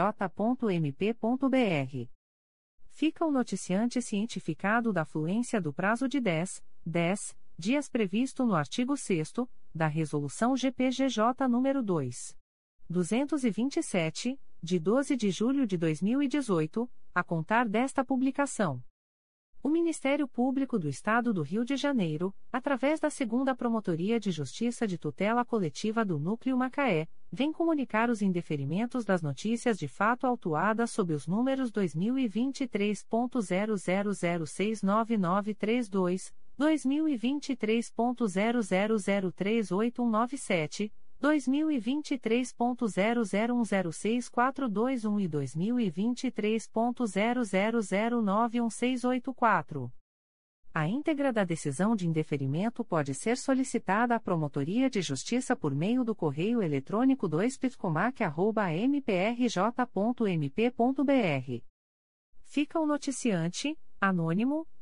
Fica o noticiante cientificado da fluência do prazo de 10, 10 dias previsto no artigo 6 da Resolução GPGJ nº 2. 227, de 12 de julho de 2018, a contar desta publicação. O Ministério Público do Estado do Rio de Janeiro, através da Segunda Promotoria de Justiça de Tutela Coletiva do Núcleo Macaé, vem comunicar os indeferimentos das notícias de fato autuadas sob os números 2023.00069932, 2023.00038197, 2023.00106421 e 2023.00091684. A íntegra da decisão de indeferimento pode ser solicitada à Promotoria de Justiça por meio do correio eletrônico 2 mprj.mp.br. Fica o noticiante, anônimo,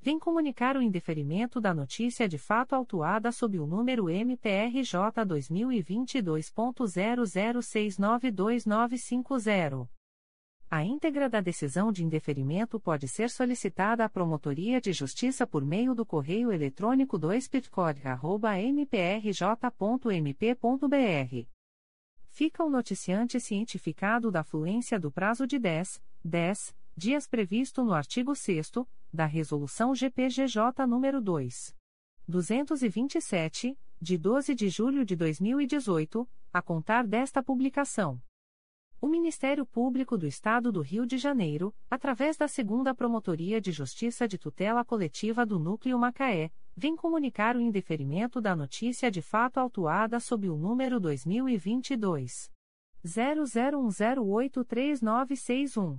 vem comunicar o indeferimento da notícia de fato autuada sob o número MPRJ 2022.00692950. A íntegra da decisão de indeferimento pode ser solicitada à Promotoria de Justiça por meio do correio eletrônico 2 pitcorg.mprj.mp.br fica o noticiante cientificado da fluência do prazo de 10, 10 dias previsto no artigo 6 da Resolução GPGJ nº 2. 227, de 12 de julho de 2018, a contar desta publicação. O Ministério Público do Estado do Rio de Janeiro, através da Segunda Promotoria de Justiça de Tutela Coletiva do Núcleo Macaé, vem comunicar o indeferimento da notícia de fato autuada sob o número 2022 0010833961.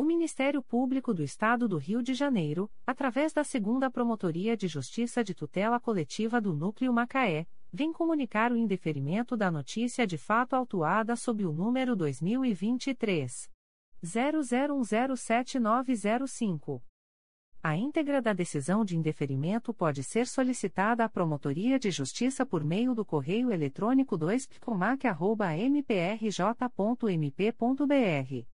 O Ministério Público do Estado do Rio de Janeiro, através da Segunda Promotoria de Justiça de Tutela Coletiva do Núcleo Macaé, vem comunicar o indeferimento da notícia de fato autuada sob o número 2023 00107905. A íntegra da decisão de indeferimento pode ser solicitada à Promotoria de Justiça por meio do correio eletrônico 2pcomac.mprj.mp.br.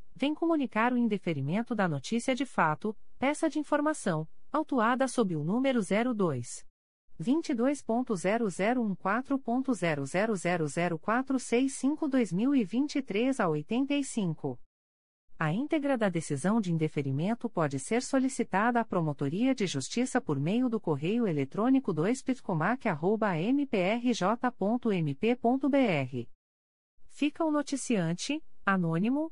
vem comunicar o indeferimento da notícia de fato, peça de informação, autuada sob o número 02 22.0014.0000465-2023 a 85. A íntegra da decisão de indeferimento pode ser solicitada à Promotoria de Justiça por meio do correio eletrônico 2pitcomac.mprj.mp.br. Fica o noticiante, anônimo,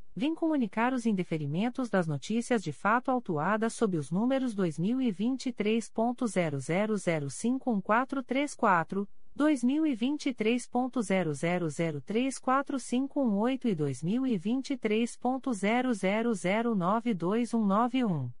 vem comunicar os indeferimentos das notícias de fato autuadas sob os números 2023.00051434, 2023.00034518 e 2023.00092191.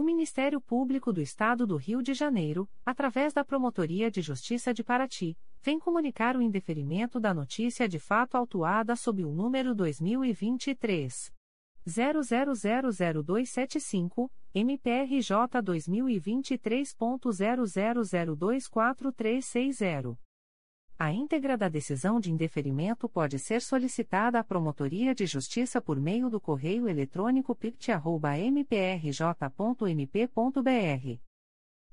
O Ministério Público do Estado do Rio de Janeiro, através da Promotoria de Justiça de Paraty, vem comunicar o indeferimento da notícia de fato autuada sob o número 2023 00000275, MPRJ 2023.00024360. A íntegra da decisão de indeferimento pode ser solicitada à Promotoria de Justiça por meio do correio eletrônico pict.mprj.mp.br.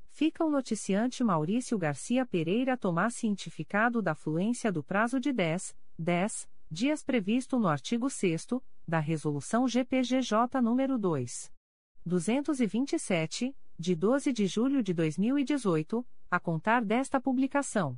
Fica o noticiante Maurício Garcia Pereira tomar cientificado da fluência do prazo de 10, 10 dias previsto no artigo 6 da Resolução GPGJ nº 2. 227, de 12 de julho de 2018, a contar desta publicação.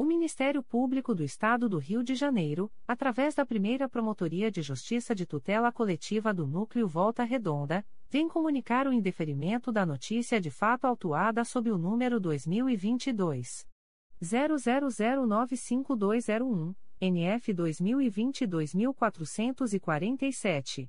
O Ministério Público do Estado do Rio de Janeiro, através da primeira Promotoria de Justiça de Tutela Coletiva do Núcleo Volta Redonda, vem comunicar o indeferimento da notícia de fato autuada sob o número 2022 00095201, NF 2020-2447.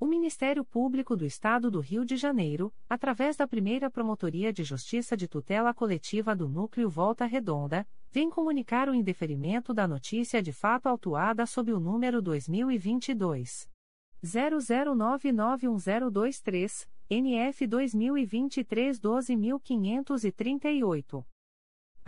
O Ministério Público do Estado do Rio de Janeiro, através da primeira Promotoria de Justiça de Tutela Coletiva do Núcleo Volta Redonda, vem comunicar o indeferimento da notícia de fato autuada sob o número 2022 00991023, NF 2023 12538.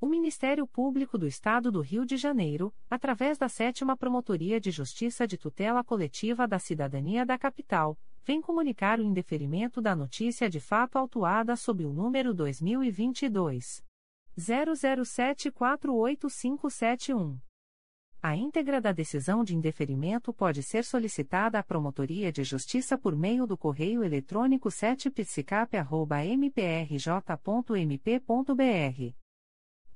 O Ministério Público do Estado do Rio de Janeiro, através da Sétima Promotoria de Justiça de Tutela Coletiva da Cidadania da Capital, vem comunicar o indeferimento da notícia de fato autuada sob o número 2022 00748571. A íntegra da decisão de indeferimento pode ser solicitada à Promotoria de Justiça por meio do correio eletrônico 7psicap.mprj.mp.br.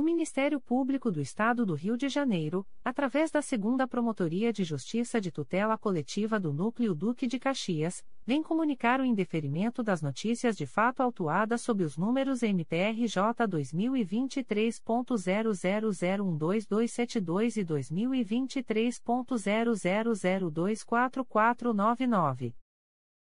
O Ministério Público do Estado do Rio de Janeiro, através da Segunda Promotoria de Justiça de Tutela Coletiva do Núcleo Duque de Caxias, vem comunicar o indeferimento das notícias de fato autuadas sob os números MPRJ 2023.00012272 e 2023.00024499.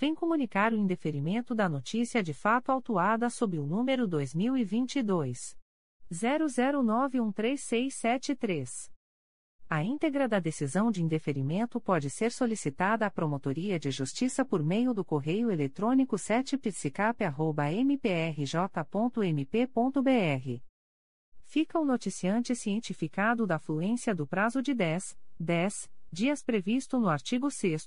vem comunicar o indeferimento da notícia de fato autuada sob o número 2022 00913673. A íntegra da decisão de indeferimento pode ser solicitada à Promotoria de Justiça por meio do correio eletrônico 7psicap.mprj.mp.br. Fica o noticiante cientificado da fluência do prazo de 10, 10 dias previsto no artigo 6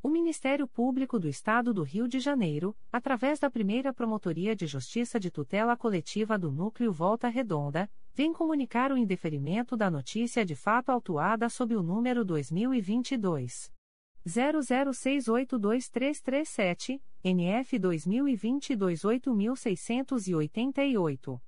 O Ministério Público do Estado do Rio de Janeiro, através da primeira Promotoria de Justiça de Tutela Coletiva do Núcleo Volta Redonda, vem comunicar o indeferimento da notícia de fato autuada sob o número 2022. 00682337, NF 2022 8688.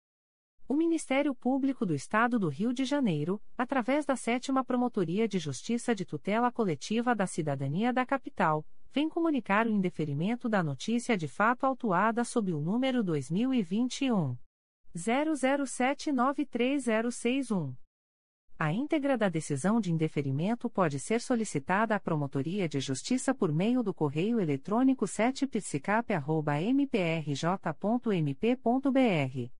O Ministério Público do Estado do Rio de Janeiro, através da Sétima Promotoria de Justiça de Tutela Coletiva da Cidadania da Capital, vem comunicar o indeferimento da notícia de fato autuada sob o número 2021 00793061. A íntegra da decisão de indeferimento pode ser solicitada à Promotoria de Justiça por meio do correio eletrônico 7psicap.mprj.mp.br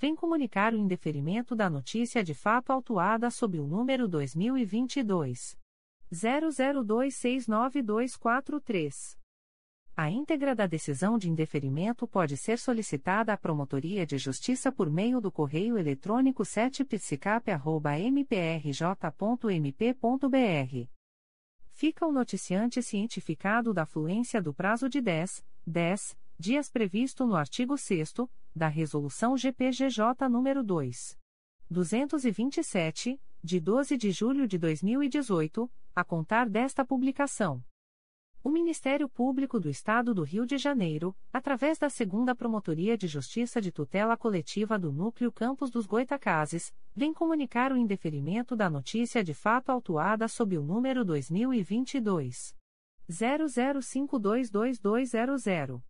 vem comunicar o indeferimento da notícia de fato autuada sob o número 2022 00269243. A íntegra da decisão de indeferimento pode ser solicitada à Promotoria de Justiça por meio do correio eletrônico 7psicap.mprj.mp.br. Fica o noticiante cientificado da fluência do prazo de 10, 10 dias previsto no artigo 6 da Resolução GPGJ nº 2. 227, de 12 de julho de 2018, a contar desta publicação. O Ministério Público do Estado do Rio de Janeiro, através da Segunda Promotoria de Justiça de Tutela Coletiva do Núcleo Campos dos Goitacazes, vem comunicar o indeferimento da notícia de fato autuada sob o número 2022 00522200.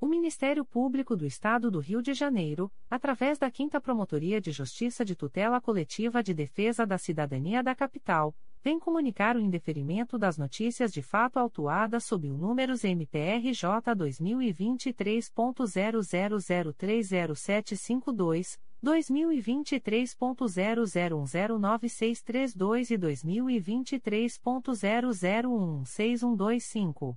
O Ministério Público do Estado do Rio de Janeiro, através da 5 Promotoria de Justiça de Tutela Coletiva de Defesa da Cidadania da Capital, vem comunicar o indeferimento das notícias de fato autuadas sob o números MPRJ 2023.00030752, 2023.00109632 e 2023.00161225.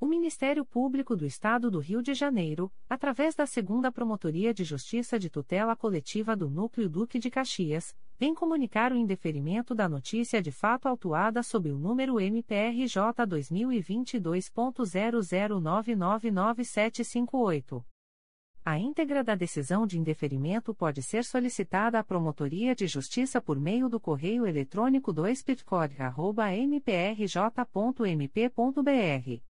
O Ministério Público do Estado do Rio de Janeiro, através da Segunda Promotoria de Justiça de Tutela Coletiva do Núcleo Duque de Caxias, vem comunicar o indeferimento da notícia de fato autuada sob o número MPRJ 2022.00999758. A íntegra da decisão de indeferimento pode ser solicitada à Promotoria de Justiça por meio do correio eletrônico 2pitcor.mprj.mp.br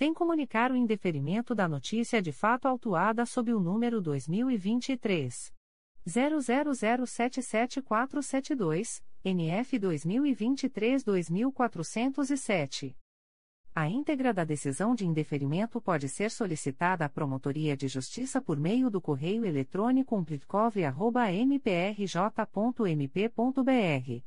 vem comunicar o indeferimento da notícia de fato autuada sob o número 2023 00077472, NF 2023-2407. A íntegra da decisão de indeferimento pode ser solicitada à Promotoria de Justiça por meio do correio eletrônico umplitcov.mprj.mp.br.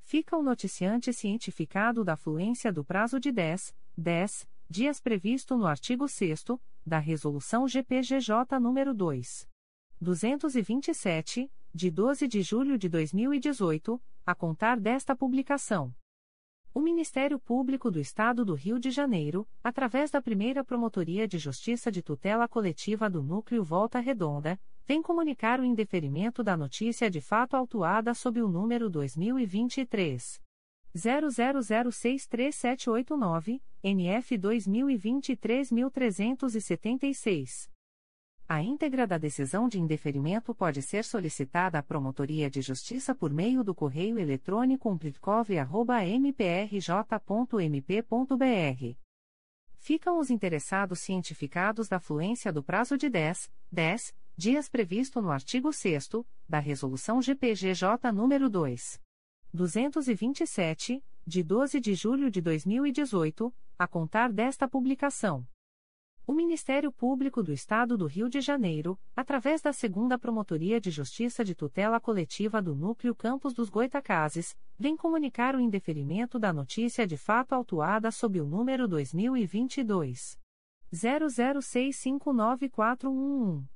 Fica o noticiante cientificado da fluência do prazo de 10, 10 dias previsto no artigo 6 da Resolução GPGJ nº 2. 227, de 12 de julho de 2018, a contar desta publicação. O Ministério Público do Estado do Rio de Janeiro, através da primeira Promotoria de Justiça de Tutela Coletiva do Núcleo Volta Redonda, vem comunicar o indeferimento da notícia de fato autuada sob o número 2023. 00063789, NF 2023.376. A íntegra da decisão de indeferimento pode ser solicitada à Promotoria de Justiça por meio do correio eletrônico umplitcov.mprj.mp.br. Ficam os interessados cientificados da fluência do prazo de 10, 10 dias previsto no artigo 6 da Resolução GPGJ nº 2. 227, de 12 de julho de 2018, a contar desta publicação. O Ministério Público do Estado do Rio de Janeiro, através da Segunda Promotoria de Justiça de Tutela Coletiva do Núcleo Campos dos Goitacazes, vem comunicar o indeferimento da notícia de fato autuada sob o número 2022 00659411.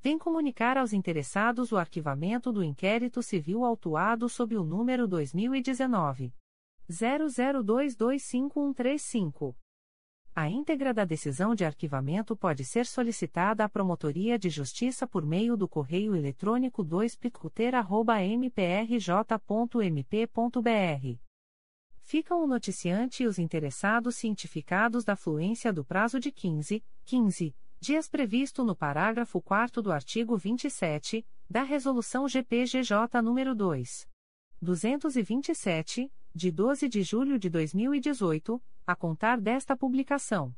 vem comunicar aos interessados o arquivamento do inquérito civil autuado sob o número 2019 00225135. A íntegra da decisão de arquivamento pode ser solicitada à Promotoria de Justiça por meio do correio eletrônico 2picoteira.mprj.mp.br ficam o noticiante e os interessados cientificados da fluência do prazo de 15, 15 dias previsto no parágrafo 4 do artigo 27 da Resolução GPGJ nº 2. 227, de 12 de julho de 2018, a contar desta publicação.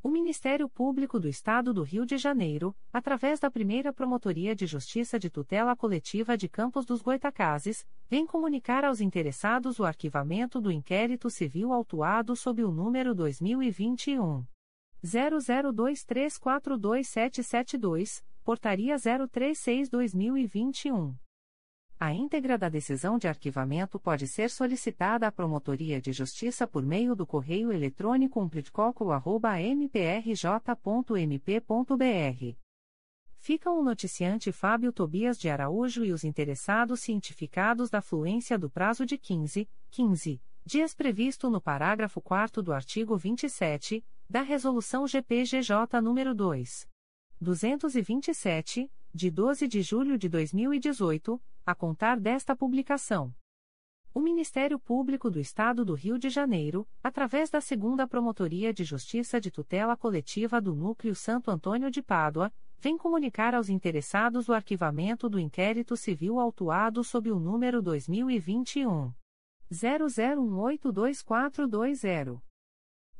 O Ministério Público do Estado do Rio de Janeiro, através da primeira Promotoria de Justiça de Tutela Coletiva de Campos dos Goitacazes, vem comunicar aos interessados o arquivamento do inquérito civil autuado sob o número 2021. 0023427772, Portaria 036-2021. A íntegra da decisão de arquivamento pode ser solicitada à Promotoria de Justiça por meio do correio eletrônico umplitcoco.mprj.mp.br. Ficam o noticiante Fábio Tobias de Araújo e os interessados cientificados da fluência do prazo de 15, 15 dias previsto no parágrafo 4 do artigo 27 da Resolução GPGJ nº 2. 227, de 12 de julho de 2018 a contar desta publicação. O Ministério Público do Estado do Rio de Janeiro, através da Segunda Promotoria de Justiça de Tutela Coletiva do Núcleo Santo Antônio de Pádua, vem comunicar aos interessados o arquivamento do inquérito civil autuado sob o número 2021 00182420.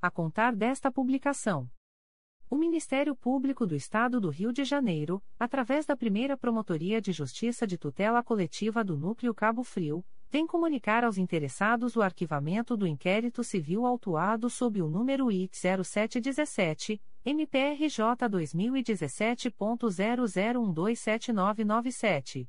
a contar desta publicação. O Ministério Público do Estado do Rio de Janeiro, através da primeira Promotoria de Justiça de Tutela Coletiva do Núcleo Cabo Frio, vem comunicar aos interessados o arquivamento do inquérito civil autuado sob o número IT 0717, MPRJ 2017.00127997.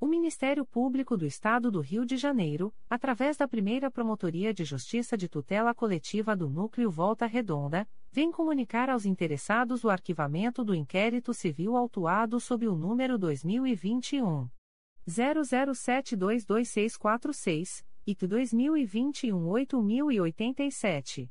O Ministério Público do Estado do Rio de Janeiro, através da primeira Promotoria de Justiça de Tutela Coletiva do Núcleo Volta Redonda, vem comunicar aos interessados o arquivamento do inquérito civil autuado sob o número 2021. 00722646 e 2021 8087.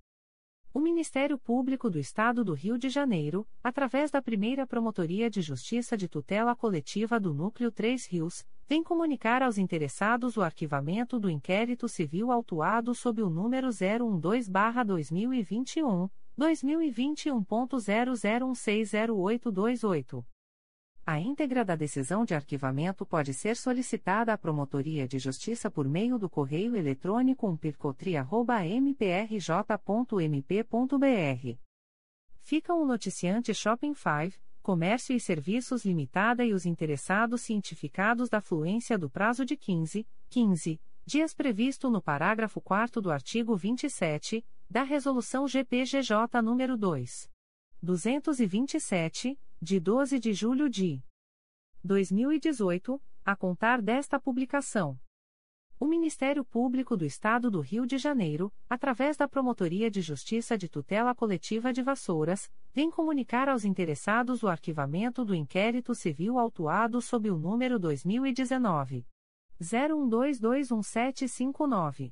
O Ministério Público do Estado do Rio de Janeiro, através da primeira Promotoria de Justiça de Tutela Coletiva do Núcleo 3 Rios, vem comunicar aos interessados o arquivamento do inquérito civil autuado sob o número 012-2021, 2021.00160828. A íntegra da decisão de arquivamento pode ser solicitada à Promotoria de Justiça por meio do correio eletrônico umpircotria.mprj.mp.br. Ficam o noticiante Shopping 5, Comércio e Serviços Limitada e os interessados cientificados da fluência do prazo de 15, 15 dias previsto no parágrafo 4 do artigo 27 da Resolução GPGJ nº 2. 227, de 12 de julho de 2018, a contar desta publicação. O Ministério Público do Estado do Rio de Janeiro, através da Promotoria de Justiça de Tutela Coletiva de Vassouras, vem comunicar aos interessados o arquivamento do inquérito civil autuado sob o número 2019 01221759.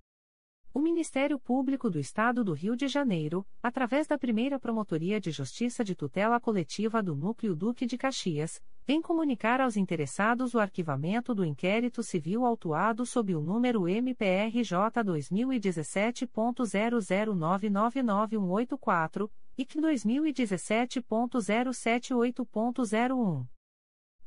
O Ministério Público do Estado do Rio de Janeiro, através da primeira Promotoria de Justiça de Tutela Coletiva do Núcleo Duque de Caxias, vem comunicar aos interessados o arquivamento do inquérito civil autuado sob o número MPRJ 2017.00999184 e 2017.078.01.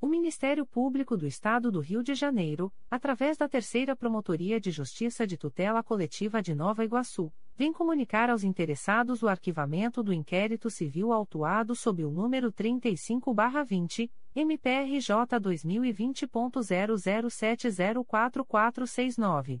O Ministério Público do Estado do Rio de Janeiro, através da Terceira Promotoria de Justiça de Tutela Coletiva de Nova Iguaçu, vem comunicar aos interessados o arquivamento do inquérito civil autuado sob o número 35-20, MPRJ 2020.00704469.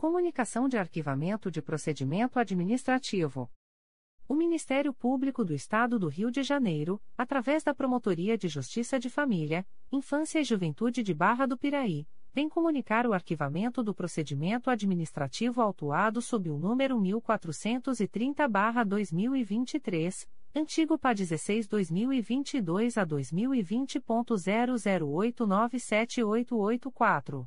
Comunicação de arquivamento de procedimento administrativo. O Ministério Público do Estado do Rio de Janeiro, através da Promotoria de Justiça de Família, Infância e Juventude de Barra do Piraí, vem comunicar o arquivamento do procedimento administrativo autuado sob o número 1430-2023, antigo PA 16-2022 a 2020.00897884.